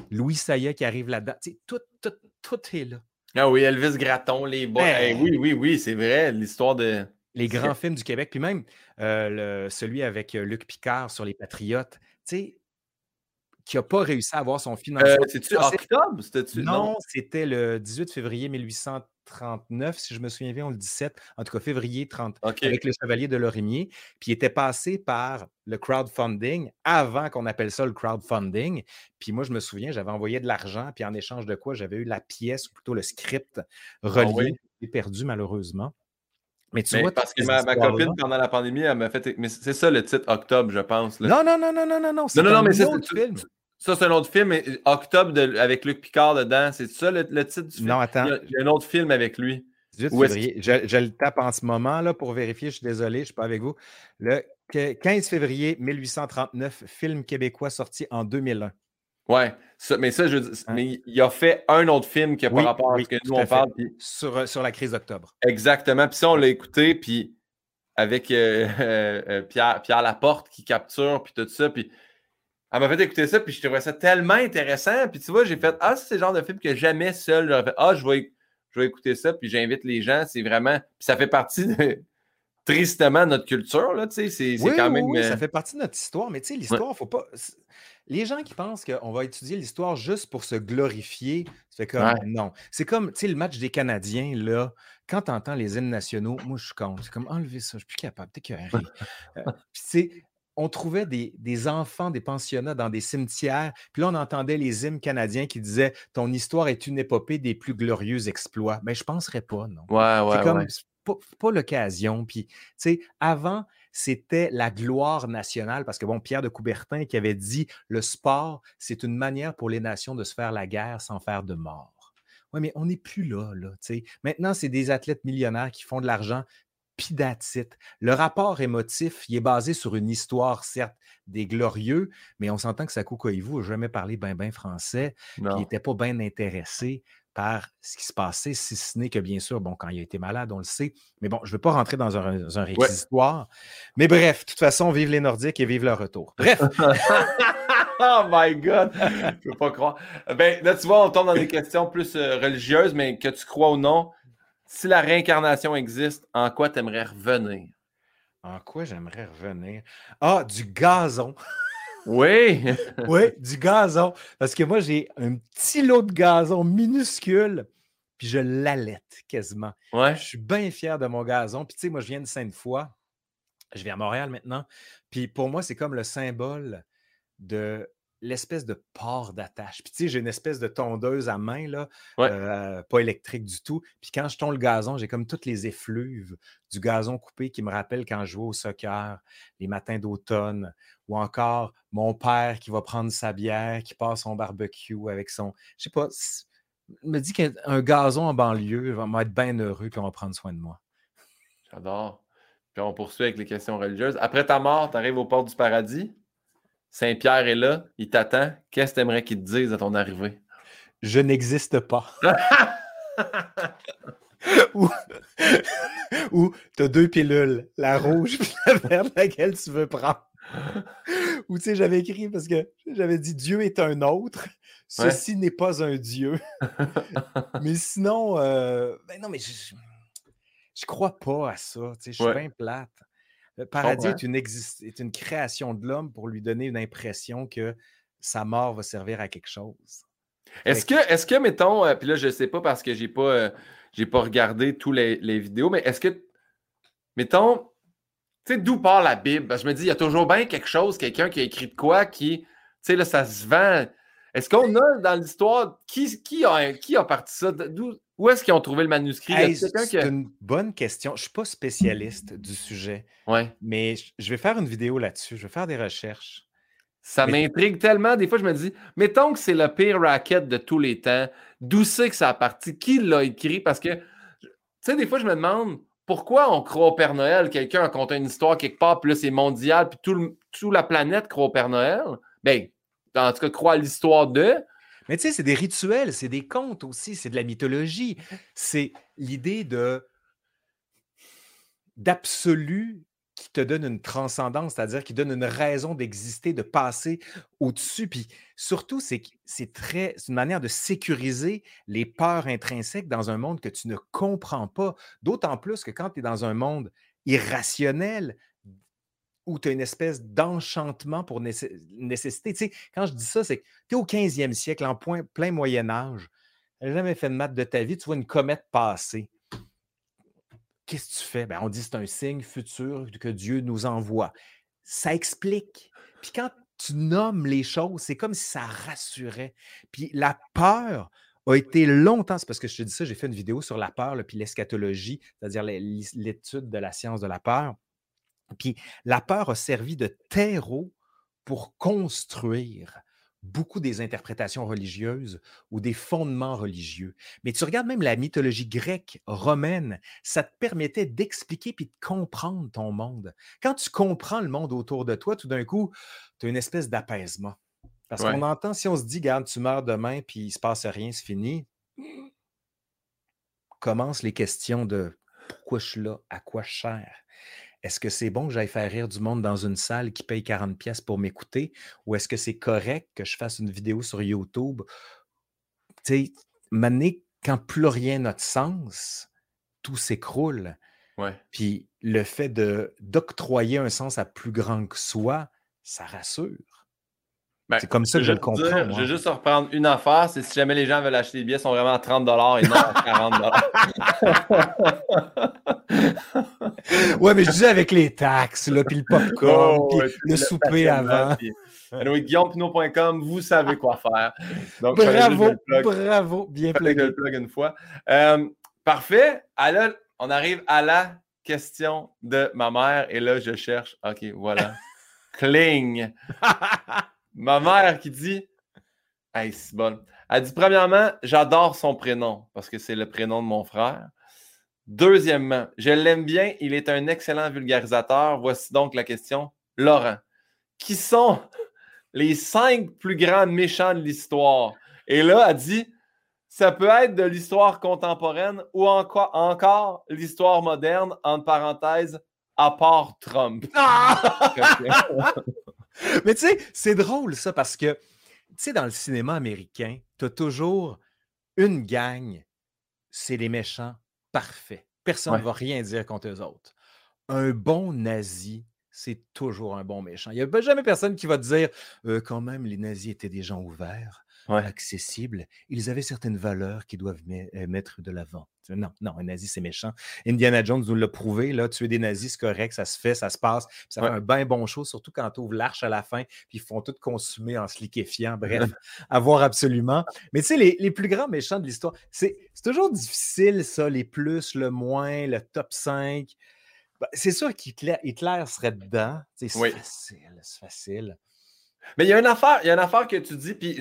Louis Sayet qui arrive là-dedans. Tout, tout, tout est là. Ah oui, Elvis Gratton, les bois. Ben oui, oui, oui, c'est vrai, l'histoire de. Les grands films du Québec, puis même euh, celui avec euh, Luc Picard sur les Patriotes. Tu sais, qui n'a pas réussi à avoir son financement. Euh, C'est-tu octobre? Non, c'était le 18 février 1839, si je me souviens bien, ou le 17, en tout cas février 30, avec le Chevalier de Lorimier. Puis il était passé par le crowdfunding avant qu'on appelle ça le crowdfunding. Puis moi, je me souviens, j'avais envoyé de l'argent, puis en échange de quoi j'avais eu la pièce, ou plutôt le script ah relié. J'ai perdu malheureusement. Mais tu vois, parce que ma, copine, pendant la pandémie, elle m'a fait. Mais c'est ça le titre Octobre, je pense. Non, non, non, non, non, non, non. C'est non, non, mais un autre film. Ça, c'est un autre film. Mais Octobre avec Luc Picard dedans, c'est ça le, titre du film? Non, attends. Il y, a, un autre film avec lui. 18 février. Je, je, le tape en ce moment là, pour vérifier. Je suis désolé, je ne suis pas avec vous. Le 15 février 1839, film québécois sorti en 2001. Ouais, mais ça, je hein? mais il a fait un autre film qui pas rapport à ce que nous on parle. Sur, euh, sur la crise d'octobre. Exactement. Puis ça, on l'a écouté, puis avec euh, euh, Pierre, Pierre Laporte qui capture, puis tout ça. Puis elle m'a fait écouter ça, puis je trouvais ça tellement intéressant. Puis tu vois, j'ai fait Ah, c'est le genre de film que jamais seul j'aurais fait Ah, je vais, je vais écouter ça, puis j'invite les gens. C'est vraiment. Puis ça fait partie de, tristement notre culture, là, tu sais. C'est quand même. Oui, ça fait partie de notre histoire, mais tu sais, l'histoire, il ne faut pas. Les gens qui pensent qu'on va étudier l'histoire juste pour se glorifier, c'est comme non. C'est comme, tu sais, le match des Canadiens, là, quand tu entends les hymnes nationaux, moi, je suis. C'est comme enlever ça, je suis plus capable, t'es euh, Puis, tu on trouvait des, des, enfants, des pensionnats dans des cimetières, puis là, on entendait les hymnes canadiens qui disaient Ton histoire est une épopée des plus glorieux exploits. Mais je ne penserais pas, non. Ouais, ouais. C'est comme, pas, pas l'occasion. Puis, tu sais, avant, c'était la gloire nationale, parce que, bon, Pierre de Coubertin qui avait dit le sport, c'est une manière pour les nations de se faire la guerre sans faire de mort. Oui, mais on n'est plus là, là. sais. Maintenant, c'est des athlètes millionnaires qui font de l'argent, puis Le rapport émotif, il est basé sur une histoire, certes, des glorieux, mais on s'entend que Sakou Koivu n'a jamais parlé bien, bien français, puis il n'était pas bien intéressé par ce qui se passait, si ce n'est que bien sûr, bon, quand il a été malade, on le sait. Mais bon, je ne veux pas rentrer dans un, un réquisitoire. Mais bref, de toute façon, vive les Nordiques et vive leur retour. Bref. oh my God! Je ne peux pas croire. Ben, là, tu vois, on tombe dans des questions plus euh, religieuses, mais que tu crois ou non, si la réincarnation existe, en quoi tu aimerais revenir? En quoi j'aimerais revenir? Ah, du gazon. Oui. oui, du gazon. Parce que moi, j'ai un petit lot de gazon minuscule, puis je l'allaite quasiment. Ouais. Je suis bien fier de mon gazon. Puis tu sais, moi, je viens de Sainte-Foy. Je viens à Montréal maintenant. Puis pour moi, c'est comme le symbole de l'espèce de port d'attache. Puis tu sais, j'ai une espèce de tondeuse à main, là, euh, pas électrique du tout. Puis quand je tonds le gazon, j'ai comme toutes les effluves du gazon coupé qui me rappellent quand je jouais au soccer, les matins d'automne, ou encore mon père qui va prendre sa bière, qui passe son barbecue avec son... Je sais pas, me dit qu'un gazon en banlieue va être bien heureux puis on va prendre soin de moi. J'adore. Puis on poursuit avec les questions religieuses. Après ta mort, tu arrives aux portes du paradis? Saint-Pierre est là, il t'attend. Qu'est-ce que tu aimerais qu'il te dise à ton arrivée? Je n'existe pas. ou, tu as deux pilules, la rouge et la verte, laquelle tu veux prendre. ou tu sais, j'avais écrit parce que j'avais dit Dieu est un autre, ceci n'est pas un Dieu. mais sinon, euh, ben non, mais je, je crois pas à ça. Tu sais, je suis bien plate. Le paradis est, une est une création de l'homme pour lui donner une impression que sa mort va servir à quelque chose. Est-ce que, est que, mettons, euh, puis là, je ne sais pas parce que je n'ai pas, euh, pas regardé tous les, vidéos, mais est-ce que, mettons, tu sais, d'où part la Bible? je me dis, il y a toujours bien quelque chose, quelqu'un qui a écrit de quoi qui, tu sais, là, ça se vend. Est-ce qu'on a dans l'histoire, qui, qui, a, qui a parti ça? Où est-ce qu'ils ont trouvé le manuscrit? c'est une bonne question. Je ne suis pas spécialiste du sujet. Ouais. Mais je vais faire une vidéo là-dessus. Je vais faire des recherches. Ça m'intrigue tellement. Des fois, je me dis, mettons que c'est le pire racket de tous les temps. D'où c'est que ça a parti? Qui l'a écrit? Parce que, tu sais, des fois, je me demande pourquoi on croit au Père Noël? Quelqu'un a conté une histoire quelque part, puis là, c'est mondial, puis tout toute la planète croit au Père Noël? Ben, en tout cas, croit à l'histoire de. Mais tu sais, c'est des rituels, c'est des contes aussi, c'est de la mythologie. C'est l'idée d'absolu qui te donne une transcendance, c'est-à-dire qui donne une raison d'exister, de passer au-dessus. Puis surtout, c'est une manière de sécuriser les peurs intrinsèques dans un monde que tu ne comprends pas. D'autant plus que quand tu es dans un monde irrationnel, où tu as une espèce d'enchantement pour nécessité. Tu sais, quand je dis ça, c'est que tu es au 15e siècle, en plein Moyen Âge. Jamais fait de maths de ta vie, tu vois une comète passer. Qu'est-ce que tu fais? Ben, on dit que c'est un signe futur que Dieu nous envoie. Ça explique. Puis quand tu nommes les choses, c'est comme si ça rassurait. Puis la peur a été longtemps, c'est parce que je te dis ça, j'ai fait une vidéo sur la peur, puis l'eschatologie, c'est-à-dire l'étude de la science de la peur. Puis la peur a servi de terreau pour construire beaucoup des interprétations religieuses ou des fondements religieux. Mais tu regardes même la mythologie grecque, romaine, ça te permettait d'expliquer puis de comprendre ton monde. Quand tu comprends le monde autour de toi, tout d'un coup, tu as une espèce d'apaisement. Parce qu'on entend, si on se dit, garde, tu meurs demain puis il se passe rien, c'est fini, commencent les questions de pourquoi je suis là, à quoi je sers? Est-ce que c'est bon que j'aille faire rire du monde dans une salle qui paye 40 pièces pour m'écouter? Ou est-ce que c'est correct que je fasse une vidéo sur YouTube? Tu sais, maintenant, quand plus rien n'a de sens, tout s'écroule. Ouais. Puis le fait d'octroyer un sens à plus grand que soi, ça rassure. Ben, c'est comme ça que je le comprends. je vais juste reprendre une affaire, c'est si jamais les gens veulent acheter des billets, ils sont vraiment à 30 et non à 40 Ouais, mais je disais avec les taxes, là, puis le popcorn, oh, puis le souper avant. Puis, guillaumepinot.com, vous savez quoi faire. Donc, bravo, bravo, bien plug. le plug une fois. Euh, parfait. Alors, on arrive à la question de ma mère. Et là, je cherche. OK, voilà. Cling. ma mère qui dit Hey, c'est bon. Elle dit premièrement, j'adore son prénom parce que c'est le prénom de mon frère. Deuxièmement, je l'aime bien, il est un excellent vulgarisateur. Voici donc la question. Laurent, qui sont les cinq plus grands méchants de l'histoire? Et là, elle dit ça peut être de l'histoire contemporaine ou encore, encore l'histoire moderne, entre parenthèses, à part Trump. Ah! Mais tu sais, c'est drôle ça parce que, tu sais, dans le cinéma américain, tu as toujours une gang, c'est les méchants parfaits. Personne ne va rien dire contre eux autres. Un bon nazi, c'est toujours un bon méchant. Il n'y a jamais personne qui va te dire «Euh, quand même, les nazis étaient des gens ouverts accessibles. Ils avaient certaines valeurs qui doivent euh, mettre de l'avant. Non, non, un nazi, c'est méchant. Indiana Jones nous l'a prouvé. Là, tuer des nazis, c'est correct, ça se fait, ça se passe. ça fait un bien bon show, surtout quand tu ouvres l'arche à la fin, puis ils font tout consommer en se liquéfiant. Bref, à voir absolument. Mais tu sais, les, les, plus grands méchants de l'histoire, c'est toujours difficile, ça, les plus, le moins, le top 5. Ben, c'est sûr qu'Hitler Hitler serait dedans. C'est facile, c'est facile. Mais il y a une affaire, il y a une affaire que tu dis, puis,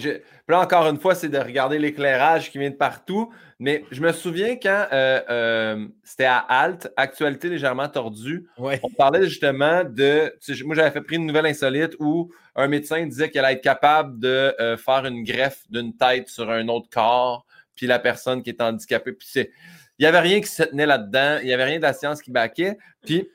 là encore une fois, c'est de regarder l'éclairage qui vient de partout. Mais je me souviens quand euh, euh, c'était à Alt, actualité légèrement tordue, on parlait justement de. Moi, j'avais fait pris une nouvelle insolite où un médecin disait qu'elle allait être capable de euh, faire une greffe d'une tête sur un autre corps, puis la personne qui est handicapée. Puis il n'y avait rien qui se tenait là-dedans, il n'y avait rien de la science qui baquait. Puis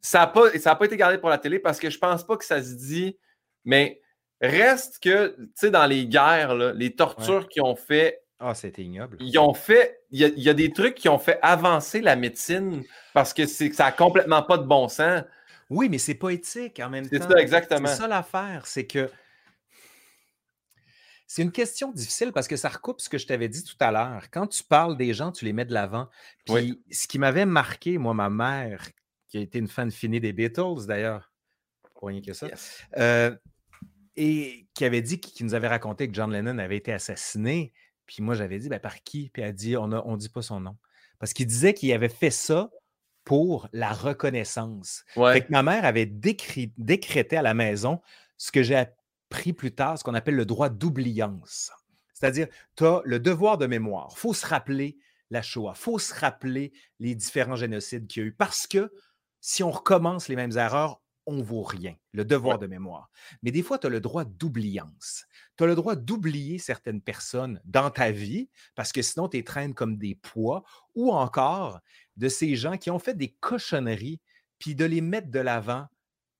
ça n'a pas, pas été gardé pour la télé parce que je pense pas que ça se dit mais reste que, tu sais, dans les guerres, les tortures qui ont fait. Ah, c'était ignoble. Ils ont fait. Il y, a, des trucs qui ont fait avancer la médecine parce que ça n'a complètement pas de bon sens. Oui, mais c'est pas éthique en même temps. C'est ça, exactement. C'est ça l'affaire, c'est que. C'est une question difficile parce que ça recoupe ce que je t'avais dit tout à l'heure. Quand tu parles des gens, tu les mets de l'avant. Puis ce qui m'avait marqué, moi, ma mère, qui a été une fan finie des Beatles d'ailleurs, rien que ça, euh, et qui avait dit, qui, nous avait raconté que John Lennon avait été assassiné. Puis moi, j'avais dit, ben, par qui? Puis elle a dit, on ne on dit pas son nom. Parce qu'il disait qu'il avait fait ça pour la reconnaissance. Fait que ma mère avait décrété à la maison ce que j'ai appris plus tard, ce qu'on appelle le droit d'oubliance. C'est-à-dire, tu as le devoir de mémoire. Il faut se rappeler la Shoah. Il faut se rappeler les différents génocides qu'il y a eu. Parce que si on recommence les mêmes erreurs, on vaut rien, le devoir de mémoire. Mais des fois, tu as le droit d'oubliance. Tu as le droit d'oublier certaines personnes dans ta vie parce que sinon, tu les traînes comme des poids ou encore de ces gens qui ont fait des cochonneries, puis de les mettre de l'avant,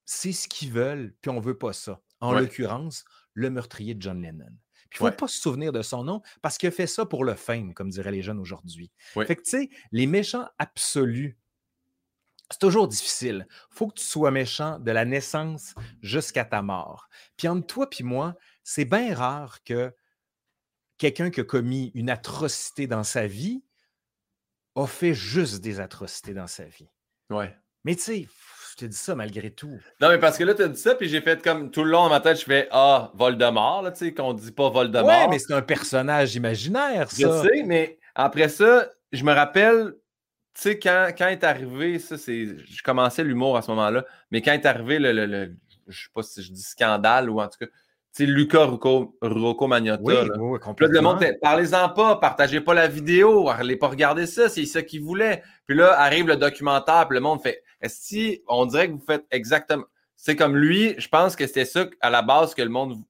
c'est ce qu'ils veulent, puis on ne veut pas ça. En l'occurrence, le meurtrier de John Lennon. il ne faut pas se souvenir de son nom parce qu'il a fait ça pour le fame, comme diraient les jeunes aujourd'hui. Fait que, tu sais, les méchants absolus c'est toujours difficile. Il faut que tu sois méchant de la naissance jusqu'à ta mort. Puis entre toi et moi, c'est bien rare que quelqu'un qui a commis une atrocité dans sa vie a fait juste des atrocités dans sa vie. Ouais. Mais tu sais, je te dis ça malgré tout. Non, mais parce que là, tu as dit ça, puis j'ai fait comme tout le long dans ma tête, je fais Ah, Voldemort, là, tu sais, qu'on dit pas Voldemort. Ouais, mais c'est un personnage imaginaire, ça. Je sais, mais après ça, je me rappelle tu sais, quand, quand est arrivé, ça, c'est. Je commençais l'humour à ce moment-là, mais quand est arrivé le, le, le, je sais pas si je dis scandale ou en tout cas, tu sais, Luca Rocco, Rocco Magnotta. Oui, oui, complètement. parlez-en pas, partagez pas la vidéo, allez pas regarder ça, c'est ça qu'il voulait. Puis là, arrive le documentaire, puis le monde fait, est-ce que on dirait que vous faites exactement. C'est comme lui, je pense que c'était ça à la base que le monde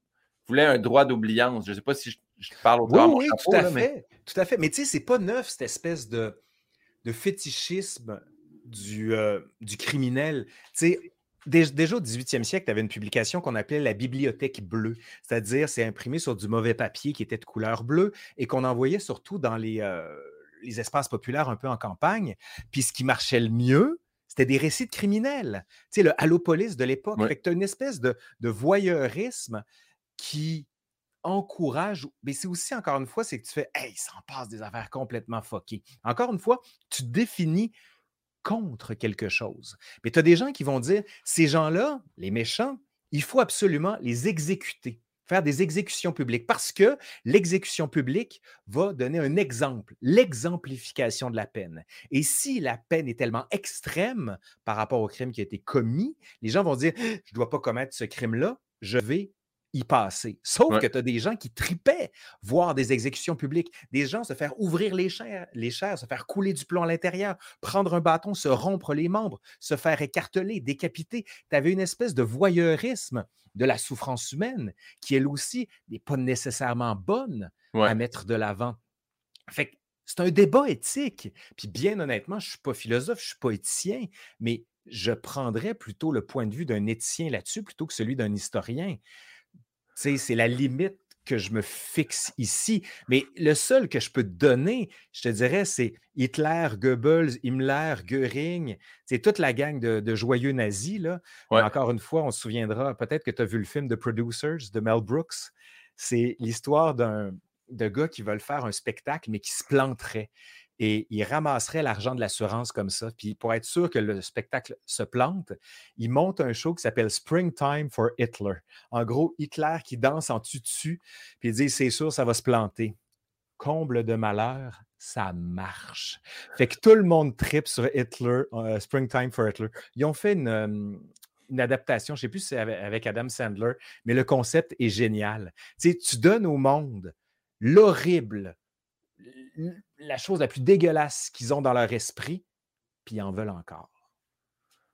voulait un droit d'oubliance. Je sais pas si je, parle au Oui, oui, tout à fait. Tout à fait. Mais tu sais, c'est pas neuf, cette espèce de de fétichisme du, euh, du criminel. Tu sais, déjà au 18e siècle, tu avais une publication qu'on appelait la bibliothèque bleue, c'est-à-dire c'est imprimé sur du mauvais papier qui était de couleur bleue et qu'on envoyait surtout dans les, euh, les espaces populaires un peu en campagne. Puis ce qui marchait le mieux, c'était des récits de criminels. Tu sais, le Allopolis de l'époque. Fait que tu as une espèce de, de voyeurisme qui encourage, mais c'est aussi, encore une fois, c'est que tu fais, hey, ça en passe des affaires complètement fuckées. Encore une fois, tu définis contre quelque chose. Mais tu as des gens qui vont dire, ces gens-là, les méchants, il faut absolument les exécuter. faire des exécutions publiques parce que l'exécution publique va donner un exemple, l'exemplification de la peine. Et si la peine est tellement extrême par rapport au crime qui a été commis, les gens vont dire Je ne dois pas commettre ce crime-là, je vais y passer. Sauf que tu as des gens qui tripaient voir des exécutions publiques, des gens se faire ouvrir les chairs, les chairs, se faire couler du plomb à l'intérieur, prendre un bâton, se rompre les membres, se faire écarteler, décapiter. Tu avais une espèce de voyeurisme de la souffrance humaine qui, elle aussi, n'est pas nécessairement bonne à mettre de l'avant. Fait que c'est un débat éthique. Puis bien honnêtement, je ne suis pas philosophe, je ne suis pas éthicien, mais je prendrais plutôt le point de vue d'un éthicien là-dessus plutôt que celui d'un historien c'est la limite que je me fixe ici. Mais le seul que je peux te donner, je te dirais, c'est Hitler, Goebbels, Himmler, Göring. C'est toute la gang de, joyeux nazis. Là. Encore une fois, on se souviendra, peut-être que tu as vu le film The Producers de Mel Brooks. C'est l'histoire d'un de gars qui veulent faire un spectacle, mais qui se planterait et il ramasserait l'argent de l'assurance comme ça. Puis pour être sûr que le spectacle se plante, il monte un show qui s'appelle Springtime for Hitler. En gros, Hitler qui danse en tutu, puis il dit c'est sûr, ça va se planter. Comble de malheur, ça marche. Fait que tout le monde tripe sur Hitler, euh, Springtime for Hitler. Ils ont fait une, adaptation, je ne sais plus si c'est avec Adam Sandler, mais le concept est génial. Tu tu donnes au monde l'horrible, la chose la plus dégueulasse qu'ils ont dans leur esprit, puis ils en veulent encore.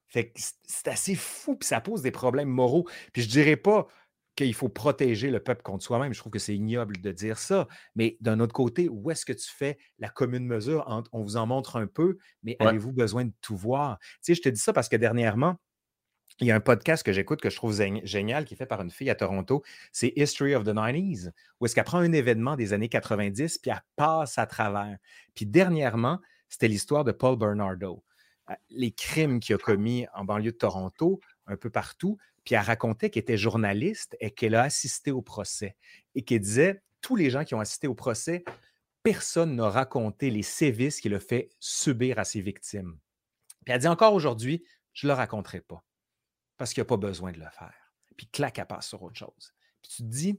Fait que c'est assez fou, puis ça pose des problèmes moraux. Puis je dirais pas qu'il faut protéger le peuple contre soi-même. Je trouve que c'est ignoble de dire ça. Mais d'un autre côté, où est-ce que tu fais la commune mesure entre on vous en montre un peu, mais avez-vous besoin de tout voir? Tu sais, je te dis ça parce que dernièrement, il y a un podcast que j'écoute que je trouve génial qui est fait par une fille à Toronto. C'est History of the 90s, où est-ce qu'elle prend un événement des années 90 puis elle passe à travers. Puis dernièrement, c'était l'histoire de Paul Bernardo. Euh, les crimes qu'il a commis en banlieue de Toronto, un peu partout. Puis elle racontait qu'elle était journaliste et qu'elle a assisté au procès. Et qu'elle disait tous les gens qui ont assisté au procès, personne n'a raconté les sévices qu'il a fait subir à ses victimes. Puis elle dit encore aujourd'hui, je ne le raconterai pas parce qu'il n'y a pas besoin de le faire. Puis clac, elle passe sur autre chose. Puis tu te dis,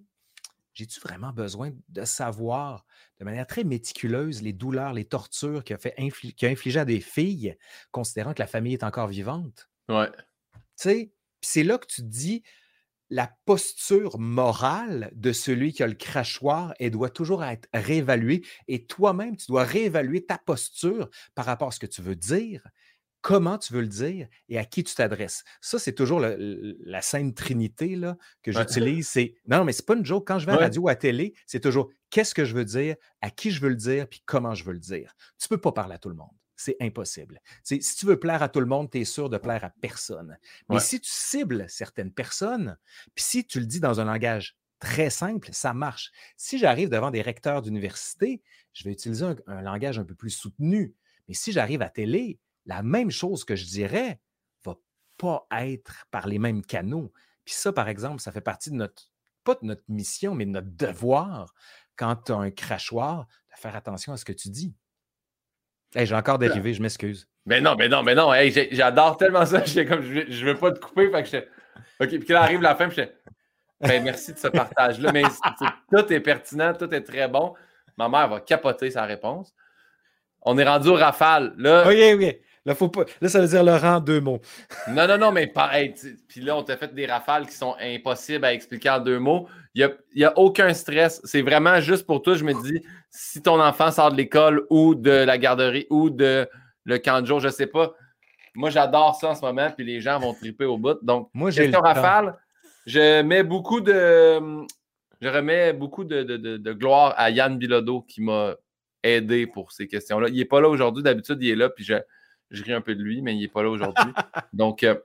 j'ai-tu vraiment besoin de savoir de manière très méticuleuse les douleurs, les tortures qu'il a, fait a infligé à des filles, considérant que la famille est encore vivante? Ouais. Tu sais, puis c'est là que tu te dis, la posture morale de celui qui a le crachoir, elle doit toujours être réévaluée et toi-même, tu dois réévaluer ta posture par rapport à ce que tu veux dire, comment tu veux le dire et à qui tu t'adresses. Ça, c'est toujours la sainte trinité là, que j'utilise. C'est non, mais c'est pas une joke. Quand je vais à la radio ou à la télé, c'est toujours qu'est-ce que je veux dire, à qui je veux le dire, puis comment je veux le dire. Tu peux pas parler à tout le monde. C'est impossible. si tu veux plaire à tout le monde, tu es sûr de plaire à personne. Mais si tu cibles certaines personnes, puis si tu le dis dans un langage très simple, ça marche. Si j'arrive devant des recteurs d'université, je vais utiliser un, un langage un peu plus soutenu. Mais si j'arrive à télé, la même chose que je dirais va pas être par les mêmes canaux. Puis ça, par exemple, ça fait partie de notre, pas de notre mission, mais de notre devoir quand tu as un crachoir, de faire attention à ce que tu dis. J'ai encore dérivé, je m'excuse. Mais non, mais non, mais non, j'adore tellement ça. Comme, je, ne veux pas te couper. Fait que OK, puis là arrive la fin, je ben, merci de ce partage-là. Mais tout est pertinent, tout est très bon. Ma mère va capoter sa réponse. On est rendu au rafale. Là, oui, oui. Là, faut pas... là, ça veut dire Laurent, deux mots. non, non, non, mais pareil. Puis là, on t'a fait des rafales qui sont impossibles à expliquer en deux mots. Il n'y a, a, aucun stress. C'est vraiment juste pour toi. Je me dis, si ton enfant sort de l'école ou de la garderie ou de le camp de jour, je ne sais pas. Moi, j'adore ça en ce moment, puis les gens vont triper au bout. Donc, moi, j'ai rafale. Je mets beaucoup de. Je remets beaucoup de, de gloire à Yann Bilodeau qui m'a aidé pour ces questions-là. Il n'est pas là aujourd'hui. D'habitude, il est là, puis je je ris un peu de lui, mais il n'est pas là aujourd'hui. Donc, euh,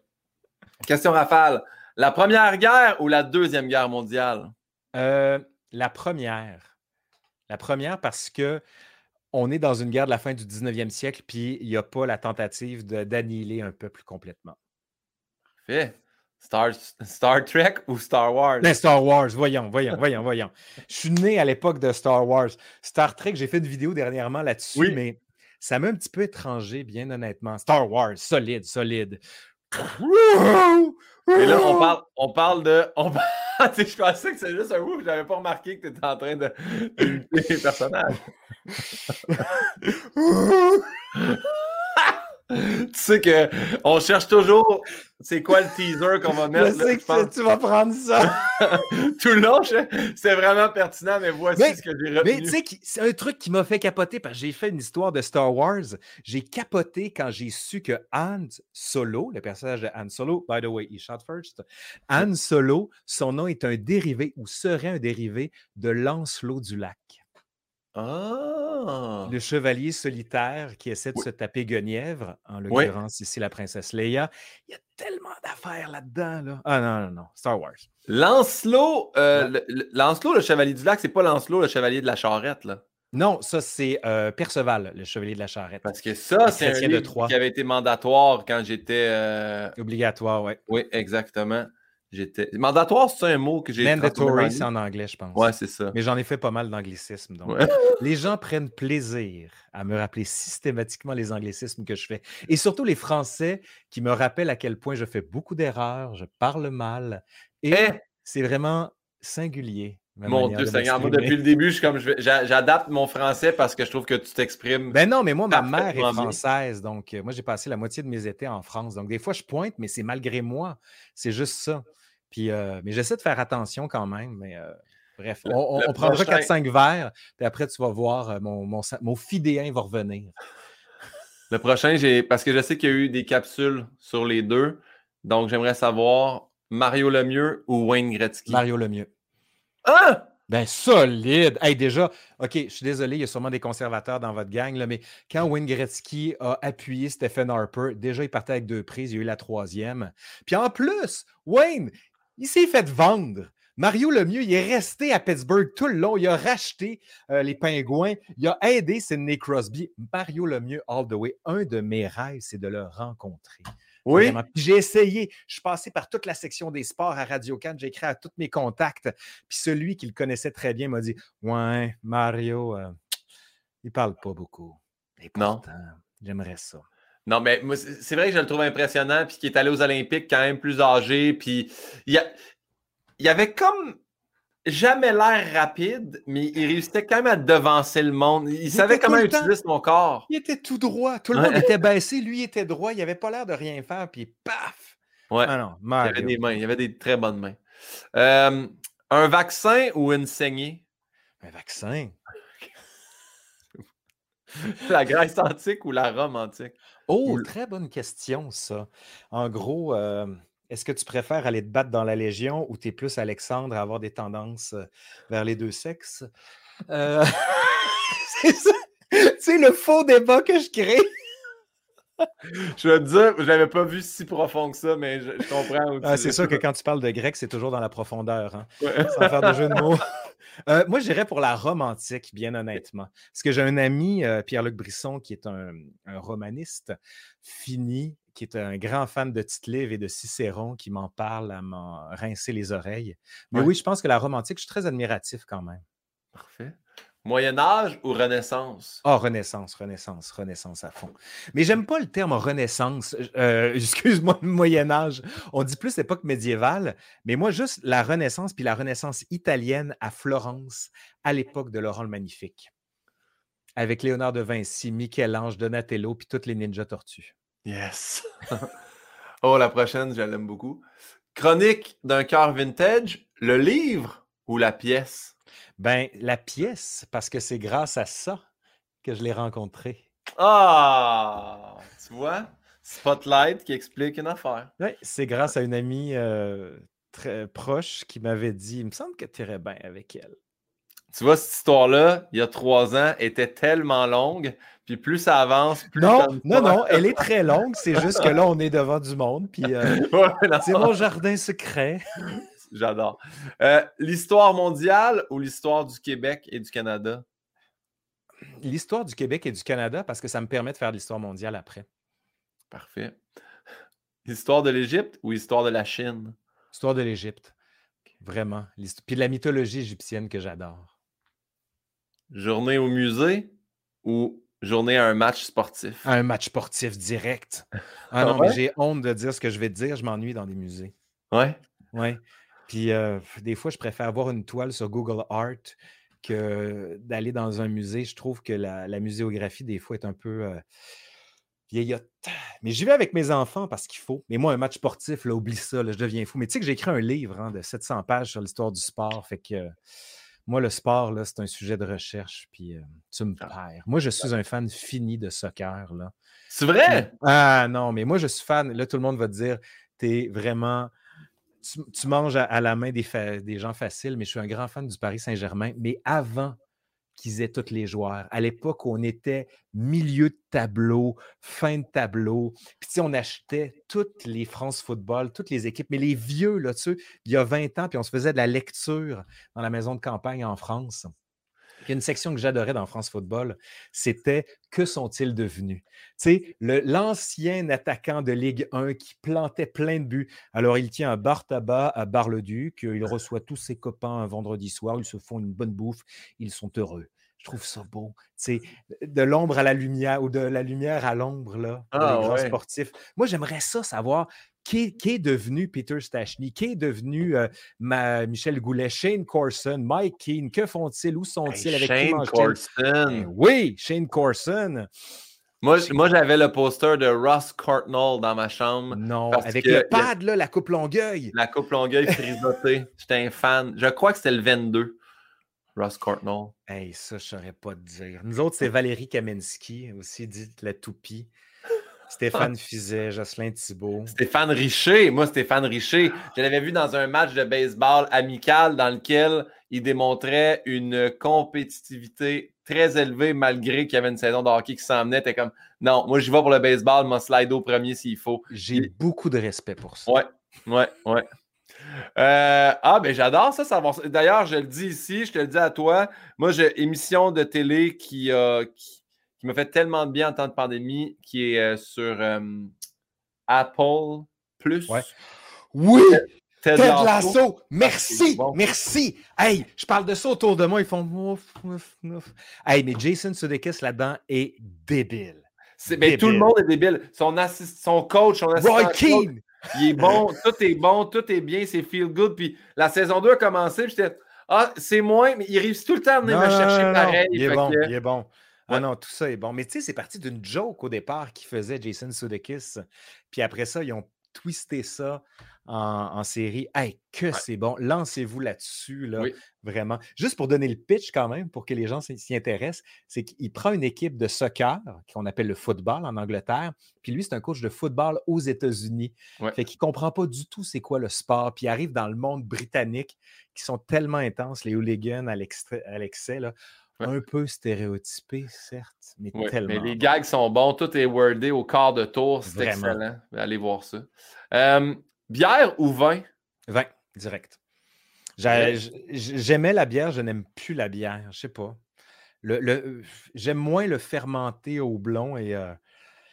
question rafale. La première guerre ou la deuxième guerre mondiale? Euh, la première. La première parce que on est dans une guerre de la fin du 19e siècle, puis il n'y a pas la tentative d'annihiler un peuple complètement. Parfait. Star, Star, Trek ou Star Wars? Ben, Star Wars, voyons, voyons, voyons, voyons. Je suis né à l'époque de Star Wars. Star Trek, j'ai fait une vidéo dernièrement là-dessus, mais ça m'a un petit peu étranger, bien honnêtement. Star Wars, solide, solide. Et là, on parle, on parle de. Ah, je pensais que c'était juste un ouf, j'avais pas remarqué que tu étais en train de les personnages. tu sais que on cherche toujours c'est quoi le teaser qu'on va mettre. Je sais que tu vas prendre ça. Tout le long, c'est vraiment pertinent, mais voici ce que j'ai retenu. Mais tu sais, c'est un truc qui m'a fait capoter parce que j'ai fait une histoire de Star Wars. J'ai capoté quand j'ai su que Han Solo, le personnage de Han Solo, by the way, he shot first, Han Solo, son nom est un dérivé ou serait un dérivé de Lancelot du Lac. Ah! Le chevalier solitaire qui essaie de se taper Guenièvre, en l'occurrence ici la princesse Leia. Il y a tellement d'affaires là-dedans. Là. Ah non, non, non. Star Wars. Lancelot, euh, le, Lancelot, le chevalier du lac, c'est pas Lancelot, le chevalier de la charrette, là. Non, ça, c'est euh, Perceval, le chevalier de la charrette. Parce que ça, c'est un livre qui avait été mandatoire quand j'étais... Euh, Obligatoire, oui. Oui, exactement. J'étais. Mandatoire, c'est un mot que j'ai. Mandatory, c'est en anglais, je pense. Ouais, c'est ça. Mais j'en ai fait pas mal d'anglicismes. Donc, les gens prennent plaisir à me rappeler systématiquement les anglicismes que je fais. Et surtout les Français qui me rappellent à quel point je fais beaucoup d'erreurs, je parle mal. Et eh! c'est vraiment singulier. Mon Dieu Seigneur, moi depuis le début, je comme j'adapte mon français parce que je trouve que tu t'exprimes. Ben non, mais moi, ma mère est française, donc euh, moi j'ai passé la moitié de mes étés en France. Donc des fois, je pointe, mais c'est malgré moi. C'est juste ça. Puis, euh, mais j'essaie de faire attention quand même. Mais euh, bref, on, prendra 4-5 verres, puis après, tu vas voir, euh, mon, mon, mon fidéen va revenir. Le prochain, j'ai parce que je sais qu'il y a eu des capsules sur les deux. Donc, j'aimerais savoir Mario Lemieux ou Wayne Gretzky. Mario Lemieux. Ah! Ben, solide! Hey, déjà, OK, je suis désolé, il y a sûrement des conservateurs dans votre gang, là, mais quand Wayne Gretzky a appuyé Stephen Harper, déjà, il partait avec deux prises, il y a eu la troisième. Puis en plus, Wayne, il s'est fait vendre. Mario Lemieux, il est resté à Pittsburgh tout le long. Il a racheté euh, les Pingouins. Il a aidé Sidney Crosby. Mario Lemieux, all the way. Un de mes rêves, c'est de le rencontrer. Oui. J'ai essayé. Je suis passé par toute la section des sports à Radio Cannes. J'ai écrit à tous mes contacts. Puis celui qui le connaissait très bien m'a dit Ouais, Mario, euh, il parle pas beaucoup. non. J'aimerais ça. Non, mais c'est vrai que je le trouve impressionnant, puis qu'il est allé aux Olympiques quand même plus âgé, puis il a, il avait comme jamais l'air rapide, mais il réussissait quand même à devancer le monde. Il, savait comment utiliser son corps. Il était tout droit. Tout le monde était baissé, lui était droit. Il n'avait pas l'air de rien faire, puis paf! Ouais. Ah non, il avait des mains. Il avait des très bonnes mains. Euh, un vaccin ou une saignée? Un vaccin. la Grèce antique ou la Rome antique? Oh, très bonne question, ça. En gros, euh, est-ce que tu préfères aller te battre dans la Légion ou tu es plus Alexandre à avoir des tendances vers les deux sexes? Euh, c'est ça. C'est le faux débat que je crée. je vais te dire, je n'avais pas vu si profond que ça, mais je, comprends. Ah, c'est sûr que quand tu parles de grec, c'est toujours dans la profondeur. Hein? Sans faire de jeu de mots. Euh, moi, j'irais pour la romantique, bien honnêtement. Parce que j'ai un ami, euh, Pierre-Luc Brisson, qui est un, romaniste fini, qui est un grand fan de tite et de Cicéron, qui m'en parle à m'en rincer les oreilles. Mais oui, je pense que la romantique, je suis très admiratif quand même. Parfait. Moyen Âge ou Renaissance? Ah, Renaissance, Renaissance, Renaissance à fond. Mais j'aime pas le terme Renaissance. Euh, excuse-moi, Moyen Âge. On dit plus époque médiévale, mais moi, juste la Renaissance, puis la Renaissance italienne à Florence, à l'époque de Laurent le Magnifique. Avec Léonard de Vinci, Michel-Ange, Donatello, puis toutes les ninjas tortues. Yes! oh, la prochaine, je l'aime beaucoup. Chronique d'un cœur vintage, le livre ou la pièce? Ben, la pièce, parce que c'est grâce à ça que je l'ai rencontré. Ah! Tu vois? Spotlight qui explique une affaire. Oui, c'est grâce à une amie euh, très proche qui m'avait dit Il me semble que tu irais bien avec elle. Tu vois, cette histoire-là, il y a trois ans, était tellement longue, puis plus ça avance, plus. Non, non, non, elle est très longue, c'est juste que là, on est devant du monde, puis euh, c'est mon jardin secret. J'adore. Euh, l'histoire mondiale ou l'histoire du Québec et du Canada? L'histoire du Québec et du Canada, parce que ça me permet de faire l'histoire mondiale après. Parfait. L'histoire de l'Égypte ou l'histoire de la Chine? L'histoire de l'Égypte. Vraiment. Puis de la mythologie égyptienne que j'adore. Journée au musée ou journée à un match sportif? un match sportif direct. Ah non, mais j'ai honte de dire ce que je vais te dire. Je m'ennuie dans des musées. Ouais? Ouais. Puis euh, des fois, je préfère voir une toile sur Google Art que d'aller dans un musée. Je trouve que la, muséographie, des fois, est un peu euh, vieillotte. Mais j'y vais avec mes enfants parce qu'il faut. Mais moi, un match sportif, là, oublie ça, je deviens fou. Mais tu sais que j'ai écrit un livre hein, de 700 pages sur l'histoire du sport. Fait que moi, le sport, là, c'est un sujet de recherche. Puis tu me ah. perds. Moi, je suis un fan fini de soccer. Là. C'est vrai? Ah non, mais moi, je suis fan. Là, tout le monde va te dire, tu es vraiment tu, manges à, la main des, gens faciles, mais je suis un grand fan du Paris Saint-Germain. Mais avant qu'ils aient tous les joueurs, à l'époque on était milieu de tableau, fin de tableau, puis on achetait toutes les France Football, toutes les équipes, mais les vieux, là, tu il y a 20 ans, puis on se faisait de la lecture dans la maison de campagne en France. Il y a une section que j'adorais dans France Football, c'était Que sont-ils devenus? Tu sais, l'ancien attaquant de Ligue 1 qui plantait plein de buts. Alors, il tient un bar tabac à Bar-le-Duc, il reçoit tous ses copains un vendredi soir, ils se font une bonne bouffe, ils sont heureux. Je trouve ça beau. De l'ombre à la lumière ou de la lumière à l'ombre, là, pour les ah grands sportifs. Moi, j'aimerais ça savoir qui est, devenu Peter Stachny, qui est devenu euh, Michel Goulet, Shane Corson, Mike Keane, que font-ils, où sont-ils, avec Shane qui Corson. Ben oui, Shane Corson. Moi, moi j'avais le poster de Ross Cartnell dans ma chambre. Non, avec le pad, là, la coupe Longueuil. La coupe Longueuil frisotée. J'étais un fan. Je crois que c'était le 22. Ross Cartnell. Hey, ça, je ne saurais pas te dire. Nous autres, c'est Valérie Kamensky, aussi dit la toupie. Stéphane Fizet, Jocelyn Thibault. Stéphane Richer. Moi, Stéphane Richer, je l'avais vu dans un match de baseball amical dans lequel il démontrait une compétitivité très élevée malgré qu'il y avait une saison de hockey qui s'en venait. T'es comme, non, moi, j'y vais pour le baseball, mon slide au premier s'il faut. J'ai beaucoup de respect pour ça. Ouais, ouais, ouais. Euh, ah, ben j'adore ça, savoir. D'ailleurs, je le dis ici, je te le dis à toi. Moi, j'ai émission de télé qui, a qui m'a fait tellement de bien en temps de pandémie, qui est euh, sur euh, Apple Plus. Oui! Ted, Lasso. Merci, merci. Hey, je parle de ça autour de moi, ils font ouf, ouf, ouf. Hey, mais Jason Sudeikis là-dedans est débile. C'est, ben, tout le monde est débile. Son, assist, son coach, son assistant Roy Keane. Il est bon, tout est bon, tout est bien, c'est feel good. Puis la saison 2 a commencé, j'étais ah, c'est moins, mais il réussit tout le temps à venir me chercher pareil. Il est bon, il est bon. Ah non, tout ça est bon. Mais tu sais, c'est parti d'une joke au départ qui faisait Jason Sudeikis. Puis après ça, ils ont twisté ça en, série. Hey, que c'est bon. Lancez-vous là-dessus, là, vraiment. Juste pour donner le pitch quand même, pour que les gens s'y intéressent, c'est qu'il prend une équipe de soccer, qu'on appelle le football en Angleterre, puis lui, c'est un coach de football aux États-Unis. Fait qu'il ne comprend pas du tout c'est quoi le sport, puis il arrive dans le monde britannique qui sont tellement intenses, les hooligans à l'excès, là un peu stéréotypé, certes, mais tellement. Mais les gags sont bons, tout est wordé au quart de tour, c'est excellent. Allez voir ça. bière ou vin? Vin, direct. J'aimais la bière, je n'aime plus la bière, je sais pas. Le, J'aime moins le fermenté au blond et. Euh,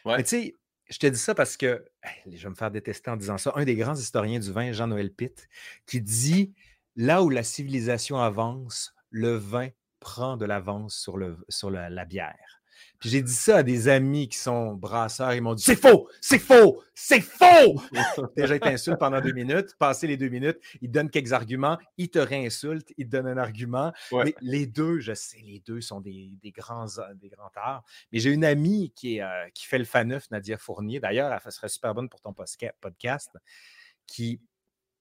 mais tu sais, je te dis ça parce que je vais me faire détester en disant ça. Un des grands historiens du vin, Jean-Noël Pitt, qui dit là où la civilisation avance, le vin prend de l'avance sur, le, sur la, bière. Puis j'ai dit ça à des amis qui sont brasseurs, ils m'ont dit C'est faux, c'est faux, c'est faux! Déjà, ils t'insultent pendant deux minutes. Passé les deux minutes, ils te donnent quelques arguments, ils te réinsultent, ils te donnent un argument. Mais les deux, je sais, les deux sont des, grands, des grands arts. Mais j'ai une amie qui, est, euh, qui fait le Faneuf, Nadia Fournier. D'ailleurs, elle serait super bonne pour ton podcast. Qui,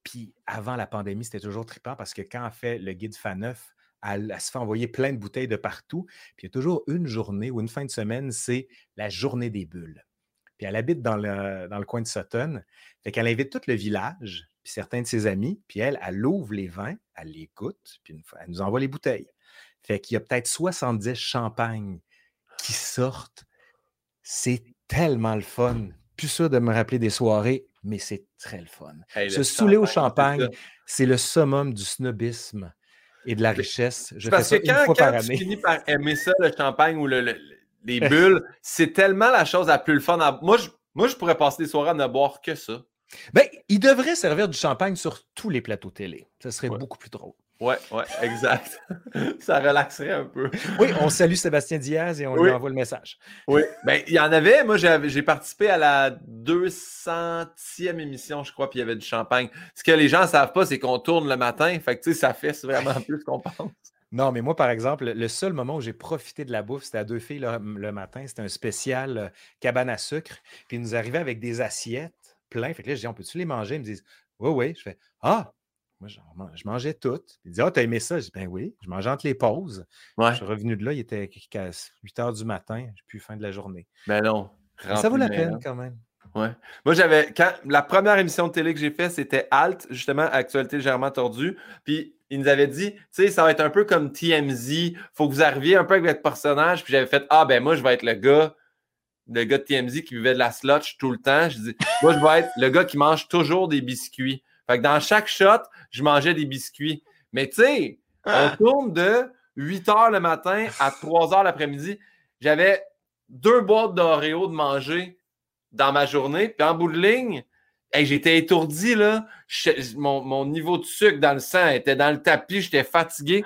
puis avant la pandémie, c'était toujours trippant parce que quand elle fait le guide Faneuf, elle, se fait envoyer plein de bouteilles de partout. Puis il y a toujours une journée ou une fin de semaine, c'est la journée des bulles. Puis elle habite dans le, dans le coin de Sutton. Fait qu'elle invite tout le village, puis certains de ses amis, puis elle, elle ouvre les vins, elle les goûte, puis elle nous envoie les bouteilles. Fait qu'il y a peut-être 70 champagnes qui sortent. C'est tellement le fun. Plus sûr de me rappeler des soirées, mais c'est très le fun. Se saouler au champagne, c'est le summum du snobisme et de la richesse. Je Parce que quand, quand tu finis par aimer ça, le champagne ou le, les bulles, c'est tellement la chose la plus le fun. Moi, je, moi, je pourrais passer des soirées à ne boire que ça. Ben, il devrait servir du champagne sur tous les plateaux télé. Ce serait beaucoup plus drôle. Ouais, ouais, exact. ça relaxerait un peu. Oui, on salue Sébastien Diaz et on lui envoie le message. Oui, ben il y en avait. Moi, j'ai participé à la 200e émission, je crois, puis il y avait du champagne. Ce que les gens ne savent pas, c'est qu'on tourne le matin. Fait que, tu sais, ça fait vraiment plus qu'on pense. Non, mais moi, par exemple, le seul moment où j'ai profité de la bouffe, c'était à deux filles le, matin. C'était un spécial euh, cabane à sucre. Puis ils nous arrivaient avec des assiettes pleines. Fait que là, je dis, on peut-tu les manger? Ils me disent, oui, oui. Je fais, ah, moi, je mangeais tout. Il dit Ah, t'as aimé ça? Je dis Ben oui, je mangeais entre les pauses. Je suis revenu de là, il était à 8 heures du matin, j'ai plus faim de la journée. Ben non. ça vaut la peine quand même. Ouais. Moi, j'avais. Quand la première émission de télé que j'ai faite, c'était Alt, justement, Actualité légèrement tordue. Puis il nous avait dit, tu sais, ça va être un peu comme TMZ. Faut que vous arriviez un peu avec votre personnage. Puis j'avais fait, ah ben moi, je vais être le gars, le gars de TMZ qui vivait de la slotch tout le temps. Je dis, moi, je vais être le gars qui mange toujours des biscuits. Fait que dans chaque shot, je mangeais des biscuits. Mais tu sais, on ah. tourne de 8 h le matin à 3 h l'après-midi. J'avais deux boîtes d'Oreo de manger dans ma journée. Puis en bout de ligne, j'étais étourdi, là. mon, niveau de sucre dans le sang était dans le tapis, j'étais fatigué.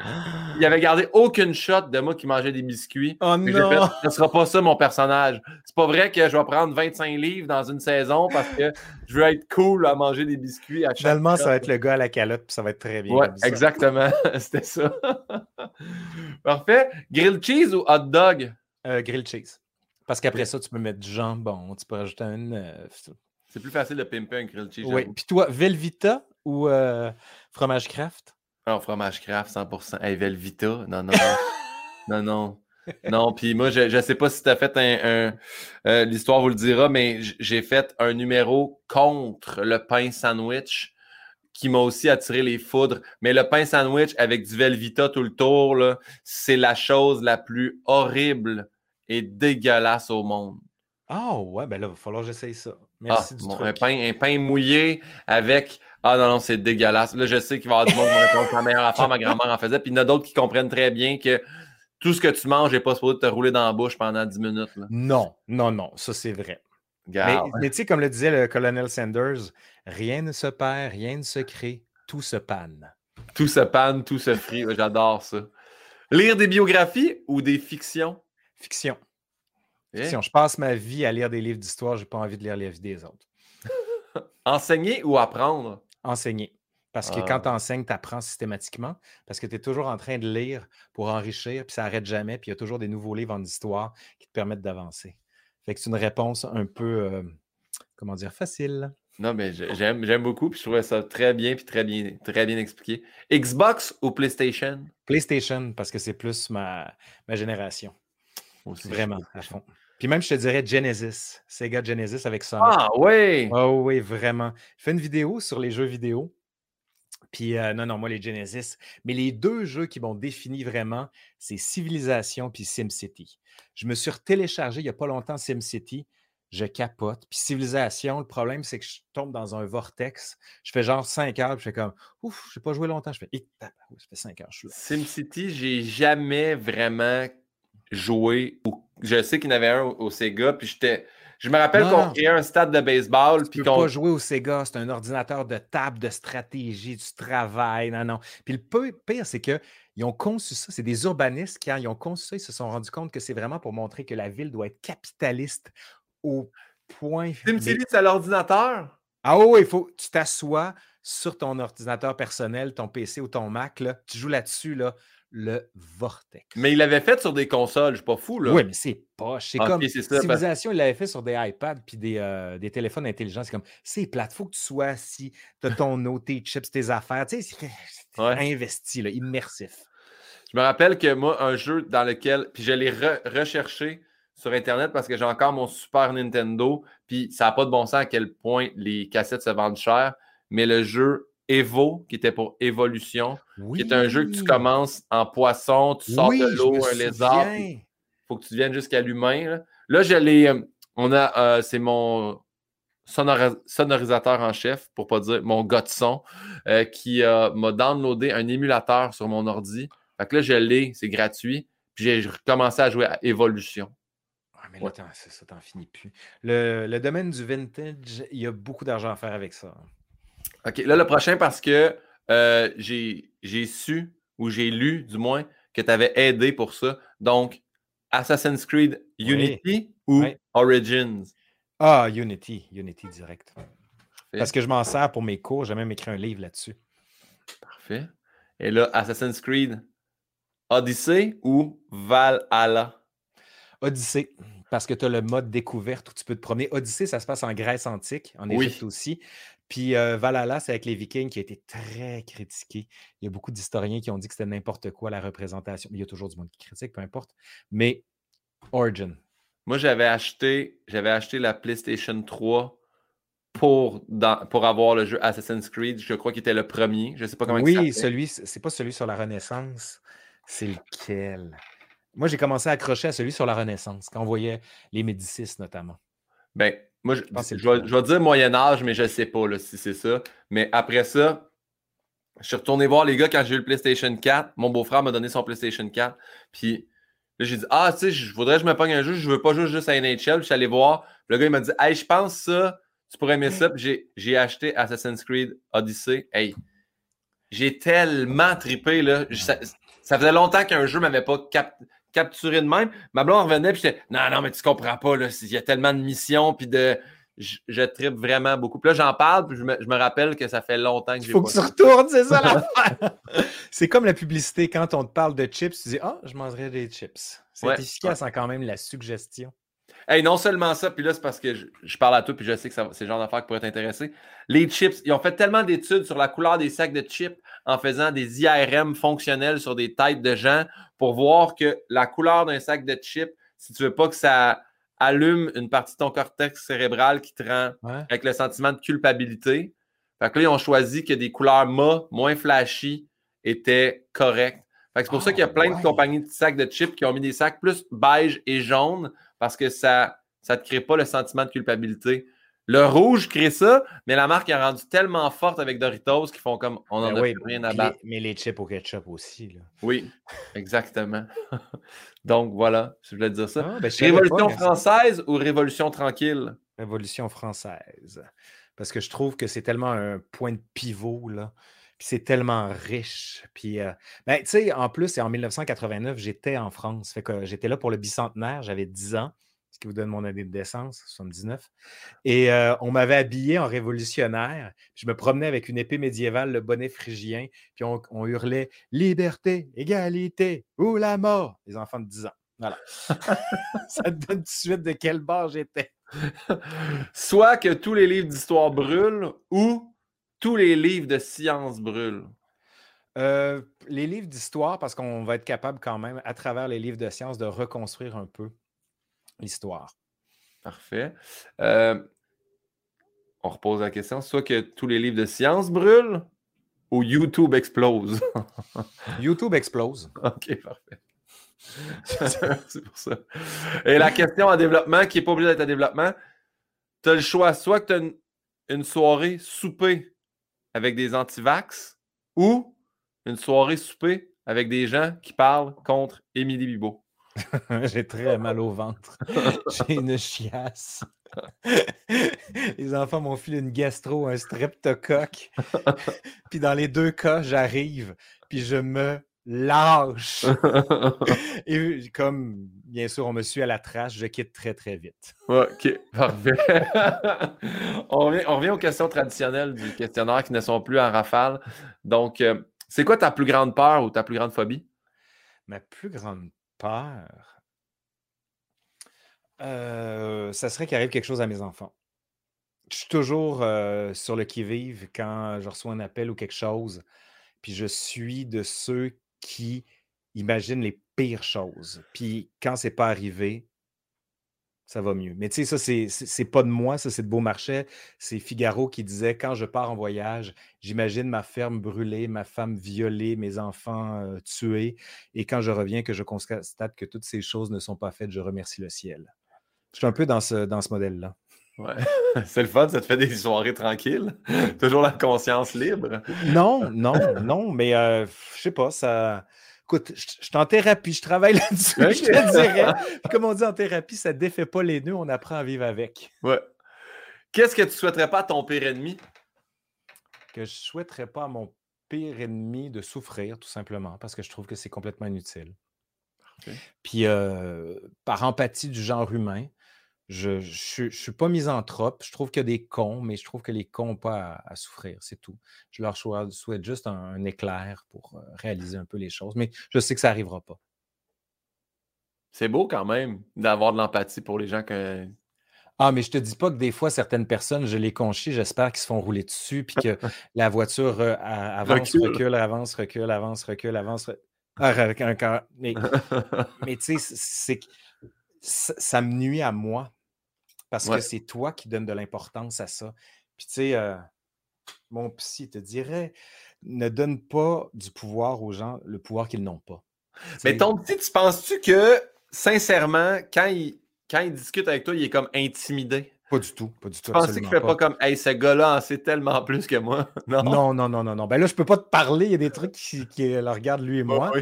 Il avait gardé aucune shot de moi qui mangeait des biscuits. Oh non! ce sera pas ça mon personnage. C'est pas vrai que je vais prendre 25 livres dans une saison parce que je veux être cool à manger des biscuits à chaque Finalement, ça va être le gars à la calotte, puis ça va être très bien. Ouais, exactement. C'était ça. Parfait. Grilled cheese ou hot dog? Euh, grilled cheese. Parce qu'après ça, tu peux mettre du jambon, tu peux rajouter un œuf. C'est plus facile de pimper un grilled cheese. Oui. Puis toi, Velvita ou euh, fromage craft? Alors, fromage craft, 100%. Hey, Velvita, non, non. non, non. Non, puis moi, je ne sais pas si tu as fait un. Euh, l'histoire vous le dira, mais j'ai fait un numéro contre le pain sandwich qui m'a aussi attiré les foudres. Mais le pain sandwich avec du Velvita tout le tour, c'est la chose la plus horrible et dégueulasse au monde. Ah ouais, ben là, il va falloir que j'essaye ça. Merci ah, du Un pain, un pain mouillé avec Ah non, non, c'est dégueulasse. Là, je sais qu'il va y avoir du monde qui va répondre que la meilleure affaire, ma grand-mère en faisait. Puis il y en a d'autres qui comprennent très bien que tout ce que tu manges n'est pas supposé te rouler dans la bouche pendant 10 minutes. Non, non, non, ça c'est vrai. Mais, tu sais, comme le disait le colonel Sanders, rien ne se perd, rien ne se crée, tout se panne. Tout se panne, tout se frit. J'adore ça. Lire des biographies ou des fictions? Fiction. Si je passe ma vie à lire des livres d'histoire, je n'ai pas envie de lire les vies des autres. Enseigner ou apprendre? Enseigner. Parce que quand ah. tu enseignes, tu apprends systématiquement. Parce que tu es toujours en train de lire pour enrichir, puis ça n'arrête jamais. Puis il y a toujours des nouveaux livres en histoire qui te permettent d'avancer. Fait que c'est une réponse un peu, euh, comment dire, facile. Non, mais j'aime, beaucoup, puis je trouvais ça très bien, puis très bien, très bien expliqué. Xbox ou PlayStation? PlayStation, parce que c'est plus ma, ma génération. Vraiment, à fond. Puis même, je te dirais Genesis, Sega Genesis avec Sonic. Ah oui! Oh oui, vraiment. Je fais une vidéo sur les jeux vidéo. Puis euh, non, non, moi, les Genesis. Mais les deux jeux qui m'ont défini vraiment, c'est Civilization puis SimCity. Je me suis téléchargé il n'y a pas longtemps SimCity. Je capote. Puis Civilization, le problème, c'est que je tombe dans un vortex. Je fais genre 5 heures, puis je fais comme Ouf, je n'ai pas joué longtemps. Je fais ça fait 5 heures, je suis là. SimCity, j'ai jamais vraiment joué. Je sais qu'il y en avait un au, Sega, puis j'étais. Je me rappelle qu'on créait un stade de baseball. Tu peux pas jouer au Sega, c'est un ordinateur de table, de stratégie, du travail. Non, non. Puis le pire, c'est qu'ils ont conçu ça. C'est des urbanistes qui, quand ils ont conçu ça, ils se sont rendus compte que c'est vraiment pour montrer que la ville doit être capitaliste au point. SimCity, c'est à l'ordinateur? Ah oui, il faut tu t'assois sur ton ordinateur personnel, ton PC ou ton Mac, là, tu joues là-dessus, là, le Vortex. Mais il l'avait fait sur des consoles, je suis pas fou, là. Oui, mais c'est pas. C'est ah, comme Civilisation, il l'avait fait sur des iPads puis des, euh, des téléphones intelligents. C'est comme, c'est plate, faut que tu sois assis, tu as ton eau, tes chips, tes affaires. Tu sais, c'est investi, là, immersif. Je me rappelle que moi, un jeu dans lequel, puis je l'ai recherché sur Internet parce que j'ai encore mon Super Nintendo, puis ça n'a pas de bon sens à quel point les cassettes se vendent cher, mais le jeu Evo, qui était pour évolution, qui est un jeu que tu commences en poisson, tu sors de l'eau, un lézard, il faut que tu viennes jusqu'à l'humain. Là, je l'ai. Euh, on a, euh, c'est mon sonorisateur en chef, pour pas dire mon gars de son, euh, qui m'a downloadé un émulateur sur mon ordi. Fait que là, je l'ai, c'est gratuit. Puis j'ai recommencé à jouer à Évolution. Ah, mais là, ça, t'en finis plus. Le, le, domaine du vintage, il y a beaucoup d'argent à faire avec ça. OK, là, le prochain, parce que euh, j'ai j'ai su, ou j'ai lu du moins, que tu avais aidé pour ça. Donc, Assassin's Creed Unity ou Origins? Ah, Unity, Unity direct. Parce que je m'en sers pour mes cours, j'ai même écrit un livre là-dessus. Parfait. Et là, Assassin's Creed Odyssey ou Valhalla? Odyssey, parce que tu as le mode découverte où tu peux te promener. Odyssey, ça se passe en Grèce antique, en Égypte aussi. Puis euh, Valhalla, c'est avec les Vikings qui a été très critiqué. Il y a beaucoup d'historiens qui ont dit que c'était n'importe quoi la représentation. Il y a toujours du monde qui critique, peu importe. Mais Origin. Moi, j'avais acheté, j'avais acheté la PlayStation 3 pour, pour avoir le jeu Assassin's Creed. Je crois qu'il était le premier. Je ne sais pas comment Oui, celui, c'est pas celui sur la Renaissance. C'est lequel? Moi, j'ai commencé à accrocher à celui sur la Renaissance, quand on voyait les Médicis notamment. Ben, moi, je, je, vais, dire Moyen-Âge, mais je ne sais pas si c'est ça. Mais après ça, je suis retourné voir les gars quand j'ai eu le PlayStation 4. Mon beau-frère m'a donné son PlayStation 4. Puis là, j'ai dit Ah, tu sais, je voudrais que je me pogne un jeu, je veux pas jouer juste à NHL. Puis je suis allé voir. Le gars, il m'a dit Hey, je pense ça, tu pourrais aimer ça. Puis j'ai acheté Assassin's Creed Odyssey. Hey, j'ai tellement trippé, là. Ça, ça faisait longtemps qu'un jeu ne m'avait pas capté capturé de même. Ma blonde revenait, puis j'étais, non, non, mais tu comprends pas, là, il y a tellement de missions, puis de. Je, je tripe vraiment beaucoup. Puis là, j'en parle, puis je me, je me, rappelle que ça fait longtemps que j'ai Faut que tu retournes, c'est ça l'affaire. c'est comme la publicité, quand on te parle de chips, tu dis, ah, je mangerai des chips. C'est efficace en quand même la suggestion. Hey, non seulement ça, puis là, c'est parce que je, parle à toi, puis je sais que c'est le genre d'affaires qui pourrait t'intéresser. Les chips, ils ont fait tellement d'études sur la couleur des sacs de chips en faisant des IRM fonctionnels sur des têtes de gens pour voir que la couleur d'un sac de chips, si tu veux pas que ça allume une partie de ton cortex cérébral qui te rend avec le sentiment de culpabilité. Fait que là, ils ont choisi que des couleurs mat, moins flashy, étaient correctes. C'est pour ça qu'il y a ah, plein de compagnies de sacs de chips qui ont mis des sacs plus beige et jaune parce que ça ne te crée pas le sentiment de culpabilité. Le rouge crée ça, mais la marque est rendue tellement forte avec Doritos qu'ils font comme on n'en a rien à battre. mais les chips au ketchup aussi. Là. Oui, exactement. Donc voilà, je voulais dire ça. Ah, ben, Révolution française ou Révolution tranquille? Révolution française. Parce que je trouve que c'est tellement un point de pivot, là. Puis c'est tellement riche. Puis, euh, ben, tu sais, en plus, en 1989, j'étais en France. Fait que j'étais là pour le bicentenaire, j'avais 10 ans, ce qui vous donne mon année de naissance, 79. Et euh, on m'avait habillé en révolutionnaire. Je me promenais avec une épée médiévale, le bonnet phrygien, puis on, hurlait Liberté, égalité ou la mort, les enfants de 10 ans. Voilà. Ça te donne tout de suite de quel bord j'étais. Soit que tous les livres d'histoire brûlent ou tous les livres de science brûlent? Euh, les livres d'histoire, parce qu'on va être capable quand même, à travers les livres de science, de reconstruire un peu l'histoire. Parfait. Euh, on repose la question. Soit que tous les livres de science brûlent ou YouTube explose? YouTube explose. OK, parfait. C'est pour ça. Et la question en développement, qui n'est pas obligée d'être en développement, tu as le choix. Soit que tu as une soirée souper avec des antivax ou une soirée souper avec des gens qui parlent contre Émilie Bibo? J'ai très mal au ventre. J'ai une chiasse. les enfants m'ont filé une gastro, un streptocoque. puis dans les deux cas, j'arrive, puis je me lâche. Et comme, bien sûr, on me suit à la trace, je quitte très, très vite. OK, parfait. on, revient, aux questions traditionnelles du questionnaire qui ne sont plus en rafale. Donc, euh, c'est quoi ta plus grande peur ou ta plus grande phobie? Ma plus grande peur, euh, ça serait qu'il arrive quelque chose à mes enfants. Je suis toujours euh, sur le qui-vive quand je reçois un appel ou quelque chose. Puis je suis de ceux qui imaginent les pires choses. Puis quand c'est pas arrivé, ça va mieux. Mais tu sais, ça, c'est pas de moi, ça, c'est de Beaumarchais. C'est Figaro qui disait Quand je pars en voyage, j'imagine ma ferme brûlée, ma femme violée, mes enfants euh, tués. Et quand je reviens, que je constate que toutes ces choses ne sont pas faites, je remercie le ciel. Je suis un peu dans ce, dans ce modèle-là. Ouais. c'est le fun, ça te fait des soirées tranquilles. Toujours la conscience libre. non, non, non, mais euh, je sais pas, ça. Écoute, je, suis en thérapie, je travaille là-dessus, je te dirais. comme on dit en thérapie, ça ne défait pas les nœuds, on apprend à vivre avec. Ouais. Qu'est-ce que tu souhaiterais pas à ton pire ennemi? Que je souhaiterais pas à mon pire ennemi de souffrir, tout simplement, parce que je trouve que c'est complètement inutile. Puis, euh, par empathie du genre humain, je ne suis pas misanthrope. Je trouve qu'il y a des cons, mais je trouve que les cons n'ont pas à, souffrir, c'est tout. Je leur souhaite juste un, éclair pour euh, réaliser un peu les choses, mais je sais que ça n'arrivera pas. C'est beau quand même d'avoir de l'empathie pour les gens que. Ah, mais je te dis pas que des fois, certaines personnes, je les conchis, j'espère qu'ils se font rouler dessus, puis que la voiture euh, avance, recule. avance, recule, avance, recule, avance. Ah, mais, mais tu sais, c'est ça me nuit à moi parce que c'est toi qui donnes de l'importance à ça. Puis tu sais, euh, mon psy te dirait, ne donne pas du pouvoir aux gens le pouvoir qu'ils n'ont pas. Mais ton psy, tu penses-tu que, sincèrement, quand il, quand il discute avec toi, il est comme intimidé? Pas du tout, pas du tout. Tu penses qu'il fait pas. comme Hey, ce gars-là en sait tellement plus que moi? Non? non, non, non, non, Ben là, je peux pas te parler. Il y a des trucs qui, qui le regardent lui et moi.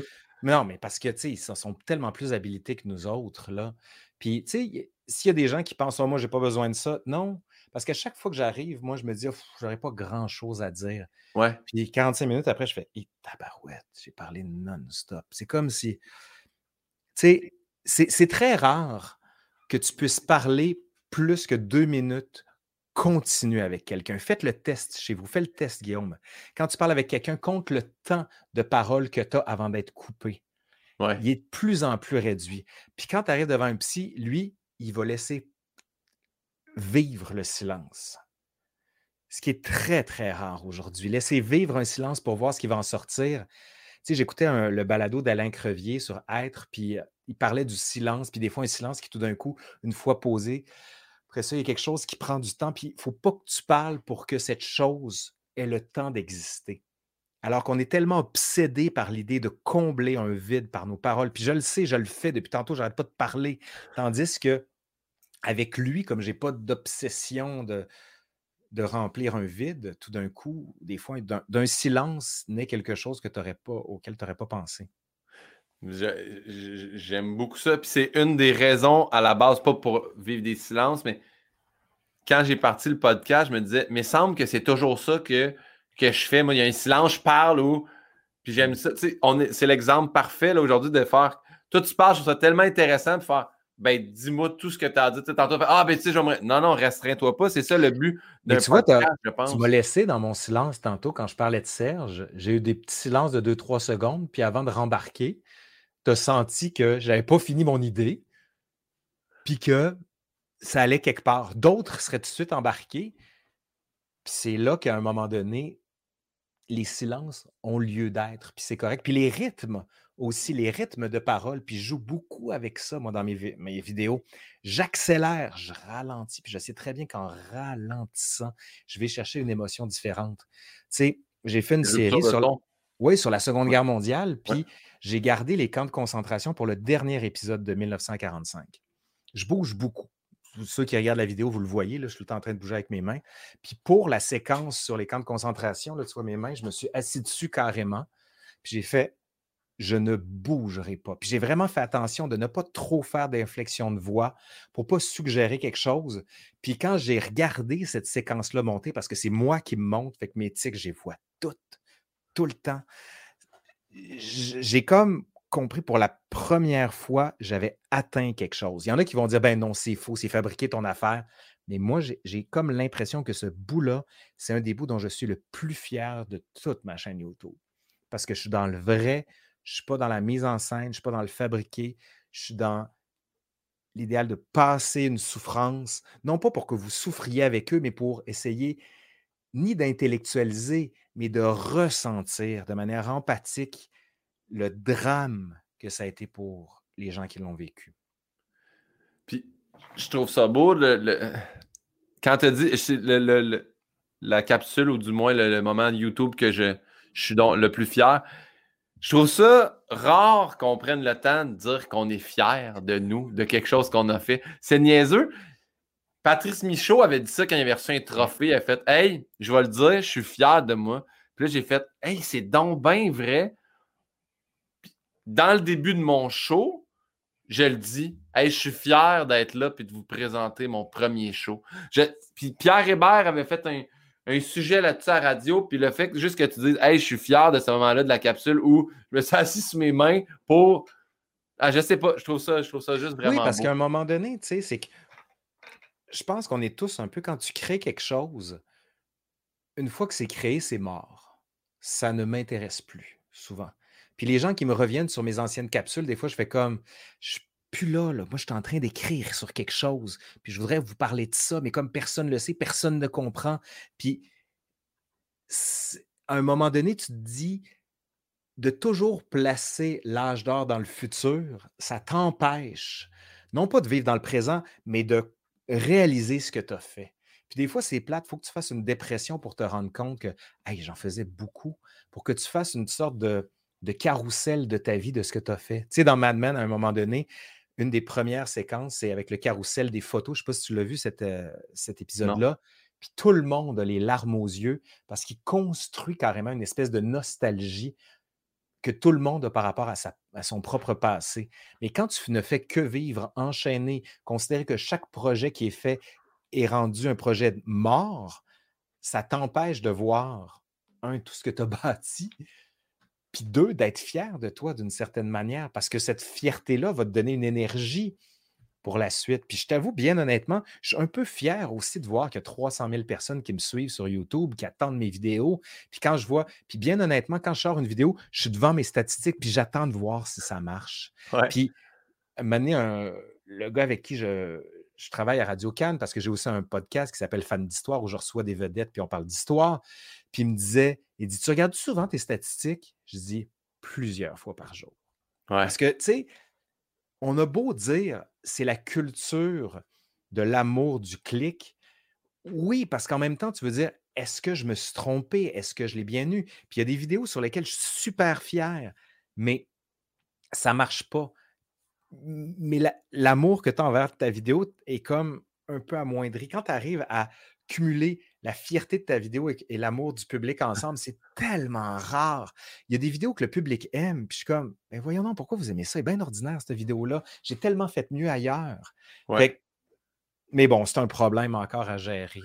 Mais non, mais parce que, tu sais, ils sont tellement plus habilités que nous autres, là. Puis, tu sais, s'il y a des gens qui pensent, oh, moi, j'ai pas besoin de ça, non. Parce qu'à chaque fois que j'arrive, moi, je me dis, j'aurais pas grand-chose à dire. Ouais. Puis 45 minutes après, je fais, hé, tabarouette, j'ai parlé non-stop. C'est comme si, tu sais, c'est très rare que tu puisses parler plus que deux minutes continue avec quelqu'un. Faites le test chez vous. Faites le test, Guillaume. Quand tu parles avec quelqu'un, compte le temps de parole que tu as avant d'être coupé. Il est de plus en plus réduit. Puis quand tu arrives devant un psy, lui, il va laisser vivre le silence. Ce qui est très, très rare aujourd'hui. Laisser vivre un silence pour voir ce qui va en sortir. Tu sais, j'écoutais le balado d'Alain Crevier sur Être, puis euh, il parlait du silence, puis des fois un silence qui, tout d'un coup, une fois posé, après ça, il y a quelque chose qui prend du temps, puis il ne faut pas que tu parles pour que cette chose ait le temps d'exister. Alors qu'on est tellement obsédé par l'idée de combler un vide par nos paroles. Puis je le sais, je le fais depuis tantôt, je n'arrête pas de parler. Tandis que avec lui, comme je n'ai pas d'obsession de, de remplir un vide, tout d'un coup, des fois, d'un silence naît quelque chose que pas, auquel tu n'aurais pas pensé. J'aime beaucoup ça. Puis c'est une des raisons à la base, pas pour vivre des silences, mais quand j'ai parti le podcast, je me disais, mais semble que c'est toujours ça que, que je fais. Moi, il y a un silence, je parle ou. Puis j'aime ça. C'est l'exemple parfait aujourd'hui de faire. Toi, tu parles, je trouve ça tellement intéressant de faire. Ben, dis-moi tout ce que tu as dit. Tantôt, ah, ben, tu sais, j'aimerais. Non, non, restreins-toi pas. C'est ça le but de tu podcast, je pense. Tu m'as laissé dans mon silence tantôt quand je parlais de Serge. J'ai eu des petits silences de 2-3 secondes. Puis avant de rembarquer, tu as senti que j'avais pas fini mon idée, puis que ça allait quelque part. D'autres seraient tout de suite embarqués. Puis c'est là qu'à un moment donné, les silences ont lieu d'être, puis c'est correct. Puis les rythmes aussi, les rythmes de parole, puis je joue beaucoup avec ça, moi, dans mes, mes vidéos. J'accélère, je ralentis, puis je sais très bien qu'en ralentissant, je vais chercher une émotion différente. Tu sais, j'ai fait une série sur... Oui, sur la Seconde Guerre mondiale, puis j'ai gardé les camps de concentration pour le dernier épisode de 1945. Je bouge beaucoup. Ceux qui regardent la vidéo, vous le voyez, je suis tout en train de bouger avec mes mains. Puis pour la séquence sur les camps de concentration, là, tu vois mes mains, je me suis assis dessus carrément. Puis j'ai fait je ne bougerai pas. Puis j'ai vraiment fait attention de ne pas trop faire d'inflexion de voix pour ne pas suggérer quelque chose. Puis quand j'ai regardé cette séquence-là monter, parce que c'est moi qui me monte, fait que mes tics, j'ai vois toutes tout le temps. J'ai comme compris pour la première fois, j'avais atteint quelque chose. Il y en a qui vont dire, ben non, c'est faux, c'est fabriquer ton affaire. Mais moi, j'ai comme l'impression que ce bout-là, c'est un des bouts dont je suis le plus fier de toute ma chaîne YouTube. Parce que je suis dans le vrai, je ne suis pas dans la mise en scène, je ne suis pas dans le fabriqué, je suis dans l'idéal de passer une souffrance, non pas pour que vous souffriez avec eux, mais pour essayer ni d'intellectualiser, mais de ressentir de manière empathique le drame que ça a été pour les gens qui l'ont vécu. Puis, je trouve ça beau, le, quand tu dit la capsule, ou du moins le, moment YouTube que je, suis le plus fier, je trouve ça rare qu'on prenne le temps de dire qu'on est fier de nous, de quelque chose qu'on a fait. C'est niaiseux. Patrice Michaud avait dit ça quand il avait reçu un trophée. Il a fait Hey, je vais le dire, je suis fier de moi. Puis là, j'ai fait Hey, c'est donc bien vrai. Dans le début de mon show, je le dis Hey, je suis fier d'être là et de vous présenter mon premier show. puis Pierre Hébert avait fait un sujet là-dessus à la radio, puis le fait que juste que tu dises, hey, je suis fier de ce moment-là de la capsule où je me suis assis sur mes mains pour. Ah, je sais pas, je trouve ça, je trouve ça juste vraiment. Oui, parce qu'à un moment donné, tu sais, c'est que je pense qu'on est tous un peu quand tu crées quelque chose, une fois que c'est créé, c'est mort. Ça ne m'intéresse plus, souvent. Puis les gens qui me reviennent sur mes anciennes capsules, des fois, je fais comme, je suis plus là, là. Moi, je suis en train d'écrire sur quelque chose. Puis je voudrais vous parler de ça, mais comme personne ne le sait, personne ne comprend. Puis à un moment donné, tu te dis de toujours placer l'âge d'or dans le futur, ça t'empêche, non pas de vivre dans le présent, mais de réaliser ce que tu as fait. Puis des fois, c'est plate, il faut que tu fasses une dépression pour te rendre compte que hey, j'en faisais beaucoup, pour que tu fasses une sorte de, de carrousel de ta vie, de ce que tu as fait. Tu sais, dans Mad Men, à un moment donné, une des premières séquences, c'est avec le carrousel des photos. Je ne sais pas si tu l'as vu, euh, cet épisode-là. Puis tout le monde a les larmes aux yeux parce qu'il construit carrément une espèce de nostalgie que tout le monde a par rapport à, sa, à, son propre passé. Mais quand tu ne fais que vivre, enchaîner, considérer que chaque projet qui est fait est rendu un projet mort, ça t'empêche de voir, un, tout ce que tu as bâti, puis deux, d'être fier de toi d'une certaine manière, parce que cette fierté-là va te donner une énergie pour la suite. Puis je t'avoue, bien honnêtement, je suis un peu fier aussi de voir qu'il y a 300 000 personnes qui me suivent sur YouTube, qui attendent mes vidéos. Puis quand je vois, puis bien honnêtement, quand je sors une vidéo, je suis devant mes statistiques, puis j'attends de voir si ça marche. Puis, un, le gars avec qui je, je travaille à Radio Cannes, parce que j'ai aussi un podcast qui s'appelle Fan d'Histoire, où je reçois des vedettes, puis on parle d'histoire. Puis il me disait, il dit, tu regardes souvent tes statistiques? Je dis, plusieurs fois par jour. Parce que, tu sais, on a beau dire, c'est la culture de l'amour du clic. Oui, parce qu'en même temps, tu veux dire, est-ce que je me suis trompé? Est-ce que je l'ai bien eu? Puis il y a des vidéos sur lesquelles je suis super fier, mais ça ne marche pas. Mais l'amour que tu as envers ta vidéo est comme un peu amoindri. Quand tu arrives à cumuler la fierté de ta vidéo et, l'amour du public ensemble, c'est tellement rare. Il y a des vidéos que le public aime, puis je suis comme, mais voyons donc, pourquoi vous aimez ça? C'est bien ordinaire, cette vidéo-là. J'ai tellement fait mieux ailleurs. mais bon, c'est un problème encore à gérer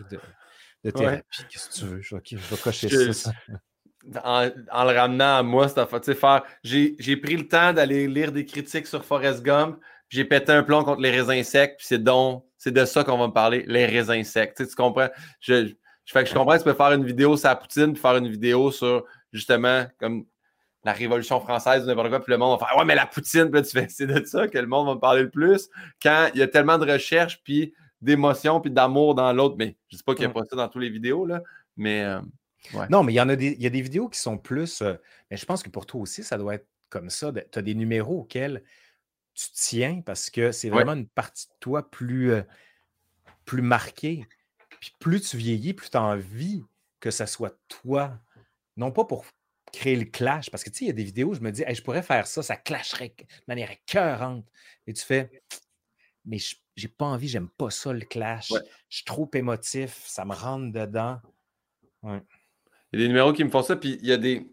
de, thérapie. Qu'est-ce que tu veux? Je vais, cocher ça. En, le ramenant à moi, faire. J'ai pris le temps d'aller lire des critiques sur Forrest Gump, j'ai pété un plomb contre les raisins secs, puis c'est donc, c'est de ça qu'on va me parler, les raisins secs. Tu, comprends? Je, je, je comprends que tu peux faire une vidéo sur la poutine, puis faire une vidéo sur justement comme la Révolution française ou n'importe quoi, puis le monde va faire Ouais, mais la poutine, puis tu fais c'est de ça que le monde va me parler le plus. Quand il y a tellement de recherche, puis d'émotion, puis d'amour dans l'autre, mais je ne sais pas qu'il n'y a pas ça dans toutes les vidéos, là, mais. Euh, non, mais il y en a des, il y a des vidéos qui sont plus. Euh, mais je pense que pour toi aussi, ça doit être comme ça. Tu as des numéros auxquels tu tiens parce que c'est vraiment une partie de toi plus, euh, plus marquée. Puis plus tu vieillis, plus tu as envie que ça soit toi. Non pas pour créer le clash, parce que tu sais, il y a des vidéos où je me dis, je pourrais faire ça, ça clasherait de manière écœurante. Et tu fais, mais j'ai pas envie, j'aime pas ça le clash. Je suis trop émotif, ça me rentre dedans. Il y a des numéros qui me font ça, puis il y a des.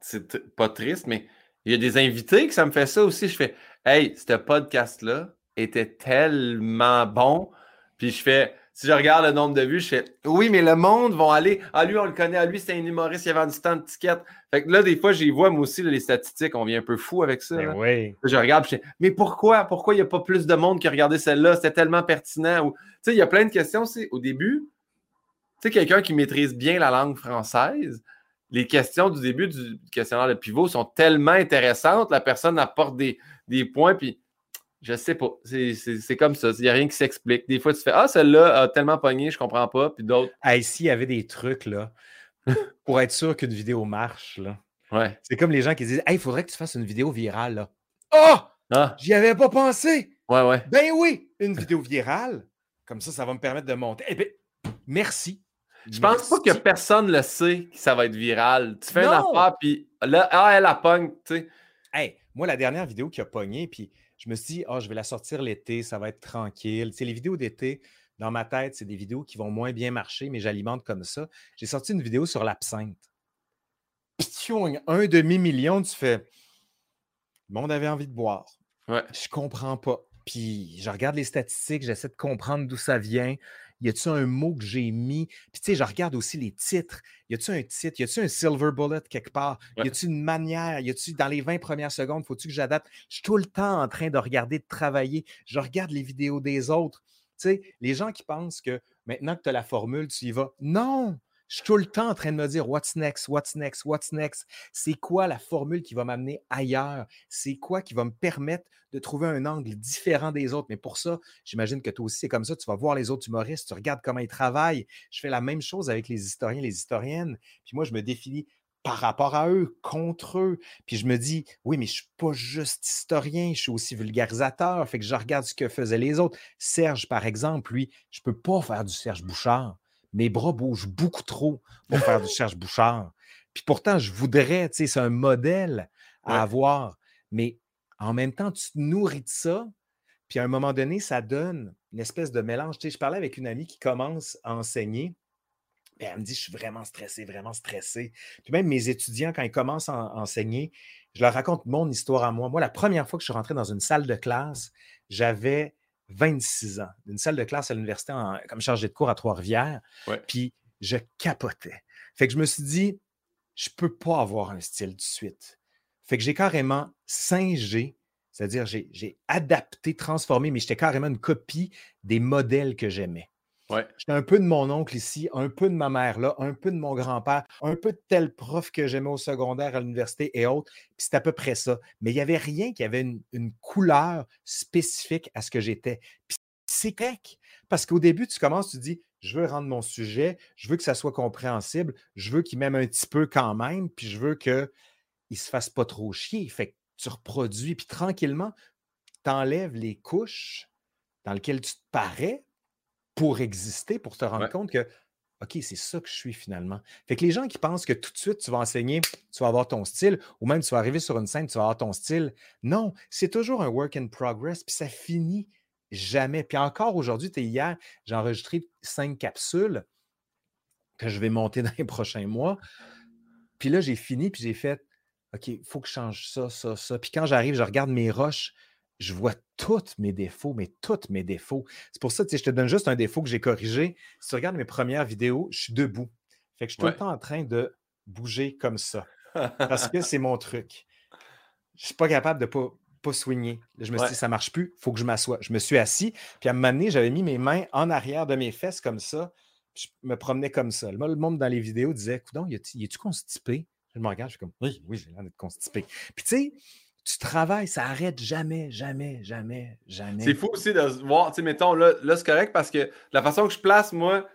C'est pas triste, mais il y a des invités que ça me fait ça aussi. Je fais, hey, ce podcast-là était tellement bon. Puis je fais, si je regarde le nombre de vues, je fais oui, mais le monde va aller. Ah, lui, on le connaît. Ah, lui, c'est un humoriste, il a vendu tant de tickets. Fait que là, des fois, j'y vois, moi aussi, les statistiques, on vient un peu fou avec ça. Ben oui. Je regarde, je fais mais pourquoi? Pourquoi il n'y a pas plus de monde qui a regardé celle-là? C'était tellement pertinent. Tu sais, il y a plein de questions. Au début, tu sais, quelqu'un qui maîtrise bien la langue française, les questions du début du questionnaire de pivot sont tellement intéressantes. La personne apporte des, des points, puis je sais pas. C'est comme ça. Il n'y a rien qui s'explique. Des fois, tu fais Ah, celle-là a tellement pogné, je comprends pas. Puis d'autres. Ah, ici, il y avait des trucs, là, pour être sûr qu'une vidéo marche, là. Ouais. C'est comme les gens qui disent Hey, il faudrait que tu fasses une vidéo virale, là. Oh! Ah! J'y avais pas pensé! Ouais, ouais. Ben oui, une vidéo virale. Comme ça, ça va me permettre de monter. Eh bien, merci. Je pense pas que personne le sait que ça va être viral. Tu fais une affaire, puis là, ah, elle a pogne, tu sais. Hey, moi, la dernière vidéo qui a pogné, puis je me suis dit, ah, je vais la sortir l'été, ça va être tranquille. Tu sais, les vidéos d'été, dans ma tête, c'est des vidéos qui vont moins bien marcher, mais j'alimente comme ça. J'ai sorti une vidéo sur l'absinthe. Un demi-million, tu fais. Le monde avait envie de boire. Ouais. Je comprends pas. Puis je regarde les statistiques, j'essaie de comprendre d'où ça vient. Y a-tu un mot que j'ai mis? Puis, tu sais, je regarde aussi les titres. Y a-tu un titre? Y a-tu un silver bullet quelque part? Y a-tu une manière? Y a-tu dans les 20 premières secondes, faut-tu que j'adapte? Je suis tout le temps en train de regarder, de travailler. Je regarde les vidéos des autres. Tu sais, les gens qui pensent que maintenant que tu as la formule, tu y vas. Non! Je suis tout le temps en train de me dire what's next, what's next, what's next? C'est quoi la formule qui va m'amener ailleurs? C'est quoi qui va me permettre de trouver un angle différent des autres? Mais pour ça, j'imagine que toi aussi, c'est comme ça. Tu vas voir les autres humoristes, tu regardes comment ils travaillent. Je fais la même chose avec les historiens, les historiennes. Puis moi, je me définis par rapport à eux, contre eux. Puis je me dis, oui, mais je ne suis pas juste historien, je suis aussi vulgarisateur. Fait que je regarde ce que faisaient les autres. Serge, par exemple, lui, je ne peux pas faire du Serge Bouchard mes bras bougent beaucoup trop pour faire du cherche bouchard. Puis pourtant, je voudrais, tu sais, c'est un modèle à avoir. Mais en même temps, tu te nourris de ça. Puis à un moment donné, ça donne une espèce de mélange. Tu sais, je parlais avec une amie qui commence à enseigner. Elle me dit, je suis vraiment stressé, vraiment stressé. Puis même mes étudiants, quand ils commencent à enseigner, je leur raconte mon histoire à moi. Moi, la première fois que je suis rentré dans une salle de classe, j'avais 26 ans, d'une salle de classe à l'université comme chargé de cours à Trois-Rivières. Puis je capotais. Fait que je me suis dit, je ne peux pas avoir un style de suite. Fait que j'ai carrément singé, c'est-à-dire j'ai adapté, transformé, mais j'étais carrément une copie des modèles que j'aimais. J'étais un peu de mon oncle ici, un peu de ma mère là, un peu de mon grand-père, un peu de tel prof que j'aimais au secondaire, à l'université et autres. Puis c'est à peu près ça. Mais il n'y avait rien qui avait une, couleur spécifique à ce que j'étais. Puis c'est correct. Parce qu'au début, tu commences, tu dis, je veux rendre mon sujet, je veux que ça soit compréhensible, je veux qu'il m'aime un petit peu quand même, puis je veux qu'il ne se fasse pas trop chier. Fait que tu reproduis, puis tranquillement, tu enlèves les couches dans lesquelles tu te parais pour exister, pour te rendre compte que, OK, c'est ça que je suis finalement. Fait que les gens qui pensent que tout de suite, tu vas enseigner, tu vas avoir ton style, ou même tu vas arriver sur une scène, tu vas avoir ton style. Non, c'est toujours un work in progress, puis ça finit jamais. Puis encore aujourd'hui, tu es hier, j'ai enregistré cinq capsules que je vais monter dans les prochains mois. Puis là, j'ai fini, puis j'ai fait, OK, il faut que je change ça, ça, ça. Puis quand j'arrive, je regarde mes roches, je vois tous mes défauts, mais tous mes défauts. C'est pour ça, que je te donne juste un défaut que j'ai corrigé. Si tu regardes mes premières vidéos, je suis debout. Fait que je suis tout le temps en train de bouger comme ça. Parce que c'est mon truc. Je ne suis pas capable de ne pas, pas soigner. Je me suis dit, ça ne marche plus, il faut que je m'assoie. Je me suis assis, puis à un moment donné, j'avais mis mes mains en arrière de mes fesses comme ça. je me promenais comme ça. Le monde dans les vidéos disait, Coudon, es-tu constipé? Je me regarde, je suis comme, oui, oui, j'ai l'air d'être constipé. Puis tu sais, tu travailles, ça arrête jamais, jamais, jamais, jamais. C'est fou aussi de voir, tu sais, mettons, là, là c'est correct parce que la façon que je place, moi,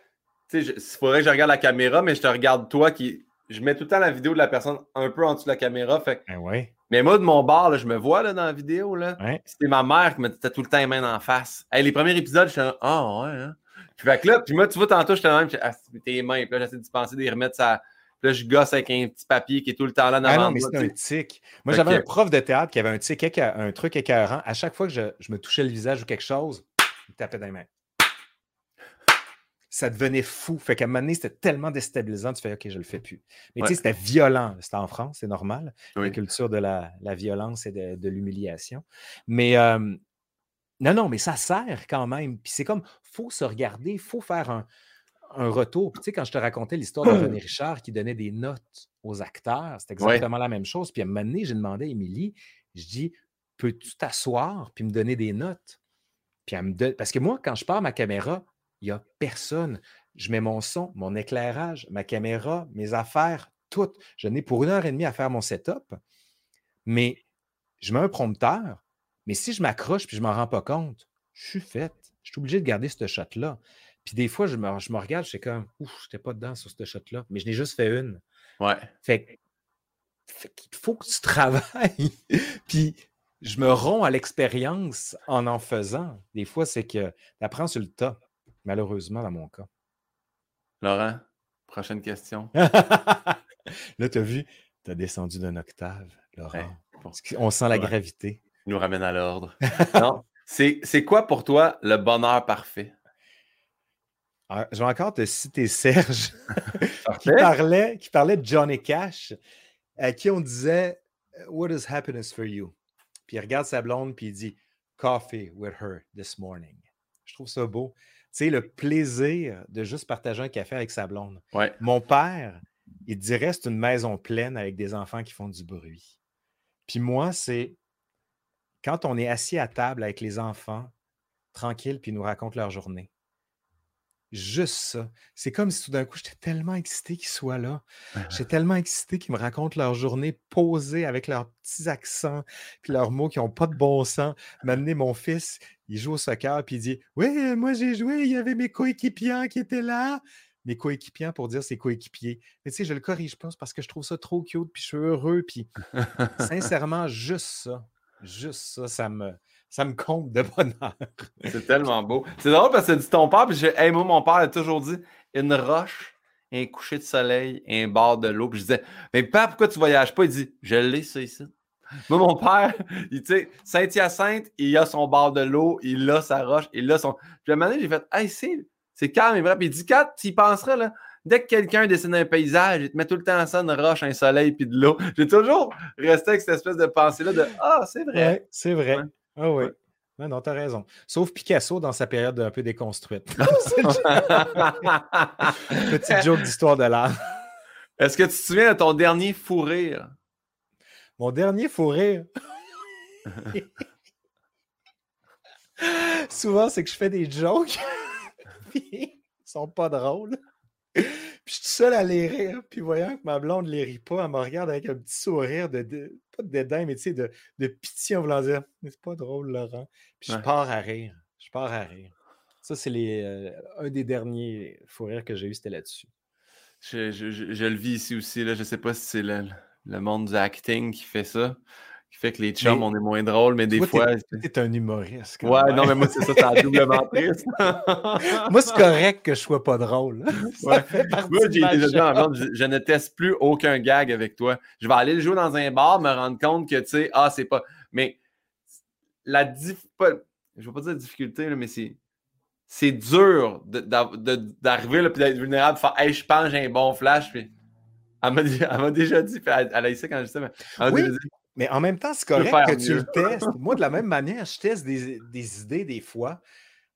tu sais, il faudrait que je regarde la caméra, mais je te regarde toi qui. Je mets tout le temps la vidéo de la personne un peu en dessous de la caméra. Fait ben Mais moi, de mon bar, là, je me vois là, dans la vidéo. Là. C'était ma mère qui me disait tout le temps les mains en face. les premiers épisodes, je suis ah oh, ouais. Hein? Puis, fait que là, puis moi, tu vois, tantôt, j'étais même, ah, tes mains, puis là, j'essaie de penser de les remettre ça là, je gosse avec un petit papier qui est tout le temps là dans ah non, mais c'est un tic. Moi, j'avais un prof de théâtre qui avait un tic, un truc écœurant. À chaque fois que je, me touchais le visage ou quelque chose, il tapait dans les mains. Ça devenait fou. Fait qu'à un moment donné, c'était tellement déstabilisant, tu fais OK, je le fais plus. Mais tu sais, c'était violent. C'était en France, c'est normal. La culture de la, violence et de, l'humiliation. Mais euh, non, non, mais ça sert quand même. Puis c'est comme, faut se regarder, il faut faire un, un retour. tu sais, quand je te racontais l'histoire de René Richard qui donnait des notes aux acteurs, c'était exactement la même chose. Puis à un moment donné, j'ai demandé à Émilie, je dis, peux-tu t'asseoir puis me donner des notes? Puis elle me Parce que moi, quand je pars ma caméra, il n'y a personne. Je mets mon son, mon éclairage, ma caméra, mes affaires, toutes. Je n'ai pour une heure et demie à faire mon setup, mais je mets un prompteur. Mais si je m'accroche puis je ne m'en rends pas compte, je suis fait. Je suis obligé de garder ce shot-là. Puis des fois, je me, je me regarde, je suis comme, ouf, je n'étais pas dedans sur ce shot-là, mais je n'ai juste fait une. Ouais. Fait, qu'il faut que tu travailles. puis je me romps à l'expérience en en faisant. Des fois, c'est que tu apprends sur le tas, malheureusement, dans mon cas. Laurent, prochaine question. Là, tu as vu, tu as descendu d'un octave, Laurent. On sent la gravité. Il nous ramène à l'ordre. c'est quoi pour toi le bonheur parfait? Ah, je vais encore te citer Serge, qui, parlait, qui parlait de Johnny Cash, à qui on disait What is happiness for you? Puis il regarde sa blonde, puis il dit Coffee with her this morning. Je trouve ça beau sais, le plaisir de juste partager un café avec sa blonde. Ouais. Mon père, il dirait c'est une maison pleine avec des enfants qui font du bruit. Puis moi, c'est quand on est assis à table avec les enfants, tranquille, puis ils nous racontent leur journée. Juste ça. C'est comme si tout d'un coup, j'étais tellement excité qu'ils soient là. J'étais tellement excité qu'ils me racontent leur journée posée avec leurs petits accents, puis leurs mots qui n'ont pas de bon sens. M'amener mon fils, il joue au soccer, puis il dit Oui, moi j'ai joué, il y avait mes coéquipiers qui étaient là. Mes coéquipiers pour dire ses coéquipiers. Mais tu sais, je le corrige pas parce que je trouve ça trop cute, puis je suis heureux, puis sincèrement, juste ça, juste ça, ça me, ça me compte de bonheur. C'est tellement beau. C'est drôle parce que tu dit ton père, puis je, hey, moi, mon père a toujours dit une roche, un coucher de soleil, un bord de l'eau. Puis je disais, mais père, pourquoi tu voyages pas? Il dit, je l'ai, ça ici. Moi, mon père, il, tu sais, Saint-Hyacinthe, il a son bord de l'eau, il a sa roche, il a son. Puis à un moment donné, j'ai fait, hey, c'est calme et vrai. Puis il dit, quand tu y penseras, là, dès que quelqu'un dessine un paysage, il te met tout le temps ça, une roche, un soleil, puis de l'eau. J'ai toujours resté avec cette espèce de pensée-là de Ah, c'est vrai. c'est vrai. Ah oui. Non, non, t'as raison. Sauf Picasso dans sa période un peu déconstruite. Petite joke d'histoire de l'art. Est-ce que tu te souviens de ton dernier fou rire? Mon dernier fou rire? Souvent, c'est que je fais des jokes. Ils sont pas drôles. Puis je suis seul à les rire. Puis voyant que ma blonde ne les rit pas, elle me regarde avec un petit sourire de, pas de dédain, mais tu sais, de, de pitié en voulant dire C'est pas drôle, Laurent. Puis je pars à rire. Je pars à rire. Ça, c'est les, euh, un des derniers fous rires que j'ai eu, c'était là-dessus. Je, je, je, le vis ici aussi. Là. Je sais pas si c'est le, le monde du acting qui fait ça qui fait que les chums, on est moins drôle, mais des fois. T'es un humoriste. ouais, non, mais moi, c'est ça, c'est doublement triste. moi, c'est correct que je sois pas drôle. moi, j'ai déjà dit je, je ne teste plus aucun gag avec toi. Je vais aller le jouer dans un bar, me rendre compte que, tu sais, ah, c'est pas. Mais la dif... Je vais pas dire difficulté, là, mais c'est. C'est dur d'arriver et d'être vulnérable, faire Hey, je pense j'ai un bon flash. Puis elle m'a déjà dit, elle, a essayé quand je disais, mais elle. Mais en même temps, c'est correct que tu le testes. Moi, de la même manière, je teste des, idées des fois.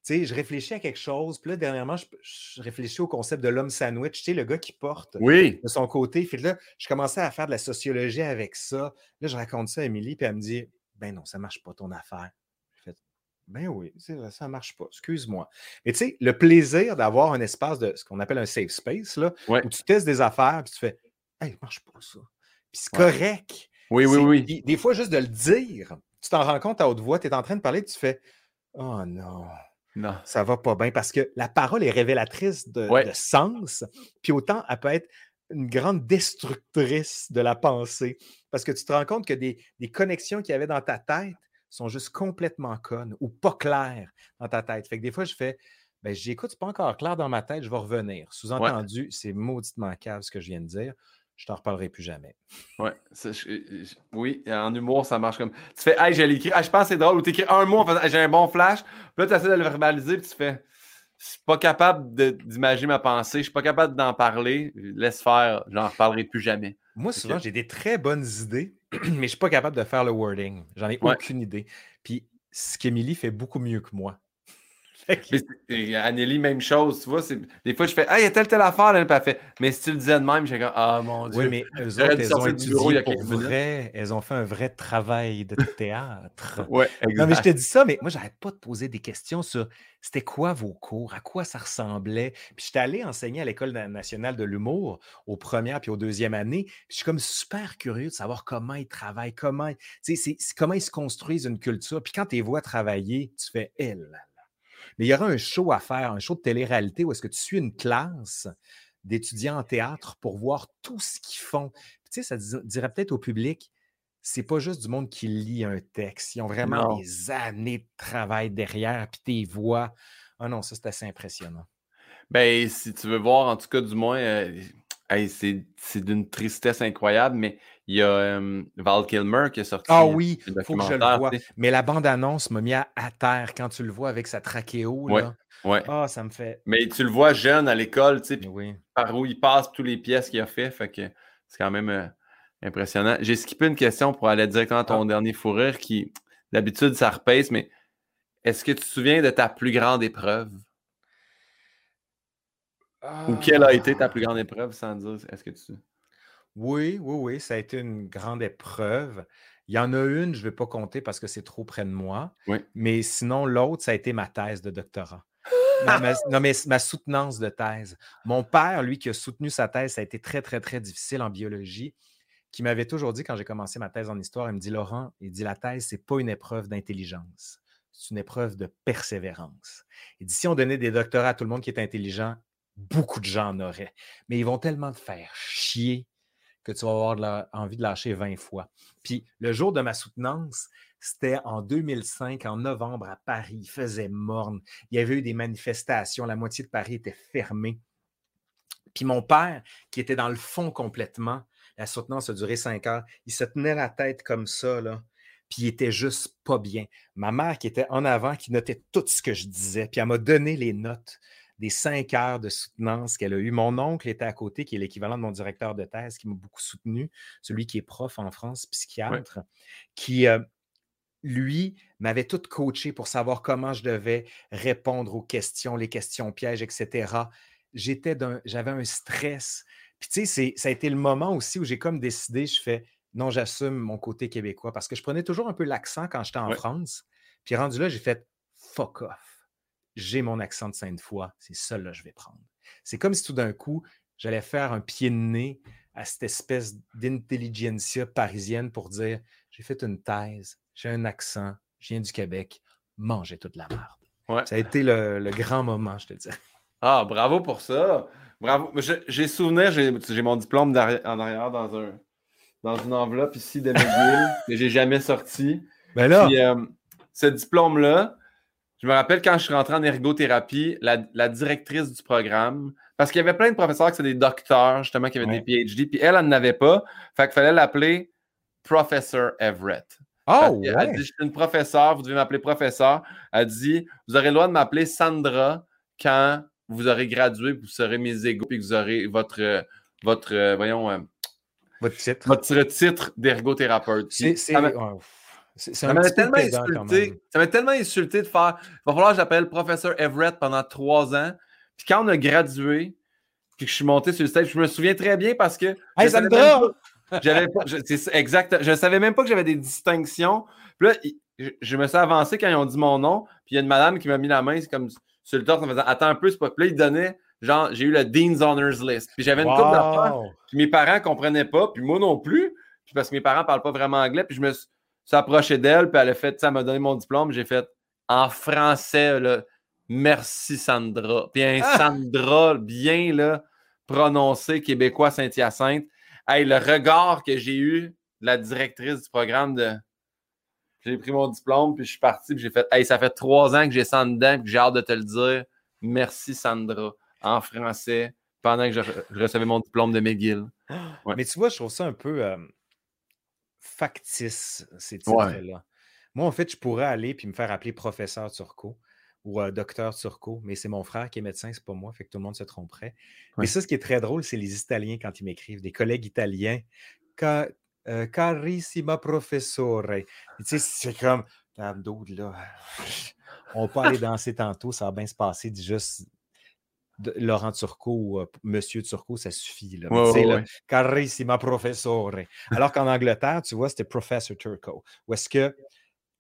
Tu sais, je réfléchis à quelque chose. Puis là, dernièrement, je, réfléchis au concept de l'homme sandwich. Tu sais, le gars qui porte de son côté. Puis là, je commençais à faire de la sociologie avec ça. Là, je raconte ça à Émilie, puis elle me dit Ben non, ça ne marche pas ton affaire. Je fais Ben oui, ça ne marche pas. Excuse-moi. Mais tu sais, le plaisir d'avoir un espace de ce qu'on appelle un safe space, là, où tu testes des affaires, puis tu fais Hey, ça marche pas ça. Puis c'est correct. Oui, oui, oui. Des fois, juste de le dire, tu t'en rends compte à haute voix, tu es en train de parler, tu fais Oh non. Non. Ça va pas bien parce que la parole est révélatrice de, sens, puis autant elle peut être une grande destructrice de la pensée parce que tu te rends compte que des, connexions qu'il y avait dans ta tête sont juste complètement connes ou pas claires dans ta tête. Fait que des fois, je fais ben, j'écoute, c'est pas encore clair dans ma tête, je vais revenir. Sous-entendu, c'est mauditement cave ce que je viens de dire je t'en reparlerai plus jamais. Ouais, oui, en humour, ça marche comme. Tu fais, hey, j'ai écrit, ah, je pense que c'est drôle, ou tu écris un mot en faisant, j'ai un bon flash, puis là, tu essaies de le verbaliser, puis tu fais, je suis pas capable d'imaginer ma pensée, je suis pas capable d'en parler, laisse faire, j'en reparlerai plus jamais. Moi, souvent, j'ai des très bonnes idées, mais je suis pas capable de faire le wording. J'en ai aucune idée. Puis, ce qu'Émilie fait beaucoup mieux que moi. Anneli, même chose, tu vois. Des fois, je fais, ah, il y a telle, telle affaire, elle, pas fait. Mais si tu le disais de même, j'ai comme, ah, mon Dieu. Oui, mais eux autres, elles ont étudié pour vrai. Elles ont fait un vrai travail de théâtre. ouais, Non, mais je te dis ça, mais moi, j'arrête pas de poser des questions sur c'était quoi vos cours, à quoi ça ressemblait? Puis j'étais allé enseigner à l'École nationale de l'humour aux premières puis aux deuxièmes années. Puis je suis comme super curieux de savoir comment ils travaillent, comment, comment ils se construisent une culture. Puis quand tu les vois travailler, tu fais, elle mais il y aura un show à faire, un show de télé-réalité où est-ce que tu suis une classe d'étudiants en théâtre pour voir tout ce qu'ils font. tu sais, ça dirait peut-être au public, c'est pas juste du monde qui lit un texte. Ils ont vraiment des années de travail derrière, puis tes voix. Ah non, ça, c'est assez impressionnant. Ben, si tu veux voir, en tout cas, du moins, euh, c'est d'une tristesse incroyable, mais il y a Val Kilmer qui est sorti. Ah oui, il faut que je le vois. Mais la bande-annonce m'a mis à, terre quand tu le vois avec sa trachéo. Là. Ouais. Ah, ça me fait. Mais tu le vois jeune à l'école, tu sais, par où il passe toutes les pièces qu'il a fait. Fait que c'est quand même euh, impressionnant. J'ai skippé une question pour aller directement à ton ah. dernier fou rire qui, d'habitude, ça repasse, mais est-ce que tu te souviens de ta plus grande épreuve? Ou quelle a été ta plus grande épreuve sans dire est-ce que tu. Oui, oui, oui, ça a été une grande épreuve. Il y en a une, je ne vais pas compter parce que c'est trop près de moi. Oui. Mais sinon, l'autre, ça a été ma thèse de doctorat. non, mais ma soutenance de thèse. Mon père, lui, qui a soutenu sa thèse, ça a été très, très, très difficile en biologie, qui m'avait toujours dit quand j'ai commencé ma thèse en histoire, il me dit Laurent, il dit la thèse, c'est pas une épreuve d'intelligence, c'est une épreuve de persévérance. Il dit si on donnait des doctorats à tout le monde qui est intelligent, beaucoup de gens en auraient. Mais ils vont tellement te faire chier que tu vas avoir envie de lâcher 20 fois. Puis le jour de ma soutenance, c'était en 2005, en novembre, à Paris. Il faisait morne. Il y avait eu des manifestations. La moitié de Paris était fermée. Puis mon père, qui était dans le fond complètement, la soutenance a duré cinq heures, il se tenait la tête comme ça, là. Puis il était juste pas bien. Ma mère, qui était en avant, qui notait tout ce que je disais, puis elle m'a donné les notes des cinq heures de soutenance qu'elle a eu. Mon oncle était à côté, qui est l'équivalent de mon directeur de thèse, qui m'a beaucoup soutenu, celui qui est prof en France, psychiatre, qui, euh, lui, m'avait tout coaché pour savoir comment je devais répondre aux questions, les questions pièges, etc. J'étais j'avais un stress. Puis tu sais, ça a été le moment aussi où j'ai comme décidé, je fais non, j'assume mon côté québécois parce que je prenais toujours un peu l'accent quand j'étais en France. Puis rendu là, j'ai fait fuck off. J'ai mon accent de Sainte-Foy, c'est ça là que je vais prendre. C'est comme si tout d'un coup, j'allais faire un pied de nez à cette espèce d'intelligentsia parisienne pour dire j'ai fait une thèse, j'ai un accent, je viens du Québec, mangez toute la merde. Ça a été le, grand moment, je te dis. Ah, bravo pour ça. Bravo. J'ai souvenir, j'ai mon diplôme en arrière dans, un, dans une enveloppe ici de que j'ai jamais sorti. Ben là. Euh, ce diplôme-là, je me rappelle quand je suis rentré en ergothérapie, la, directrice du programme, parce qu'il y avait plein de professeurs qui étaient des docteurs, justement, qui avaient des PhD, puis elle, elle n'en avait pas. Fait qu'il fallait l'appeler Professor Everett. Oh, Elle dit, je suis une professeure, vous devez m'appeler professeur. Elle dit, vous aurez le droit de m'appeler Sandra quand vous aurez gradué, vous serez mes égaux, puis que vous aurez votre, votre euh, voyons, euh, votre titre, votre titre d'ergothérapeute. C'est, ça m'a tellement insulté. Ça m'a tellement insulté de faire. Il va falloir que j'appelle professeur Everett pendant trois ans. Puis quand on a gradué, puis que je suis monté sur le stage, je me souviens très bien parce que. Hey, Sandra! J'avais pas, je, exact, je savais même pas que j'avais des distinctions. Puis là, je, me suis avancé quand ils ont dit mon nom. Puis il y a une madame qui m'a mis la main comme sur le torse en faisant Attends un peu, c'est pas. Puis là, il donnait genre, j'ai eu le Dean's Honors List. Puis j'avais une coupe d'affaires. Puis mes parents comprenaient pas. Puis moi non plus. Puis parce que mes parents parlent pas vraiment anglais. Puis je me suis, approché d'elle. Puis elle a fait, ça m'a donné mon diplôme. J'ai fait en français, là, merci Sandra. Puis un ah! Sandra bien là, prononcé québécois Saint-Hyacinthe. Hey, le regard que j'ai eu de la directrice du programme de. J'ai pris mon diplôme, puis je suis parti, puis j'ai fait Hey, ça fait trois ans que j'ai ça dedans, puis j'ai hâte de te le dire. Merci, Sandra, en français, pendant que je, recevais mon diplôme de McGill. Mais tu vois, je trouve ça un peu euh, factice, ces titres-là. Moi, en fait, je pourrais aller puis me faire appeler professeur Turco ou docteur Turco, mais c'est mon frère qui est médecin, c'est pas moi, fait que tout le monde se tromperait. Mais ça, ce qui est très drôle, c'est les Italiens quand ils m'écrivent, des collègues italiens. Euh, carissima professore. Tu sais, c'est comme, là, on peut aller danser tantôt, ça va bien se passer, dis juste Laurent Turco ou Monsieur Turco, ça suffit. Là. Carissima professore. Alors qu'en Angleterre, tu vois, c'était Professor Turco. Ou est-ce que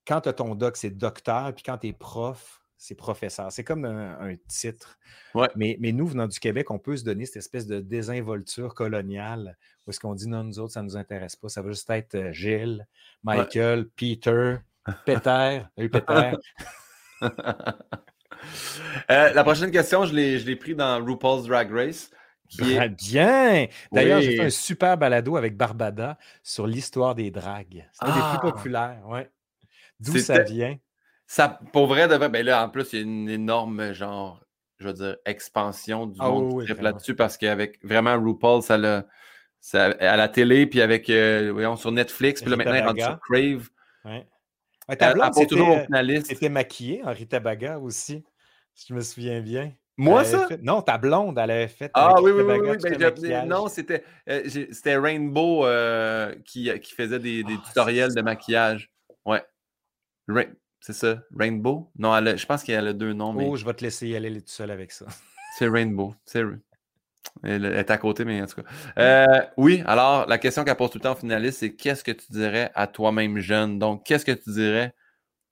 quand tu as ton doc, c'est docteur, puis quand tu es prof, c'est professeur. C'est comme un, titre. Mais, mais, nous, venant du Québec, on peut se donner cette espèce de désinvolture coloniale où est-ce qu'on dit non, nous autres, ça ne nous intéresse pas. Ça va juste être euh, Gilles, Michael, Peter, Peter. Peter? Euh, la prochaine question, je l'ai pris dans RuPaul's Drag Race. Qui est... Bien! D'ailleurs, j'ai fait un super balado avec Barbada sur l'histoire des dragues. C'est un des plus ah! populaires. Ouais. D'où ça vient? Ça, pour vrai, de ben là, en plus, il y a une énorme, genre, je veux dire, expansion du ah monde là-dessus parce qu'avec vraiment RuPaul, ça l'a. à la télé, puis avec, euh, voyons, sur Netflix, puis là, maintenant, il rentre sur Crave. Ouais. ta blonde, c'était maquillée en Rita Baga aussi, si je me souviens bien. Moi, ça? Non, ta blonde, elle avait fait. Ah oui, oui, oui, oui. Ben, non, c'était euh, Rainbow euh, qui, qui, faisait des, des ah, tutoriels de maquillage. Ouais. C'est ça. Rainbow? Non, je pense qu'elle a deux noms. Oh, je vais te laisser y aller tout seul avec ça. C'est Rainbow. C'est Elle est à côté, mais en tout cas. Euh, oui, alors la question qu'elle pose tout le temps au finaliste, c'est qu'est-ce que tu dirais à toi-même jeune? Donc, qu'est-ce que tu dirais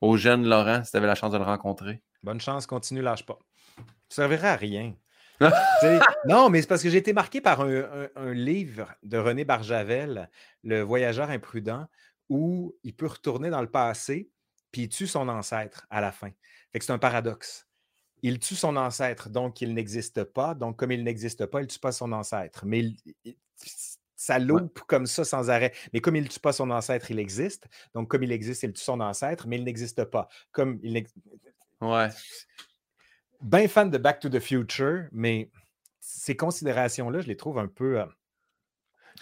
au jeune Laurent si tu avais la chance de le rencontrer? Bonne chance, continue, lâche pas. Tu servirais à rien. non, mais c'est parce que j'ai été marqué par un, livre de René Barjavel, Le voyageur imprudent, où il peut retourner dans le passé, puis il tue son ancêtre à la fin. Fait que c'est un paradoxe. Il tue son ancêtre, donc il n'existe pas. Donc, comme il n'existe pas, il ne tue pas son ancêtre. Mais ça loupe comme ça sans arrêt. Mais comme il ne tue pas son ancêtre, il existe. Donc, comme il existe, il tue son ancêtre, mais il n'existe pas. Comme il Ouais bien fan de Back to the Future, mais ces considérations-là, je les trouve un peu. Euh,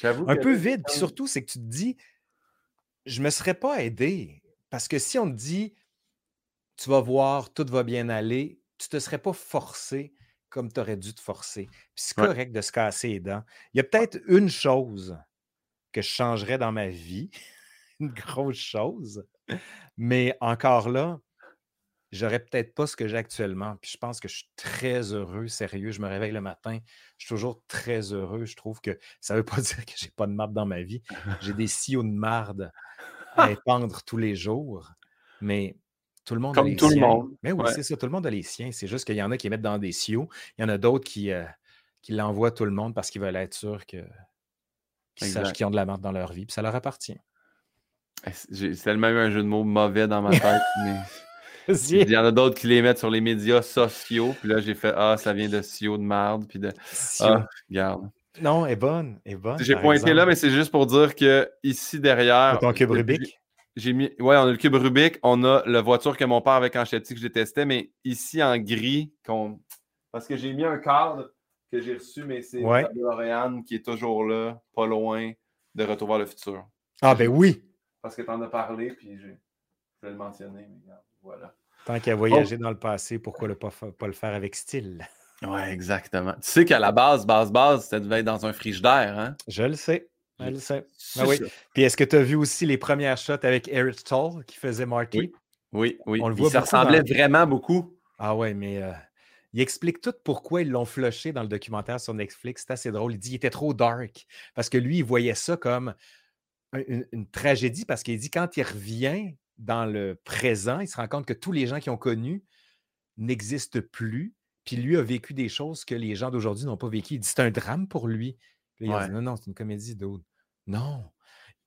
un peu vides. surtout, c'est que tu te dis, je ne me serais pas aidé. Parce que si on te dit, tu vas voir, tout va bien aller, tu ne te serais pas forcé comme tu aurais dû te forcer. Puis c'est correct de se casser les dents. Il y a peut-être une chose que je changerais dans ma vie, une grosse chose, mais encore là, j'aurais peut-être pas ce que j'ai actuellement. Puis je pense que je suis très heureux, sérieux. Je me réveille le matin, je suis toujours très heureux. Je trouve que ça ne veut pas dire que j'ai pas de marde dans ma vie. J'ai des sios de marde à épandre tous les jours. Mais tout le monde a les tout le monde. Mais oui, c'est ça, tout le monde a les siens. C'est juste qu'il y en a qui mettent dans des sios. Il y en a d'autres qui, euh, qui l'envoient tout le monde parce qu'ils veulent être sûrs que, qu'ils sachent qu'ils ont de la marde dans leur vie. Puis ça leur appartient. Eh, c'est tellement un jeu de mots mauvais dans ma tête. mais... Il y en a d'autres qui les mettent sur les médias sociaux. Puis là, j'ai fait Ah, ça vient de Sio de merde. Puis de Ah, regarde. Non, est bonne. Est bonne j'ai pointé là, mais c'est juste pour dire que ici derrière. Ton cube Rubik? J'ai mis. Ouais, on a le cube Rubik. On a la voiture que mon père avait quand j'étais petit que j'ai testé, mais ici en gris. Parce que j'ai mis un cadre que j'ai reçu, mais c'est ouais. L'Oréane qui est toujours là, pas loin de Retour vers le futur. Ah, ben oui! Parce que tu en as parlé, puis je vais le mentionner, mais regarde, voilà. Tant qu'à voyager dans le passé, pourquoi ne pas, pas, le faire avec style? Oui, exactement. Tu sais qu'à la base, base, base, ça devait être dans un frigidaire, hein? Je le sais. Je le sais. Ah oui. Puis est-ce que tu as vu aussi les premières shots avec Eric Toll qui faisait Marty? Oui, oui. On le voit ça ressemblait vraiment beaucoup. Ah ouais, mais euh, il explique tout pourquoi ils l'ont flushé dans le documentaire sur Netflix. C'est assez drôle. Il dit qu'il était trop dark parce que lui, il voyait ça comme une, une tragédie parce qu'il dit quand il revient dans le présent, il se rend compte que tous les gens qui ont connu n'existent plus. Puis lui a vécu des choses que les gens d'aujourd'hui n'ont pas vécues. Il dit c'est un drame pour lui. il a dit non, non, c'est une comédie d'autre. Non,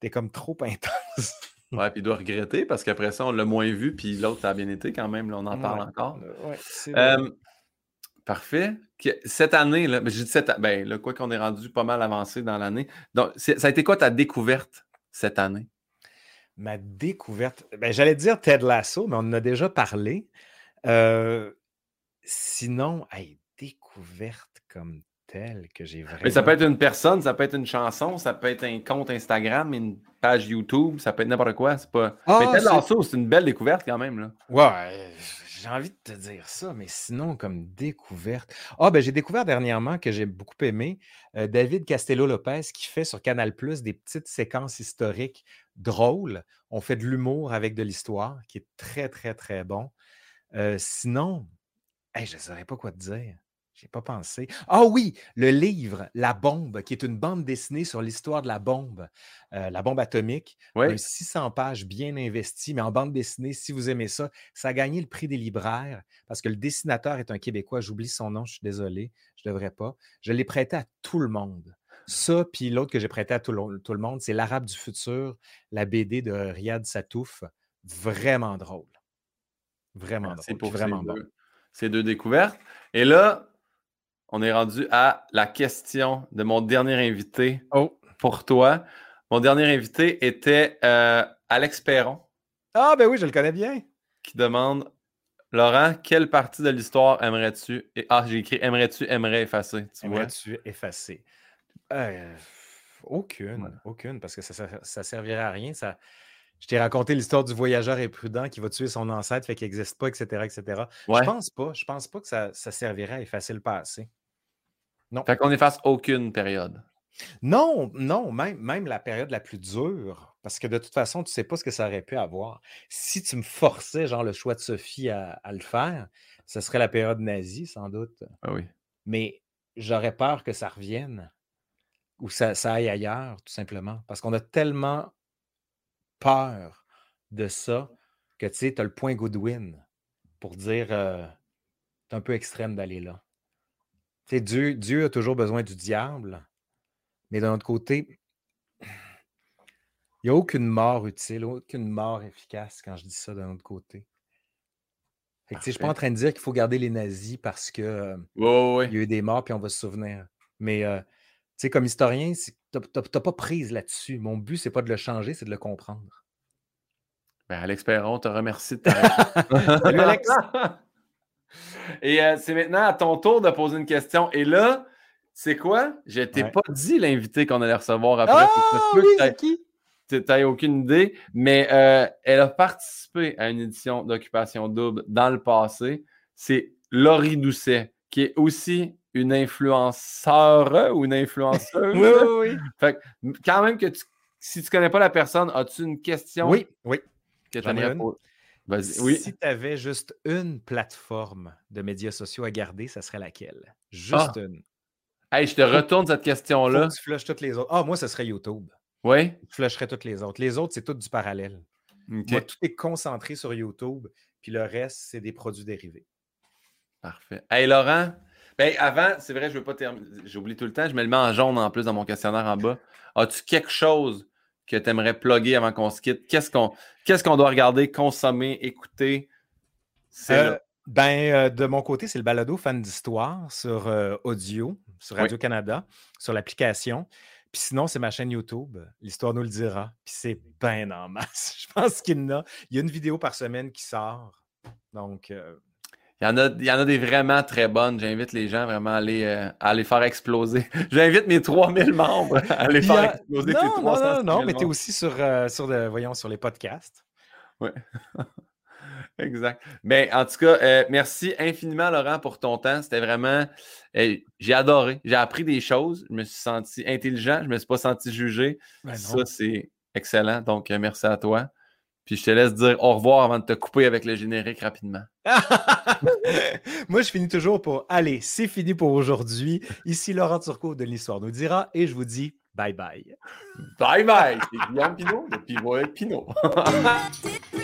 t'es comme trop intense. ouais, puis il doit regretter parce qu'après ça, on l'a moins vu, puis l'autre a bien été quand même. Là, on en parle encore. Ouais, parfait. Cette année, là, ben, je dis cette, ben, là, quoi qu'on est rendu pas mal avancé dans l'année. Donc, ça a été quoi ta découverte cette année? Ma découverte, ben, j'allais dire Ted Lasso, mais on en a déjà parlé. sinon, découverte comme telle que j'ai vraiment. Mais ça peut être une personne, ça peut être une chanson, ça peut être un compte Instagram, une page YouTube, ça peut être n'importe quoi. C'est pas. mais ah, Ted Lasso, c'est une belle découverte quand même. Là. Ouais, j'ai envie de te dire ça, mais sinon, comme découverte. Ah, ben j'ai découvert dernièrement que j'ai beaucoup aimé David Castello-Lopez qui fait sur Canal Plus des petites séquences historiques drôle. On fait de l'humour avec de l'histoire, qui est très, très, très bon. sinon, je ne saurais pas quoi te dire. Pas pensé. Ah oui, le livre La bombe, qui est une bande dessinée sur l'histoire de la bombe, la bombe atomique. Oui. 600 pages bien investies, mais en bande dessinée, si vous aimez ça, ça a gagné le prix des libraires parce que le dessinateur est un Québécois. J'oublie son nom, je suis désolé, je ne devrais pas. Je l'ai prêté à tout le monde. Ça, puis l'autre que j'ai prêté à tout le, monde, c'est L'Arabe du futur, la BD de Riyad Satouf. Vraiment drôle. Vraiment drôle. Pour vraiment bon. ces deux découvertes. Et là, on est rendu à la question de mon dernier invité oh. pour toi. Mon dernier invité était euh, Alex Perron. Ah, ben oui, je le connais bien. Qui demande Laurent, quelle partie de l'histoire aimerais-tu Ah, j'ai écrit Aimerais-tu, aimerais effacer. Aimerais-tu effacer? Euh, aucune, aucune, parce que ça, ça, servirait à rien. Ça, je t'ai raconté l'histoire du voyageur imprudent qui va tuer son ancêtre, fait qu'il n'existe pas, etc., etc. Je pense pas. Je pense pas que ça, servirait à effacer le passé. Non. Fait qu'on efface aucune période. Non, non, même, même la période la plus dure, parce que de toute façon, tu ne sais pas ce que ça aurait pu avoir. Si tu me forçais, genre, le choix de Sophie à, à le faire, ce serait la période nazie, sans doute. Ah oui. Mais j'aurais peur que ça revienne ou ça, ça aille ailleurs, tout simplement. Parce qu'on a tellement peur de ça que tu sais, tu as le point Goodwin pour dire euh, c'est un peu extrême d'aller là. Dieu, Dieu a toujours besoin du diable, mais d'un autre côté, il n'y a aucune mort utile, aucune mort efficace quand je dis ça d'un autre côté. je ne suis pas en train de dire qu'il faut garder les nazis parce que euh, il y a eu des morts puis on va se souvenir. Mais euh, comme historien, tu n'as pas prise là-dessus. Mon but, c'est pas de le changer, c'est de le comprendre. Ben, Alex Perron te remercie de ta Salut, Alex. Et euh, c'est maintenant à ton tour de poser une question. Et là, c'est quoi? Je t'ai pas dit l'invité qu'on allait recevoir après. Ah, oui? Tu n'as aucune idée, mais euh, elle a participé à une édition d'Occupation Double dans le passé. C'est Laurie Doucet, qui est aussi une influenceur ou une influenceuse. oui, oui, oui. Fait quand même que si tu ne connais pas la personne, as-tu une question? Oui, oui. Que oui. Si tu avais juste une plateforme de médias sociaux à garder, ça serait laquelle? Juste ah! une. Hey, je te retourne cette question-là. Tu flushes toutes les autres. Ah, moi, ce serait YouTube. Oui? Je flusherais toutes les autres. Les autres, c'est tout du parallèle. Moi, tout est concentré sur YouTube, puis le reste, c'est des produits dérivés. Parfait. Hey, Laurent, ben, avant, c'est vrai, je veux pas terminer. J'oublie tout le temps, je me le mets en jaune en plus dans mon questionnaire en bas. As-tu quelque chose que tu aimerais plugger avant qu'on se quitte? Qu'est-ce qu'on qu'est-ce qu'on doit regarder, consommer, écouter? Euh, ben, euh, de mon côté, c'est le balado fan d'histoire sur euh, audio, sur Radio-Canada, sur l'application. Puis sinon, c'est ma chaîne YouTube. L'histoire nous le dira. Puis c'est bien en masse. Je pense qu'il y en a. Il y a une vidéo par semaine qui sort. Donc, il y, en a, il y en a des vraiment très bonnes. J'invite les gens vraiment à euh, les faire exploser. J'invite mes 3000 membres à les faire exploser. Non, non, non, non, mais tu es aussi sur, euh, sur, voyons, sur les podcasts. Oui. exact. Mais en tout cas, euh, merci infiniment, Laurent, pour ton temps. C'était vraiment. j'ai adoré. J'ai appris des choses. Je me suis senti intelligent. Je ne me suis pas senti jugé. Ben Ça, c'est excellent. Donc, merci à toi. Puis je te laisse dire au revoir avant de te couper avec le générique rapidement. Moi, je finis toujours pour Allez, c'est fini pour aujourd'hui. Ici Laurent Turcot de l'Histoire nous dira et je vous dis bye bye. Bye bye. C'est Guillaume Pinot de Pivot Pinot.